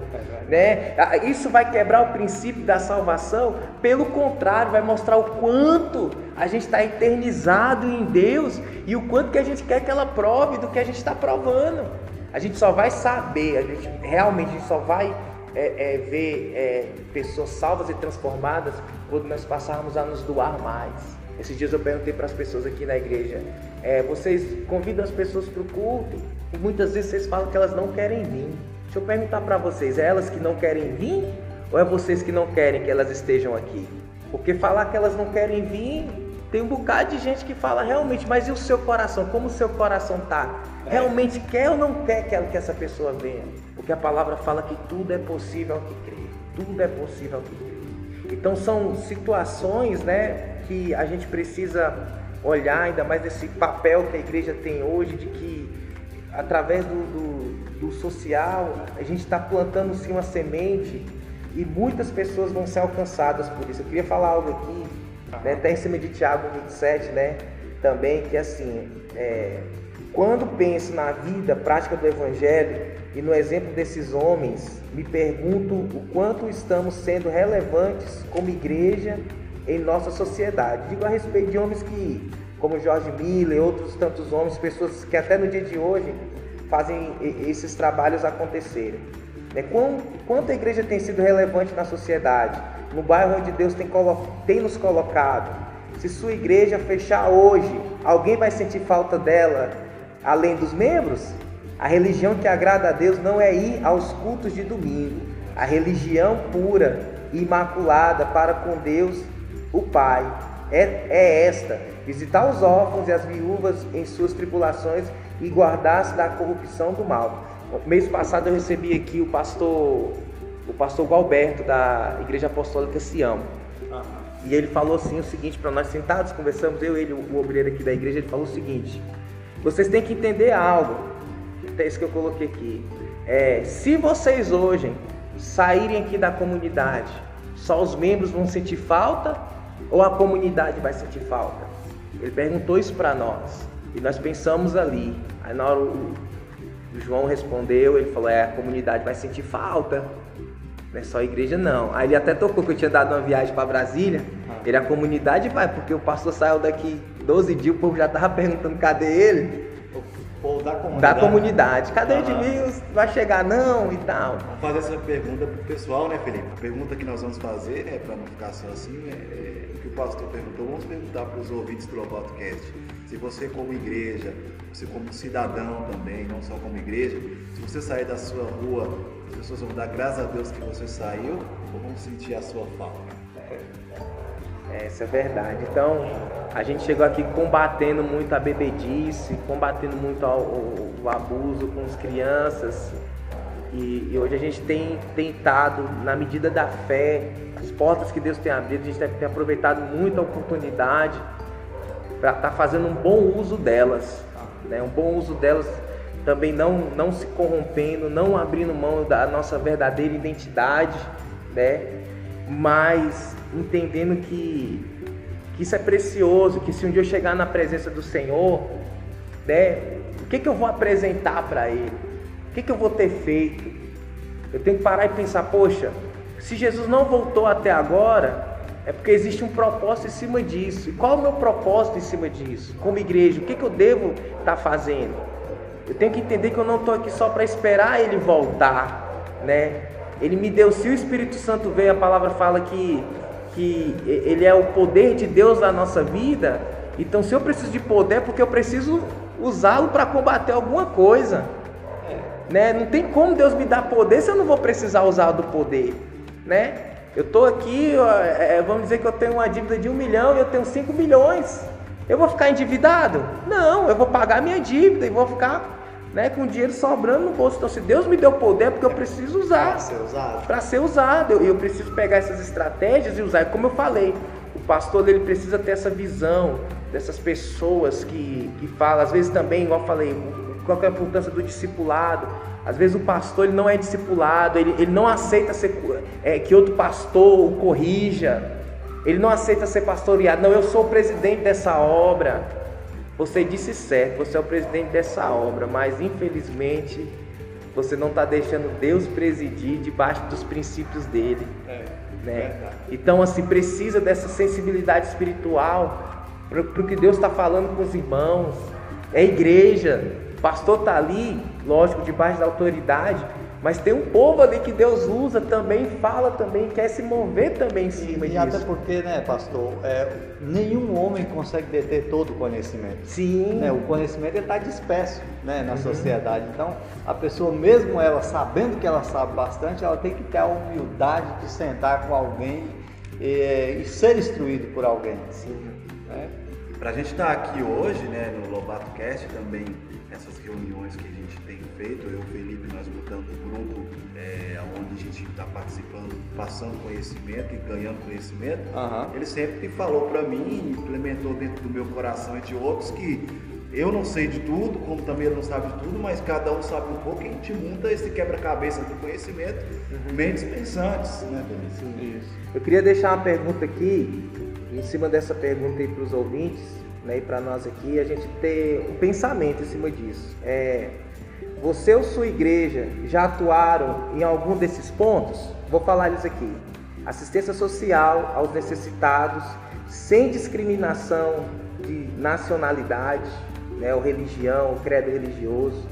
Né? Isso vai quebrar o princípio da salvação? Pelo contrário, vai mostrar o quanto a gente está eternizado em Deus e o quanto que a gente quer que ela prove do que a gente está provando. A gente só vai saber, a gente realmente a gente só vai é, é, ver é, pessoas salvas e transformadas quando nós passarmos a nos doar mais. Esses dias eu perguntei para as pessoas aqui na igreja: é, vocês convidam as pessoas para o culto e muitas vezes vocês falam que elas não querem vir. Deixa eu perguntar para vocês: é elas que não querem vir ou é vocês que não querem que elas estejam aqui? Porque falar que elas não querem vir, tem um bocado de gente que fala realmente, mas e o seu coração? Como o seu coração tá? Realmente quer ou não quer que essa pessoa venha? Porque a palavra fala que tudo é possível ao que crê. Tudo é possível ao que crê. Então são situações, né, que a gente precisa olhar ainda mais desse papel que a igreja tem hoje de que através do, do, do social a gente está plantando sim uma semente e muitas pessoas vão ser alcançadas por isso. Eu queria falar algo aqui, né, até em cima de Tiago 27, né, também que assim é, quando penso na vida prática do Evangelho e no exemplo desses homens, me pergunto o quanto estamos sendo relevantes como igreja em nossa sociedade. Digo a respeito de homens que, como Jorge Miller e outros tantos homens, pessoas que até no dia de hoje fazem esses trabalhos acontecerem. É, quanto a igreja tem sido relevante na sociedade, no bairro onde Deus tem, tem nos colocado. Se sua igreja fechar hoje, alguém vai sentir falta dela além dos membros? A religião que agrada a Deus não é ir aos cultos de domingo. A religião pura e imaculada para com Deus, o Pai, é, é esta: visitar os órfãos e as viúvas em suas tribulações e guardar-se da corrupção do mal. No mês passado eu recebi aqui o pastor, o pastor Galberto da Igreja Apostólica Sião. E ele falou assim o seguinte para nós sentados, conversamos eu, ele, o obreiro aqui da igreja, ele falou o seguinte: vocês têm que entender algo. É isso que eu coloquei aqui. É, se vocês hoje saírem aqui da comunidade, só os membros vão sentir falta ou a comunidade vai sentir falta? Ele perguntou isso para nós e nós pensamos ali. Aí na hora o, o João respondeu, ele falou: é, a comunidade vai sentir falta. Não é só a igreja, não. Aí ele até tocou que eu tinha dado uma viagem para Brasília. Ele, a comunidade vai, porque o pastor saiu daqui 12 dias, o povo já tava perguntando cadê ele. O da comunidade. Da comunidade. Cadê o Edmilson? Vai chegar não e tal. Vamos fazer essa pergunta pro pessoal, né, Felipe? A pergunta que nós vamos fazer, né, para não ficar só assim, é, é, o que o pastor perguntou, vamos perguntar para os ouvintes do Lobotcast. Se você como igreja, você como cidadão também, não só como igreja, se você sair da sua rua, as pessoas vão dar graças a Deus que você saiu ou vão sentir a sua falta? Essa é verdade. Então, a gente chegou aqui combatendo muito a bebedice, combatendo muito o, o abuso com as crianças. E, e, hoje a gente tem tentado, na medida da fé, as portas que Deus tem abrido, a gente tem aproveitado muito a oportunidade para estar tá fazendo um bom uso delas. Né? Um bom uso delas também não, não se corrompendo, não abrindo mão da nossa verdadeira identidade, né? Mas entendendo que, que isso é precioso, que se um dia eu chegar na presença do Senhor, né, o que, que eu vou apresentar para Ele? O que, que eu vou ter feito? Eu tenho que parar e pensar, poxa, se Jesus não voltou até agora, é porque existe um propósito em cima disso. E qual é o meu propósito em cima disso? Como igreja, o que, que eu devo estar tá fazendo? Eu tenho que entender que eu não estou aqui só para esperar ele voltar, né? Ele me deu, se o Espírito Santo veio, a palavra fala que, que ele é o poder de Deus na nossa vida. Então, se eu preciso de poder, é porque eu preciso usá-lo para combater alguma coisa. Né? Não tem como Deus me dar poder se eu não vou precisar usar do poder. Né? Eu estou aqui, é, é, vamos dizer que eu tenho uma dívida de um milhão e eu tenho cinco milhões. Eu vou ficar endividado? Não, eu vou pagar minha dívida e vou ficar né, com dinheiro sobrando no bolso. Então, se Deus me deu poder, é porque eu preciso usar. Para ser usado. Para ser usado. Eu, eu preciso pegar essas estratégias e usar. Como eu falei, o pastor ele precisa ter essa visão dessas pessoas que, que falam. Às vezes também, igual eu falei, qual é a importância do discipulado. Às vezes o pastor ele não é discipulado, ele, ele não aceita ser, é, que outro pastor o corrija. Ele não aceita ser pastoreado. Não, eu sou o presidente dessa obra. Você disse certo, você é o presidente dessa obra, mas infelizmente você não está deixando Deus presidir debaixo dos princípios dele. É, né? Então, assim, precisa dessa sensibilidade espiritual para o que Deus está falando com os irmãos. É igreja, o pastor está ali, lógico, debaixo da autoridade, mas tem um povo ali que Deus usa também, fala também, quer se mover também em cima e, disso. E até porque, né, pastor, é, nenhum homem consegue deter todo o conhecimento. Sim. Né, o conhecimento está disperso né, na uhum. sociedade. Então, a pessoa, mesmo ela sabendo que ela sabe bastante, ela tem que ter a humildade de sentar com alguém e, e ser instruído por alguém. Sim. Né? Para a gente estar tá aqui hoje, né, no Lobato Cast, também essas reuniões que a gente tem feito, eu e o Felipe, nós montamos um grupo é, onde a gente está participando, passando conhecimento e ganhando conhecimento. Uhum. Ele sempre falou para mim, implementou dentro do meu coração e de outros que eu não sei de tudo, como também ele não sabe de tudo, mas cada um sabe um pouco e a gente monta esse quebra-cabeça do conhecimento, uhum. mentes pensantes, né, Sim, isso. Eu queria deixar uma pergunta aqui em cima dessa pergunta aí para os ouvintes, né, e para nós aqui, a gente ter um pensamento em cima disso. É, você ou sua igreja já atuaram em algum desses pontos? Vou falar eles aqui. Assistência social aos necessitados, sem discriminação de nacionalidade, né, ou religião, ou credo religioso.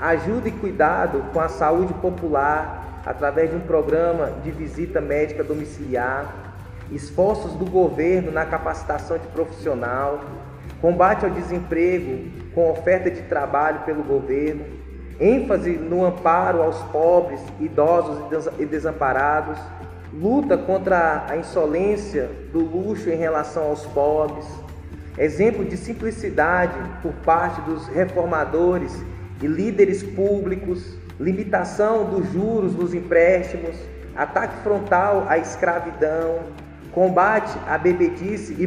Ajuda e cuidado com a saúde popular através de um programa de visita médica domiciliar esforços do governo na capacitação de profissional, combate ao desemprego com oferta de trabalho pelo governo, ênfase no amparo aos pobres, idosos e desamparados, luta contra a insolência do luxo em relação aos pobres, exemplo de simplicidade por parte dos reformadores e líderes públicos, limitação dos juros dos empréstimos, ataque frontal à escravidão, combate à bebedice e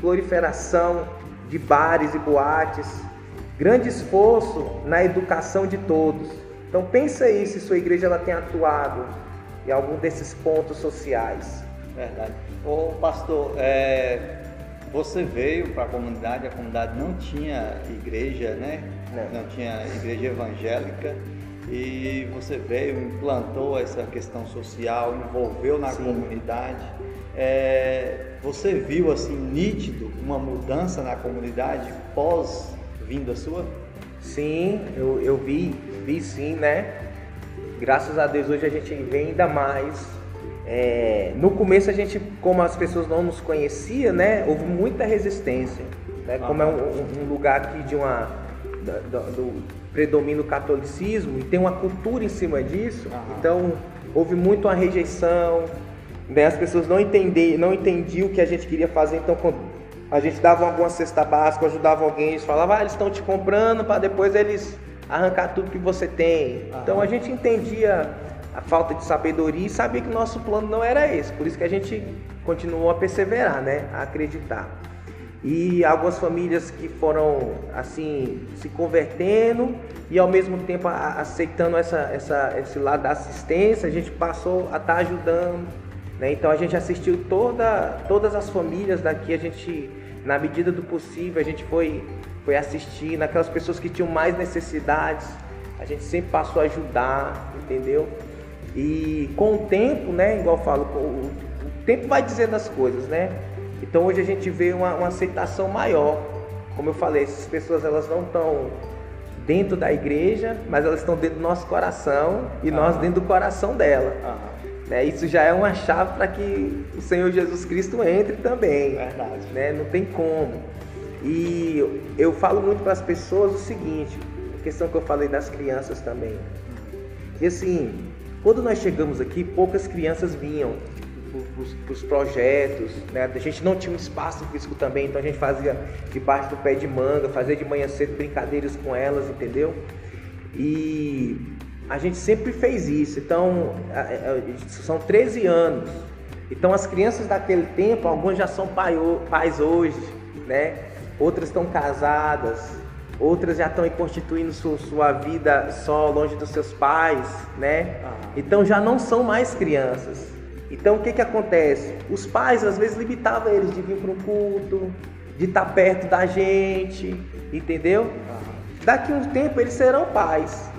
proliferação de bares e boates, grande esforço na educação de todos. Então pensa aí se sua igreja ela tem atuado em algum desses pontos sociais. Verdade. Ô pastor, é, você veio para a comunidade, a comunidade não tinha igreja, né? Não. não tinha igreja evangélica e você veio, implantou essa questão social, envolveu na Sim. comunidade. É, você viu assim nítido uma mudança na comunidade pós vinda sua? Sim, eu, eu vi, vi sim, né? Graças a Deus hoje a gente vê ainda mais. É, no começo a gente, como as pessoas não nos conheciam, né? Houve muita resistência. Né? Como é um, um lugar aqui de uma do, do predomínio catolicismo e tem uma cultura em cima disso, então houve muito uma rejeição, né? As pessoas não entendiam, não entendiam o que a gente queria fazer, então a gente dava alguma cesta básica, ajudava alguém, eles falavam, ah, eles estão te comprando para depois eles arrancar tudo que você tem. Aham. Então a gente entendia a falta de sabedoria e sabia que o nosso plano não era esse. Por isso que a gente continuou a perseverar, né? A acreditar. E algumas famílias que foram assim se convertendo e ao mesmo tempo aceitando essa, essa, esse lado da assistência, a gente passou a estar tá ajudando né? Então a gente assistiu toda, todas as famílias daqui, a gente, na medida do possível, a gente foi, foi assistir naquelas pessoas que tinham mais necessidades, a gente sempre passou a ajudar, entendeu? E com o tempo, né, igual eu falo, o, o tempo vai dizendo as coisas, né? Então hoje a gente vê uma, uma aceitação maior. Como eu falei, essas pessoas elas não estão dentro da igreja, mas elas estão dentro do nosso coração e nós dentro do coração dela. Né? Isso já é uma chave para que o Senhor Jesus Cristo entre também. Verdade. Né? Não tem como. E eu falo muito para as pessoas o seguinte, a questão que eu falei das crianças também. E assim, quando nós chegamos aqui, poucas crianças vinham para os projetos, né? A gente não tinha um espaço físico também, então a gente fazia debaixo do pé de manga, fazia de manhã cedo brincadeiras com elas, entendeu? E a gente sempre fez isso. Então, são 13 anos. Então, as crianças daquele tempo, algumas já são pais hoje, né? Outras estão casadas, outras já estão constituindo sua, vida só longe dos seus pais, né? Então, já não são mais crianças. Então, o que que acontece? Os pais, às vezes, limitavam eles de vir para um culto, de estar perto da gente, entendeu? Daqui a um tempo, eles serão pais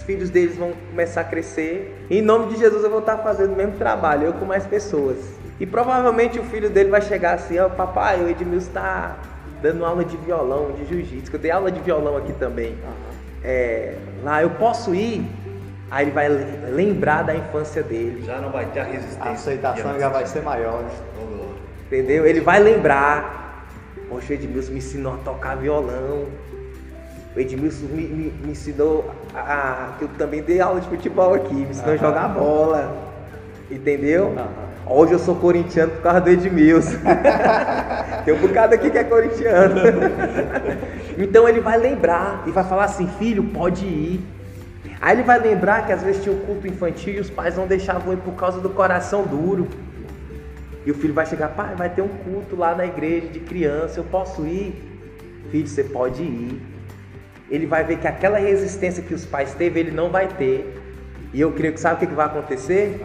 os filhos deles vão começar a crescer. Em nome de Jesus eu vou estar fazendo o mesmo trabalho, eu com mais pessoas. E provavelmente o filho dele vai chegar assim, ó, oh, papai, o Edmilson está dando aula de violão, de jiu-jitsu, que eu dei aula de violão aqui também. É, lá eu posso ir? Aí ele vai lembrar da infância dele. Já não vai ter a resistência. A aceitação já vai ser maior, né? Entendeu? Ele vai lembrar. Poxa, o Edmilson me ensinou a tocar violão. O Edmilson me, me, me ensinou a, eu também dei aula de futebol aqui, me ensinou a jogar bola. Entendeu? Hoje eu sou corintiano por causa do Edmilson. [laughs] Tem um bocado aqui que é corintiano. [laughs] então ele vai lembrar e vai falar assim: filho, pode ir. Aí ele vai lembrar que às vezes tinha um culto infantil e os pais não deixavam ir por causa do coração duro. E o filho vai chegar, pai, vai ter um culto lá na igreja de criança, eu posso ir? Filho, você pode ir. Ele vai ver que aquela resistência que os pais teve, ele não vai ter. E eu creio que sabe o que vai acontecer?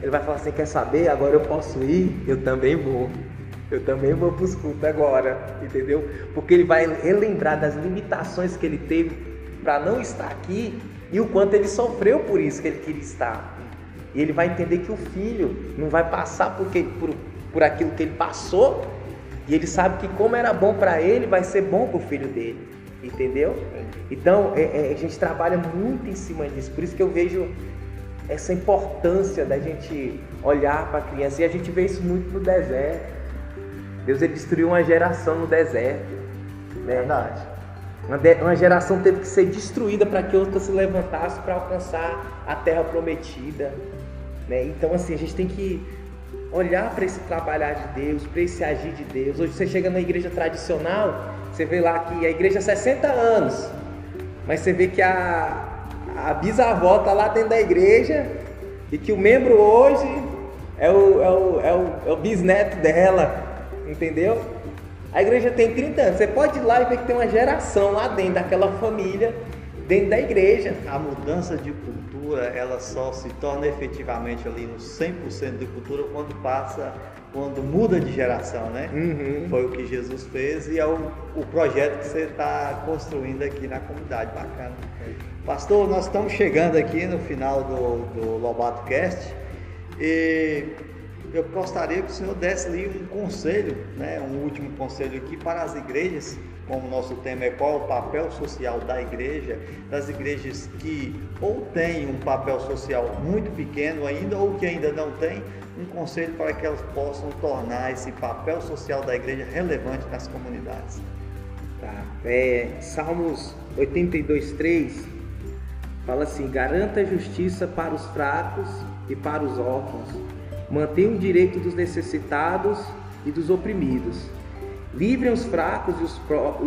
Ele vai falar assim, quer saber? Agora eu posso ir? Eu também vou. Eu também vou para os cultos agora, entendeu? Porque ele vai relembrar das limitações que ele teve para não estar aqui e o quanto ele sofreu por isso que ele queria estar. E ele vai entender que o filho não vai passar por, que, por, por aquilo que ele passou, e ele sabe que como era bom para ele, vai ser bom para o filho dele. Entendeu? Então é, é, a gente trabalha muito em cima disso. Por isso que eu vejo essa importância da gente olhar para a criança. E a gente vê isso muito no deserto. Deus ele destruiu uma geração no deserto. Né? Verdade. Uma geração teve que ser destruída para que outra se levantasse para alcançar a terra prometida. Né? Então, assim, a gente tem que olhar para esse trabalhar de Deus, para esse agir de Deus. Hoje você chega na igreja tradicional, você vê lá que a igreja é 60 anos, mas você vê que a, a bisavó está lá dentro da igreja e que o membro hoje é o, é o, é o, é o bisneto dela, entendeu? A igreja tem 30 anos. Você pode ir lá e ver que tem uma geração lá dentro daquela família, dentro da igreja. A mudança de cultura, ela só se torna efetivamente ali no 100% de cultura quando passa, quando muda de geração, né? Uhum. Foi o que Jesus fez e é o, o projeto que você está construindo aqui na comunidade. Bacana. Pastor, nós estamos chegando aqui no final do, do Lobato Cast e eu gostaria que o senhor desse ali um conselho, né, um último conselho aqui para as igrejas, como nosso tema é qual o papel social da igreja, das igrejas que ou têm um papel social muito pequeno ainda ou que ainda não têm, um conselho para que elas possam tornar esse papel social da igreja relevante nas comunidades. Tá. É, Salmos 82:3 fala assim: garanta justiça para os fracos e para os órfãos Mantenha o direito dos necessitados e dos oprimidos. Livrem os fracos e os,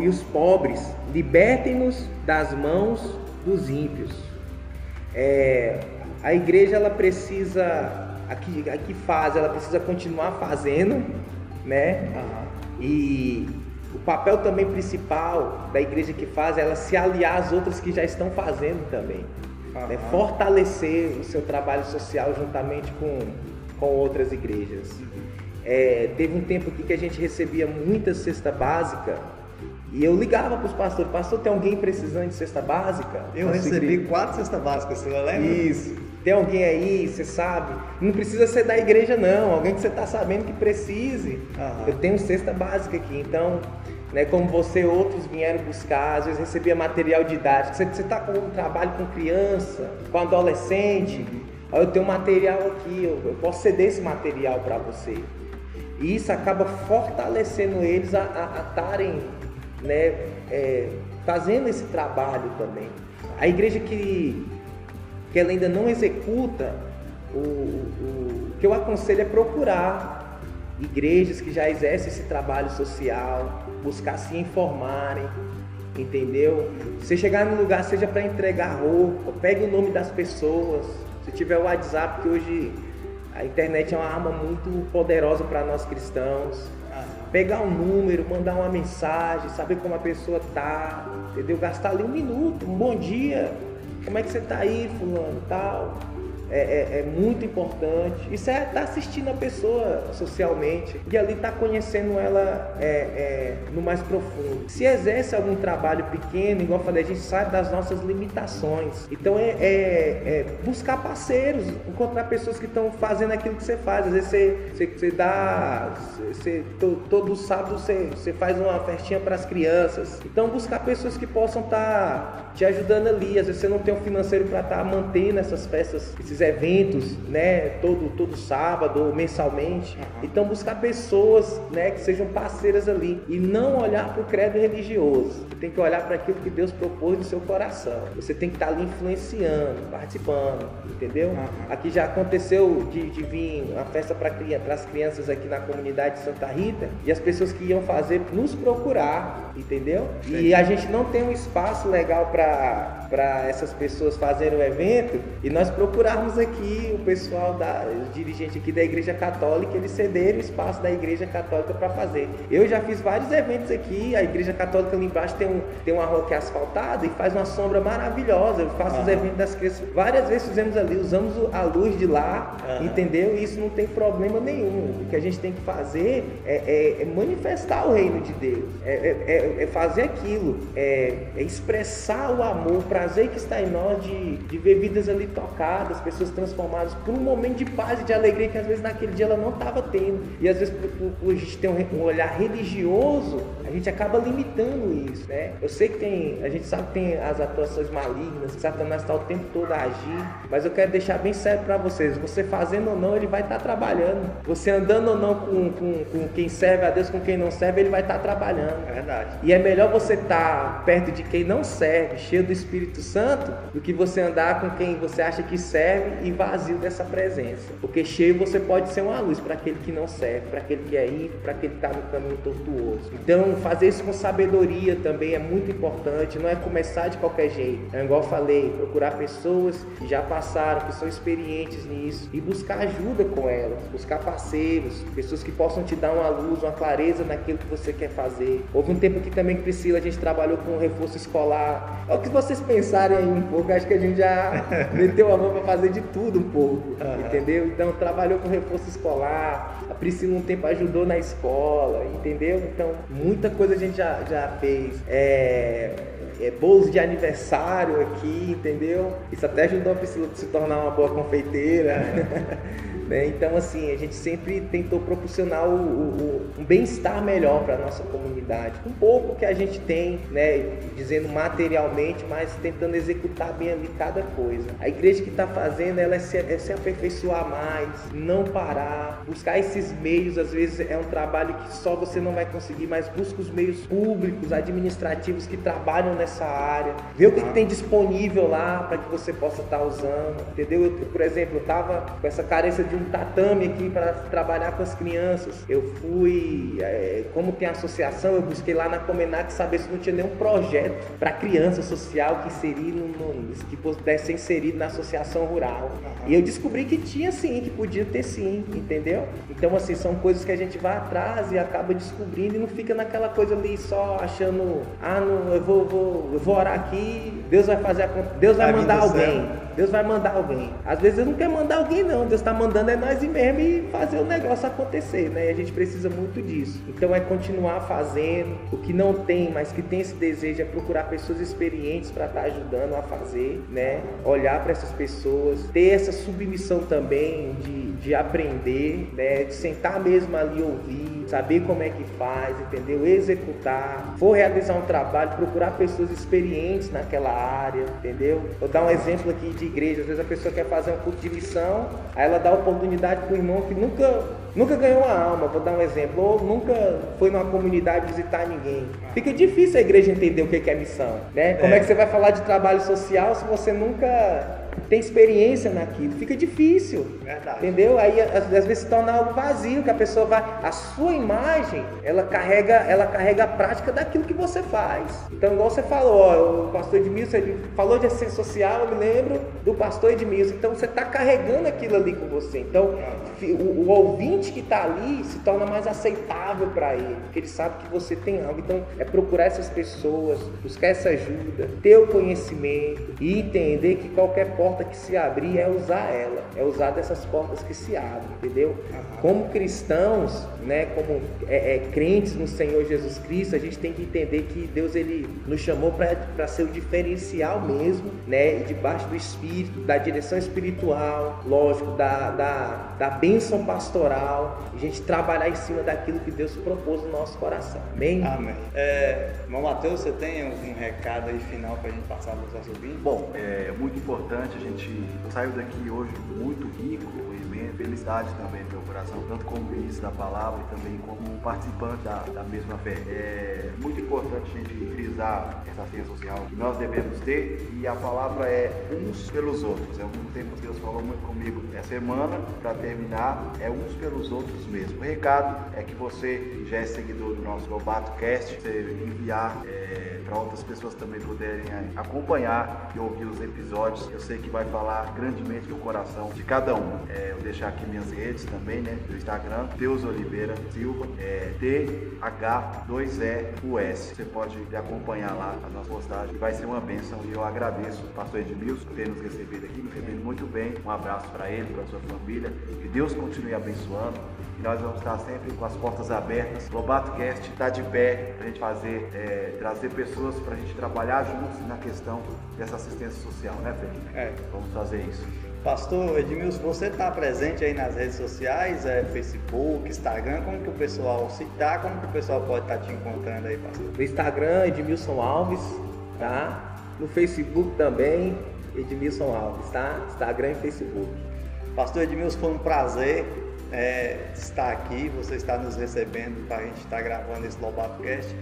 e os pobres. Libertem-nos das mãos dos ímpios. É, a igreja ela precisa, aqui, aqui faz, ela precisa continuar fazendo, né? Uhum. E o papel também principal da igreja que faz é ela se aliar às outras que já estão fazendo também. Uhum. Né? Fortalecer o seu trabalho social juntamente com com outras igrejas. É, teve um tempo aqui que a gente recebia muita cesta básica e eu ligava para os pastores, pastor, tem alguém precisando de cesta básica? Eu recebi igreja? quatro cestas básicas, você lembra? Isso. Tem alguém aí, você sabe? Não precisa ser da igreja não, alguém que você está sabendo que precise. Uhum. Eu tenho cesta básica aqui, então, né, como você, outros vieram buscar, às vezes recebia material didático. Você está com um trabalho com criança, com adolescente, eu tenho material aqui, eu, eu posso ceder esse material para você. E isso acaba fortalecendo eles a estarem né, é, fazendo esse trabalho também. A igreja que, que ela ainda não executa, o, o, o que eu aconselho é procurar igrejas que já exercem esse trabalho social, buscar se informarem, entendeu? Você chegar no lugar, seja para entregar roupa, pegue o nome das pessoas, se tiver o WhatsApp, que hoje a internet é uma arma muito poderosa para nós cristãos. Pegar um número, mandar uma mensagem, saber como a pessoa tá, entendeu? Gastar ali um minuto, um bom dia. Como é que você tá aí, fulano, tal? É, é, é muito importante. Isso é estar tá assistindo a pessoa socialmente e ali estar tá conhecendo ela é, é, no mais profundo. Se exerce algum trabalho pequeno, igual eu falei, a gente sabe das nossas limitações. Então é, é, é buscar parceiros, encontrar pessoas que estão fazendo aquilo que você faz. Às vezes você, você, você dá, você, todo, sábado você, você faz uma festinha para as crianças. Então buscar pessoas que possam estar tá te ajudando ali. Às vezes você não tem o financeiro para estar mantendo essas festas, esses eventos, né, todo, todo sábado ou mensalmente. Uhum. Então buscar pessoas, né, que sejam parceiras ali e não olhar para o credo religioso. Você tem que olhar para aquilo que Deus propôs no seu coração. Você tem que estar tá ali influenciando, participando, entendeu? Uhum. Aqui já aconteceu de, de vir uma festa para as crianças aqui na comunidade de Santa Rita e as pessoas que iam fazer nos procurar, entendeu? E a gente não tem um espaço legal para para essas pessoas fazerem o evento e nós procurarmos aqui o pessoal da dirigente aqui da Igreja Católica, eles cederem o espaço da Igreja Católica para fazer. Eu já fiz vários eventos aqui, a Igreja Católica ali embaixo tem, um, tem uma é asfaltada e faz uma sombra maravilhosa. Eu faço uhum. os eventos das crianças, várias vezes fizemos ali, usamos a luz de lá, uhum. entendeu? E isso não tem problema nenhum. O que a gente tem que fazer é, é, é manifestar o reino de Deus, é, é, é, é fazer aquilo, é, é expressar o amor, prazer que está em nós de, de ver vidas ali tocadas, pessoas transformadas por um momento de paz e de alegria que às vezes naquele dia ela não estava tendo. E às vezes por, por, por, a gente ter um, um, olhar religioso, a gente acaba limitando isso, né? Eu sei que tem, a gente sabe que tem as atuações malignas, que Satanás está o tempo todo a agir, mas eu quero deixar bem sério para vocês, você fazendo ou não, ele vai estar tá trabalhando. Você andando ou não com, com, com, quem serve a Deus, com quem não serve, ele vai estar tá trabalhando. É verdade. E é melhor você estar tá perto de quem não serve, cheio do Espírito Santo, do que você andar com quem você acha que serve e vazio dessa presença. Porque cheio você pode ser uma luz para aquele que não serve, para aquele que é ímpio, para aquele que está no caminho tortuoso. Então, fazer isso com sabedoria também é muito importante, não é começar de qualquer jeito. É igual eu falei, procurar pessoas que já passaram, que são experientes nisso e buscar ajuda com elas, buscar parceiros, pessoas que possam te dar uma luz, uma clareza naquilo que você quer fazer. Houve um tempo aqui também que Priscila, a gente trabalhou com reforço escolar. É o que vocês pensarem aí um pouco, acho que a gente já [laughs] meteu a mão para fazer de tudo um pouco, uhum. entendeu? Então trabalhou com reforço escolar, Priscila um tempo ajudou na escola, entendeu? Então muita coisa a gente já, já fez. É, é, bolos de aniversário aqui, entendeu? Isso até ajudou a Priscila a se tornar uma boa confeiteira. [laughs] Né? Então, assim, a gente sempre tentou proporcionar o, o, um bem-estar melhor para a nossa comunidade. Um pouco que a gente tem, né, dizendo materialmente, mas tentando executar bem ali cada coisa. A igreja que está fazendo ela é se, é se aperfeiçoar mais, não parar, buscar esses meios. Às vezes é um trabalho que só você não vai conseguir, mas busca os meios públicos, administrativos que trabalham nessa área, ver o que, que tem disponível lá para que você possa estar tá usando, entendeu? Eu, por exemplo, eu estava com essa carência de um tatame aqui para trabalhar com as crianças. Eu fui, é, como tem associação, eu busquei lá na Comenac saber se não tinha nenhum projeto para criança social que inserir no, no, que pudesse ser inserido na associação rural. E eu descobri que tinha sim, que podia ter sim, entendeu? Então assim, são coisas que a gente vai atrás e acaba descobrindo e não fica naquela coisa ali só achando, ah, não, eu vou, vou, eu vou orar aqui, Deus vai fazer a Deus vai, vai mandar alguém. Deus vai mandar alguém. Às vezes Deus não quer mandar alguém não, Deus está mandando é nós mesmo e fazer o negócio acontecer, né? E a gente precisa muito disso. Então é continuar fazendo o que não tem, mas que tem esse desejo é procurar pessoas experientes para estar tá ajudando a fazer, né? Olhar para essas pessoas, ter essa submissão também de, de aprender, né? De sentar mesmo ali ouvir, saber como é que faz, entendeu? Executar. For realizar um trabalho, procurar pessoas experientes naquela área, entendeu? Vou dar um exemplo aqui de igreja. Às vezes a pessoa quer fazer um curso de missão, aí ela dá oportunidade para o irmão que nunca, nunca ganhou uma alma, vou dar um exemplo, ou nunca foi numa comunidade visitar ninguém. Fica difícil a igreja entender o que é missão, né? Como é, é que você vai falar de trabalho social se você nunca tem experiência naquilo, fica difícil. Verdade. Entendeu? Aí às, vezes se torna algo vazio, que a pessoa vai. A sua imagem, ela carrega, ela carrega a prática daquilo que você faz. Então, igual você falou, ó, o pastor Edmilson, ele falou de assistência social, eu me lembro do pastor Edmilson. Então você está carregando aquilo ali com você. Então, o, o ouvinte que está ali se torna mais aceitável para ele, porque ele sabe que você tem algo. Então, é procurar essas pessoas, buscar essa ajuda, ter o conhecimento e entender que qualquer porta que se abrir é usar ela, é usar dessas portas que se abrem, entendeu? Como cristãos, né, como é, é, crentes no Senhor Jesus Cristo, a gente tem que entender que Deus ele nos chamou para ser o diferencial mesmo, né, debaixo do Espírito, da direção espiritual, lógico, da, da, da bênção pastoral, a gente trabalhar em cima daquilo que Deus propôs no nosso coração. Amém? Amém. É, irmão Mateus, você tem algum recado aí final para a gente passar para os nossos ouvintes? Bom, é muito importante, gente saiu daqui hoje muito rico felicidade também no tanto como ministro da palavra e também como participante da, da mesma fé. É muito importante a gente frisar essa ciência social que nós devemos ter e a palavra é uns pelos outros. É um tempo que Deus falou muito comigo essa semana, para terminar, é uns pelos outros mesmo. O recado é que você já é seguidor do nosso Lobato Cast, você enviar é, para outras pessoas também puderem acompanhar e ouvir os episódios. Eu sei que vai falar grandemente do coração de cada um. É, eu deixar aqui minhas redes também, né? Do Instagram, Deus Oliveira Silva, é T-H-2-E-U-S. Você pode acompanhar lá a nossa postagem, vai ser uma bênção e eu agradeço o pastor Edmilson por ter nos recebido aqui, nos recebendo muito bem. Um abraço para ele, para sua família, que Deus continue abençoando e nós vamos estar sempre com as portas abertas. Lobato Cast está de pé para a gente fazer, é, trazer pessoas para a gente trabalhar juntos na questão dessa assistência social, né, Felipe? É. Vamos fazer isso. Pastor Edmilson, você está presente aí nas redes sociais, é, Facebook, Instagram, como que o pessoal se tá, como que o pessoal pode estar tá te encontrando aí, pastor? No Instagram, Edmilson Alves, tá? No Facebook também, Edmilson Alves, tá? Instagram e Facebook. Pastor Edmilson, foi um prazer é, estar aqui, você está nos recebendo para a gente estar gravando esse Lobato Cast.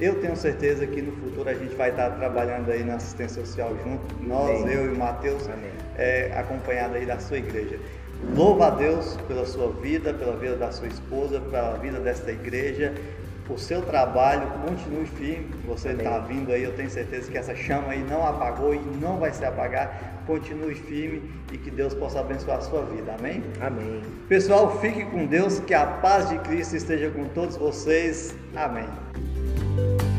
Eu tenho certeza que no futuro a gente vai estar trabalhando aí na assistência social junto, nós, Amém. eu e o Matheus, é, acompanhado aí da sua igreja. Louva a Deus pela sua vida, pela vida da sua esposa, pela vida desta igreja, o seu trabalho, continue firme. Você está vindo aí, eu tenho certeza que essa chama aí não apagou e não vai se apagar. Continue firme e que Deus possa abençoar a sua vida. Amém? Amém. Pessoal, fique com Deus, que a paz de Cristo esteja com todos vocês. Amém. thank you